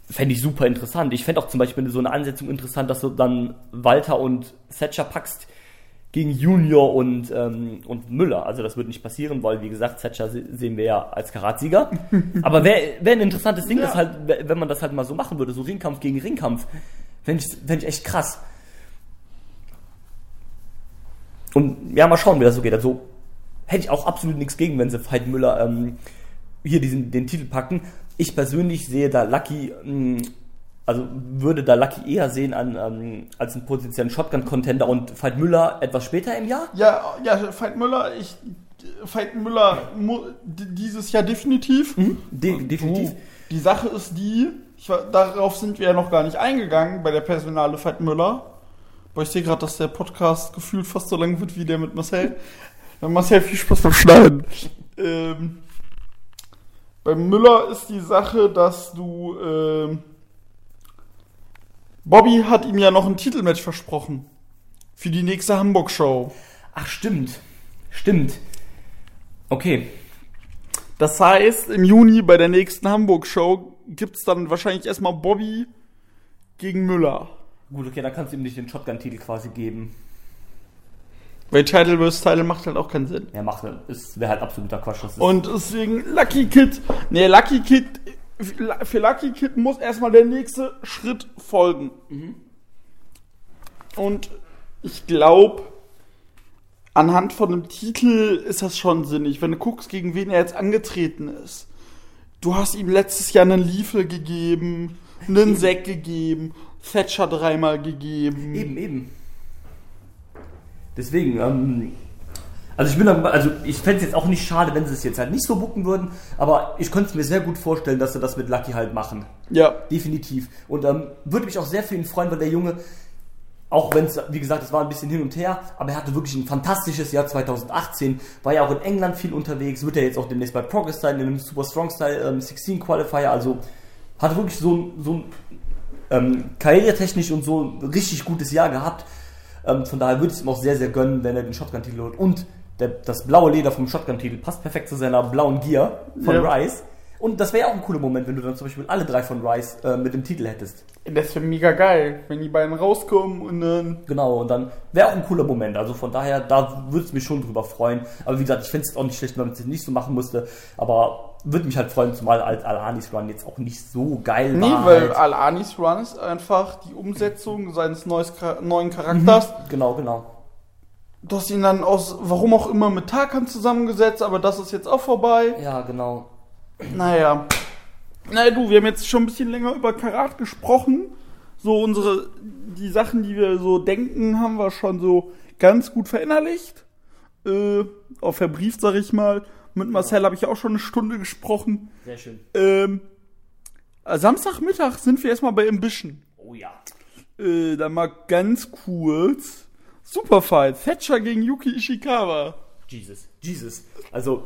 Fände ich super interessant. Ich fände auch zum Beispiel so eine Ansetzung interessant, dass du dann Walter und Thatcher packst gegen Junior und, ähm, und Müller. Also das wird nicht passieren, weil wie gesagt, Thatcher se- sehen wir ja als Karatsieger. Aber wäre wär ein interessantes Ding, Ja. das halt, wenn man das halt mal so machen würde, so Ringkampf gegen Ringkampf. Fände ich, fänd ich echt krass. Und ja, mal schauen, wie das so geht. Also hätte ich auch absolut nichts gegen, wenn sie Veit Müller ähm, hier diesen, den Titel packen. Ich persönlich sehe da Lucky, mh, also würde da Lucky eher sehen an, ähm, als einen potenziellen Shotgun-Contender und Veit Müller etwas später im Jahr. Ja, ja, Veit Müller, ich. Veit Müller dieses Jahr definitiv. De definitiv. Du, die Sache ist die, war- darauf sind wir ja noch gar nicht eingegangen bei der Personale Veit Müller. Aber ich sehe gerade, dass der Podcast gefühlt fast so lang wird wie der mit Marcel. Dann Marcel, viel Spaß beim Schneiden. Ähm, bei Müller ist die Sache, dass du. Ähm, Bobby hat ihm ja noch ein Titelmatch versprochen. Für die nächste Hamburg-Show. Ach, stimmt. Stimmt. Okay. Das heißt, im Juni bei der nächsten Hamburg-Show gibt's dann wahrscheinlich erstmal Bobby gegen Müller. Gut, okay, dann kannst du ihm nicht den Shotgun-Titel quasi geben. Weil Title vs. Title macht halt auch keinen Sinn. Ja, macht es wäre halt absoluter Quatsch. Und deswegen Lucky Kid. Nee, Lucky Kid. Für Lucky Kid muss erstmal der nächste Schritt folgen. Und ich glaube, anhand von dem Titel ist das schon sinnig. Wenn du guckst, gegen wen er jetzt angetreten ist. Du hast ihm letztes Jahr einen Liefel gegeben, einen Sack gegeben, Thatcher dreimal gegeben. Eben, eben. Deswegen, ähm, also ich bin dann, also ich fände es jetzt auch nicht schade, wenn sie es jetzt halt nicht so bucken würden, aber ich könnte es mir sehr gut vorstellen, dass sie das mit Lucky halt machen. Ja. Definitiv. Und ähm, würde mich auch sehr für ihn freuen, weil der Junge, auch wenn es, wie gesagt, es war ein bisschen hin und her, aber er hatte wirklich ein fantastisches Jahr 2018, war ja auch in England viel unterwegs, wird ja jetzt auch demnächst bei Progress sein, in einem Super Strong Style ähm, 16 Qualifier, also hatte wirklich so ein, so ein ähm, karrieretechnisch und so ein richtig gutes Jahr gehabt. Ähm, von daher würde ich es ihm auch sehr, sehr gönnen, wenn er den Shotgun-Titel holt. Und der, das blaue Leder vom Shotgun-Titel passt perfekt zu seiner blauen Gear von Ja. Rice. Und das wäre ja auch ein cooler Moment, wenn du dann zum Beispiel alle drei von Rice äh, mit dem Titel hättest. Das wäre mega geil, wenn die beiden rauskommen und dann. Genau, und dann wäre auch ein cooler Moment. Also von daher, da würde es mich schon drüber freuen. Aber wie gesagt, ich finde es auch nicht schlecht, wenn man es nicht so machen musste. Aber würde mich halt freuen, zumal als Alanis Run jetzt auch nicht so geil Nee, war. weil halt. Al-Anis Run ist einfach die Umsetzung seines neues, neuen Charakters. Genau, genau. Du hast ihn dann aus, warum auch immer, mit Tarkan zusammengesetzt, aber das ist jetzt auch vorbei. Ja, genau. Naja. Naja, du, wir haben jetzt schon ein bisschen länger über Karat gesprochen. So unsere, die Sachen, die wir so denken, haben wir schon so ganz gut verinnerlicht. Äh, auch verbrieft, sag ich mal. Mit Marcel habe ich auch schon eine Stunde gesprochen. Sehr schön. Ähm, Samstagmittag sind wir erstmal bei Ambition. Oh ja. Äh, dann mal ganz kurz. Superfight. Thatcher gegen Yuki Ishikawa. Jesus. Jesus. Also,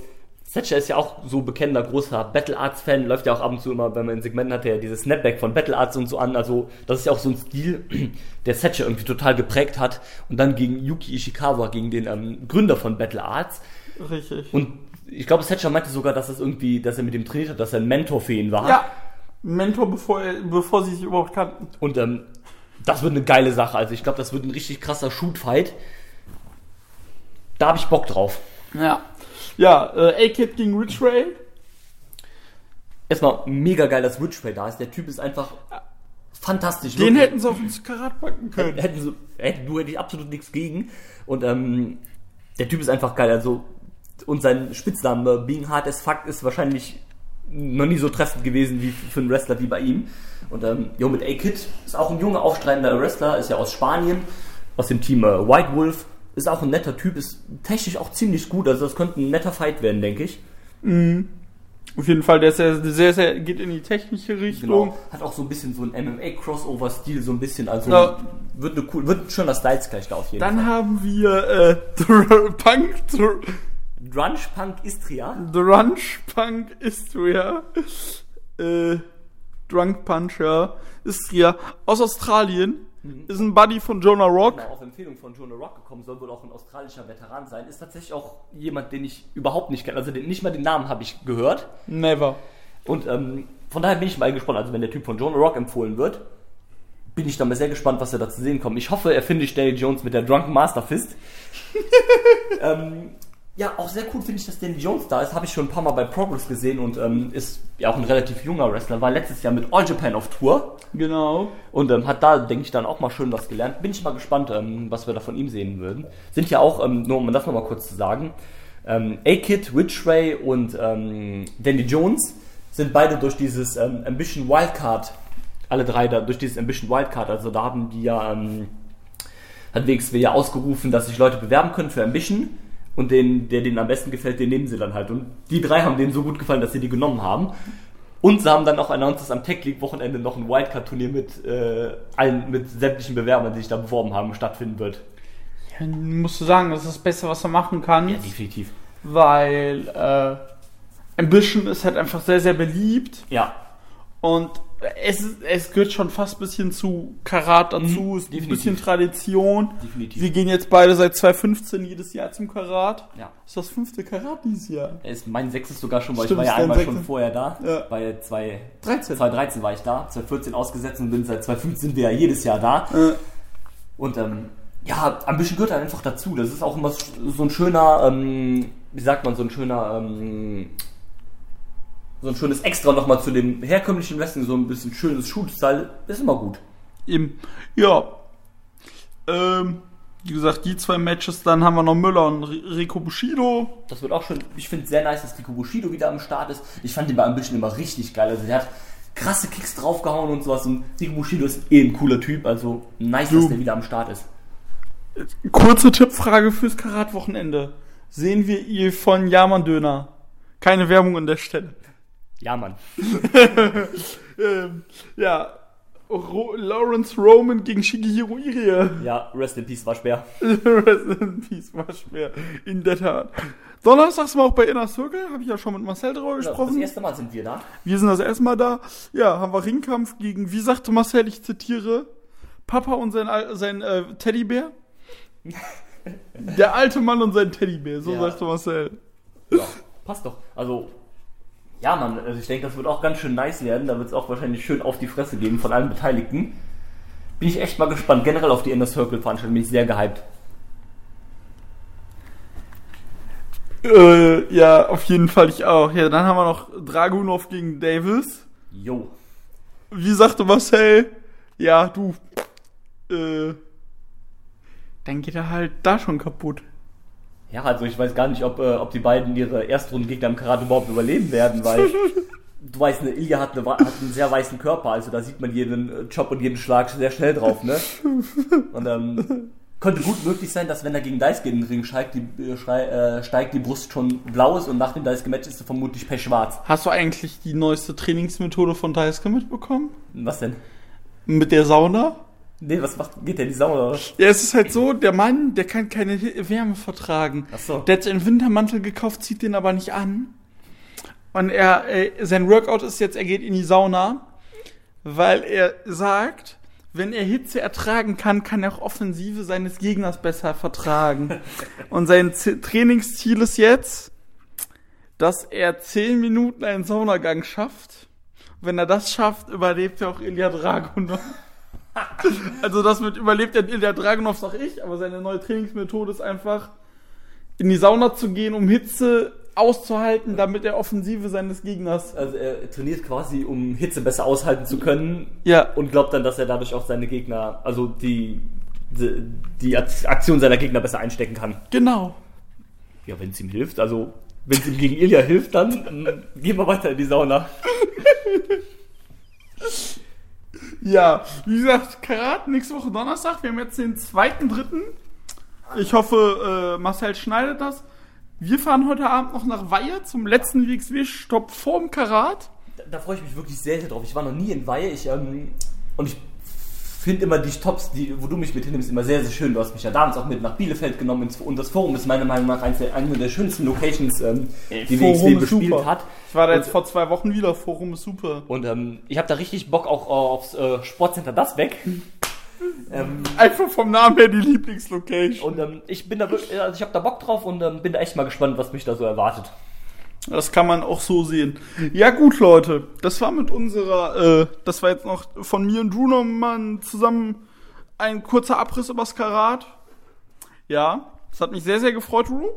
Thatcher ist ja auch so bekennender großer Battle Arts Fan, läuft ja auch ab und zu immer, wenn man in Segmenten hat, der dieses Snapback von Battle Arts und so an. Also, das ist ja auch so ein Stil, der Thatcher irgendwie total geprägt hat. Und dann gegen Yuki Ishikawa, gegen den ähm, Gründer von Battle Arts. Richtig. Und ich glaube, Thatcher meinte sogar, dass es irgendwie, dass er mit dem trainiert hat, dass er ein Mentor für ihn war. ja. Mentor, bevor, er, bevor sie sich überhaupt kannten. Und ähm, das wird eine geile Sache. Also ich glaube, das wird ein richtig krasser Shoot-Fight. Da habe ich Bock drauf. Ja. Ja, äh, A-Kid gegen Rich Ray. Erstmal mega geil, dass Ridgeway da ist. Der Typ ist einfach fantastisch. Den Wirklich. hätten sie auf ins Karat packen können. hätten sie, hätten, du hätte ich absolut nichts gegen. Und ähm, der Typ ist einfach geil. Also und sein Spitzname Being Hard as Fuck ist wahrscheinlich noch nie so treffend gewesen wie für einen Wrestler wie bei ihm. Und ähm, jo, mit A-Kid ist auch ein junger, aufstrebender Wrestler, ist ja aus Spanien, aus dem Team äh, White Wolf. Ist auch ein netter Typ, ist technisch auch ziemlich gut. Also das könnte ein netter Fight werden, denke ich. Auf jeden Fall, der ist sehr, sehr, sehr, geht in die technische Richtung. Genau. Hat auch so ein bisschen so ein MMA-Crossover-Stil, so ein bisschen. Also Ja. wird, eine cool, wird ein schöner Styles gleich da auf jeden Dann Fall. haben wir äh, Dr- Punk, Dr- Grunge Punk Istria. Drunch Punk Istria. Äh, Drunk Puncher Istria aus Australien. Ist ein Buddy von Jonah Rock. Genau, auf Empfehlung von Jonah Rock gekommen, soll wohl auch ein australischer Veteran sein. Ist tatsächlich auch jemand, den ich überhaupt nicht kenne. Also den, nicht mal den Namen habe ich gehört. Never. Und ähm, von daher bin ich mal gespannt. Also wenn der Typ von Jonah Rock empfohlen wird, bin ich dann mal sehr gespannt, was er da zu sehen kommt. Ich hoffe, er findet Danny Jones mit der Drunken Master Fist. ähm, ja, auch sehr cool finde ich, dass Danny Jones da ist. Habe ich schon ein paar Mal bei Progress gesehen und ähm, ist ja auch ein relativ junger Wrestler. War letztes Jahr mit All Japan auf Tour. Genau. Und ähm, hat da, denke ich, dann auch mal schön was gelernt. Bin ich mal gespannt, ähm, was wir da von ihm sehen würden. Sind ja auch, ähm, nur um das nochmal kurz zu sagen, ähm, A-Kid, Ridgeway und ähm, Danny Jones sind beide durch dieses Ambition Wildcard, alle drei da, durch dieses Ambition Wildcard, also da haben die ja, ähm, hat WXW ja ausgerufen, dass sich Leute bewerben können für Ambition und den, der denen am besten gefällt, den nehmen sie dann halt. Und die drei haben denen so gut gefallen, dass sie die genommen haben. Und sie haben dann auch announced, dass am Tech League Wochenende noch ein Wildcard-Turnier mit äh, allen, mit sämtlichen Bewerbern, die sich da beworben haben, stattfinden wird. Ja, musst du sagen, das ist das Beste, was er machen kann. Ja, definitiv. weil äh, Ambition ist halt einfach sehr, sehr beliebt. Ja, Und es, es gehört schon fast ein bisschen zu Karat dazu, Mhm, ist ein definitiv. bisschen Tradition. definitiv. Wir gehen jetzt beide seit 2015 jedes Jahr zum Karat. ja. Das ist das fünfte Karat dieses Jahr. Ist mein sechstes sogar schon, weil Stimmt, ich war ja einmal schon sechstes. vorher da. Ja. Bei zwei, 13. 2013 war ich da, 2014 ausgesetzt und bin seit 2015 sind wir ja jedes Jahr da. Äh, Und ähm, ja, Ambition gehört halt einfach dazu. Das ist auch immer so ein schöner, ähm, wie sagt man, so ein schöner, ähm, so ein schönes Extra nochmal zu dem herkömmlichen Wrestling, so ein bisschen schönes Shoot-Style, ist immer gut. eben. Ja. Ähm, wie gesagt, die zwei Matches, dann haben wir noch Müller und Rico Bushido. Das wird auch schön. Ich finde es sehr nice, dass Rico Bushido wieder am Start ist. Ich fand den bei Ambition immer richtig geil. Also der hat krasse Kicks draufgehauen und sowas. Und Rico Bushido ist eh ein cooler Typ. Also nice, Du. dass der wieder am Start ist. Kurze Tippfrage fürs Karat-Wochenende. Sehen wir ihr von Jaman Döner? Keine Werbung an der Stelle. Ja, Mann. Ähm, ja. Ro Lawrence Roman gegen Shigehiro Irie. Ja, Rest in Peace war schwer. Rest in Peace war schwer. In der Tat. Donnerstags wir auch bei Inner Circle, habe ich ja schon mit Marcel darüber Das gesprochen. erste Mal sind wir da. Wir sind das erste Mal da. Ja, haben wir Ringkampf gegen, wie sagte Marcel, ich zitiere, Papa und sein, sein äh, Teddybär. Der alte Mann und sein Teddybär, so Ja. sagte Marcel. Ja, passt doch. Also, ja, Mann, also ich denke, das wird auch ganz schön nice werden. Da wird es auch wahrscheinlich schön auf die Fresse geben von allen Beteiligten. Bin ich echt mal gespannt. Generell auf die Inner Circle Veranstaltung bin ich sehr gehypt. Äh, ja, auf jeden Fall ich auch. Ja, dann haben wir noch Dragunov gegen Davis. Jo. Wie sagte Marcel, ja, du, äh, dann geht er halt da schon kaputt. Ja, also ich weiß gar nicht, ob, äh, ob die beiden ihre Erstrundengegner im Karate überhaupt überleben werden, weil du weißt, eine Ilya hat, eine, hat einen sehr weißen Körper, also da sieht man jeden äh, Chop und jeden Schlag sehr schnell drauf, ne? Und ähm, könnte gut möglich sein, dass wenn er gegen Daisuke in den Ring steigt, die, äh, äh, steigt, die Brust schon blau ist und nach dem Daisuke-Match ist sie vermutlich pechschwarz. Hast du eigentlich die neueste Trainingsmethode von Daisuke mitbekommen? Was denn? Mit der Sauna? Nee, was macht, geht der in die Sauna? oder? Ja, es ist halt so, der Mann, der kann keine Wärme vertragen. Ach so. Der hat einen Wintermantel gekauft, zieht den aber nicht an. Und er, äh, sein Workout ist jetzt, er geht in die Sauna, weil er sagt, wenn er Hitze ertragen kann, kann er auch Offensive seines Gegners besser vertragen. Und sein Z Trainingsziel ist jetzt, dass er 10 Minuten einen Saunagang schafft. Wenn er das schafft, überlebt er auch Ilya Dragunov. Also das mit überlebt der Ilya Dragunov, sag ich, aber seine neue Trainingsmethode ist einfach, in die Sauna zu gehen, um Hitze auszuhalten, damit er Offensive seines Gegners. Also er trainiert quasi, um Hitze besser aushalten zu können Ja, und glaubt dann, dass er dadurch auch seine Gegner, also die, die, die Aktion seiner Gegner besser einstecken kann. genau. Ja, wenn es ihm hilft, also wenn es ihm gegen Ilya hilft, dann mm, gehen wir weiter in die Sauna. Ja, wie gesagt, Karat nächste Woche Donnerstag. Wir haben jetzt den zweiten, dritten. Ich hoffe, äh, Marcel schneidet das. Wir fahren heute Abend noch nach Weihe zum letzten WXW-Stopp vorm Karat. Da, da freue ich mich wirklich sehr, sehr drauf. Ich war noch nie in Weihe ich, ähm, und ich finde immer die Stops, die, wo du mich mit hinnimmst, immer sehr, sehr schön. Du hast mich ja damals auch mit nach Bielefeld genommen und das Forum ist meiner Meinung nach eines der, eine der schönsten Locations, ähm, die Forum WXW bespielt super. hat. Ich war da Und- jetzt vor zwei Wochen wieder. Forum ist super. Und ähm, ich habe da richtig Bock auch aufs äh, Sportcenter das weg. ähm, Einfach vom Namen her die Lieblingslocation. und ähm, ich bin da wirklich, also ich habe da Bock drauf und ähm, bin da echt mal gespannt, was mich da so erwartet. Das kann man auch so sehen. Ja gut, Leute, das war mit unserer, äh, das war jetzt noch von mir und Drew nochmal zusammen ein kurzer Abriss übers Karat. Ja, das hat mich sehr, sehr gefreut, Drew.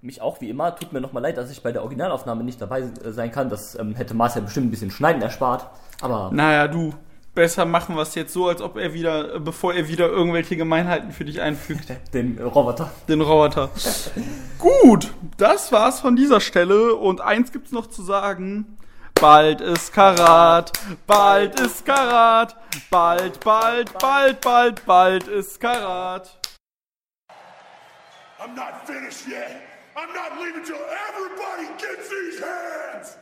Mich auch, wie immer. Tut mir nochmal leid, dass ich bei der Originalaufnahme nicht dabei äh, sein kann. Das ähm, hätte Marcel bestimmt ein bisschen Schneiden erspart. Aber Naja, du, besser machen wir es jetzt so, als ob er wieder, bevor er wieder irgendwelche Gemeinheiten für dich einfügt. den Roboter. Den Roboter. Gut, das war's von dieser Stelle und eins gibt's noch zu sagen. Bald ist Karat, bald ist Karat, bald, bald, bald, bald, bald ist Karat. I'm not finished yet. I'm not leaving till everybody gets these hands.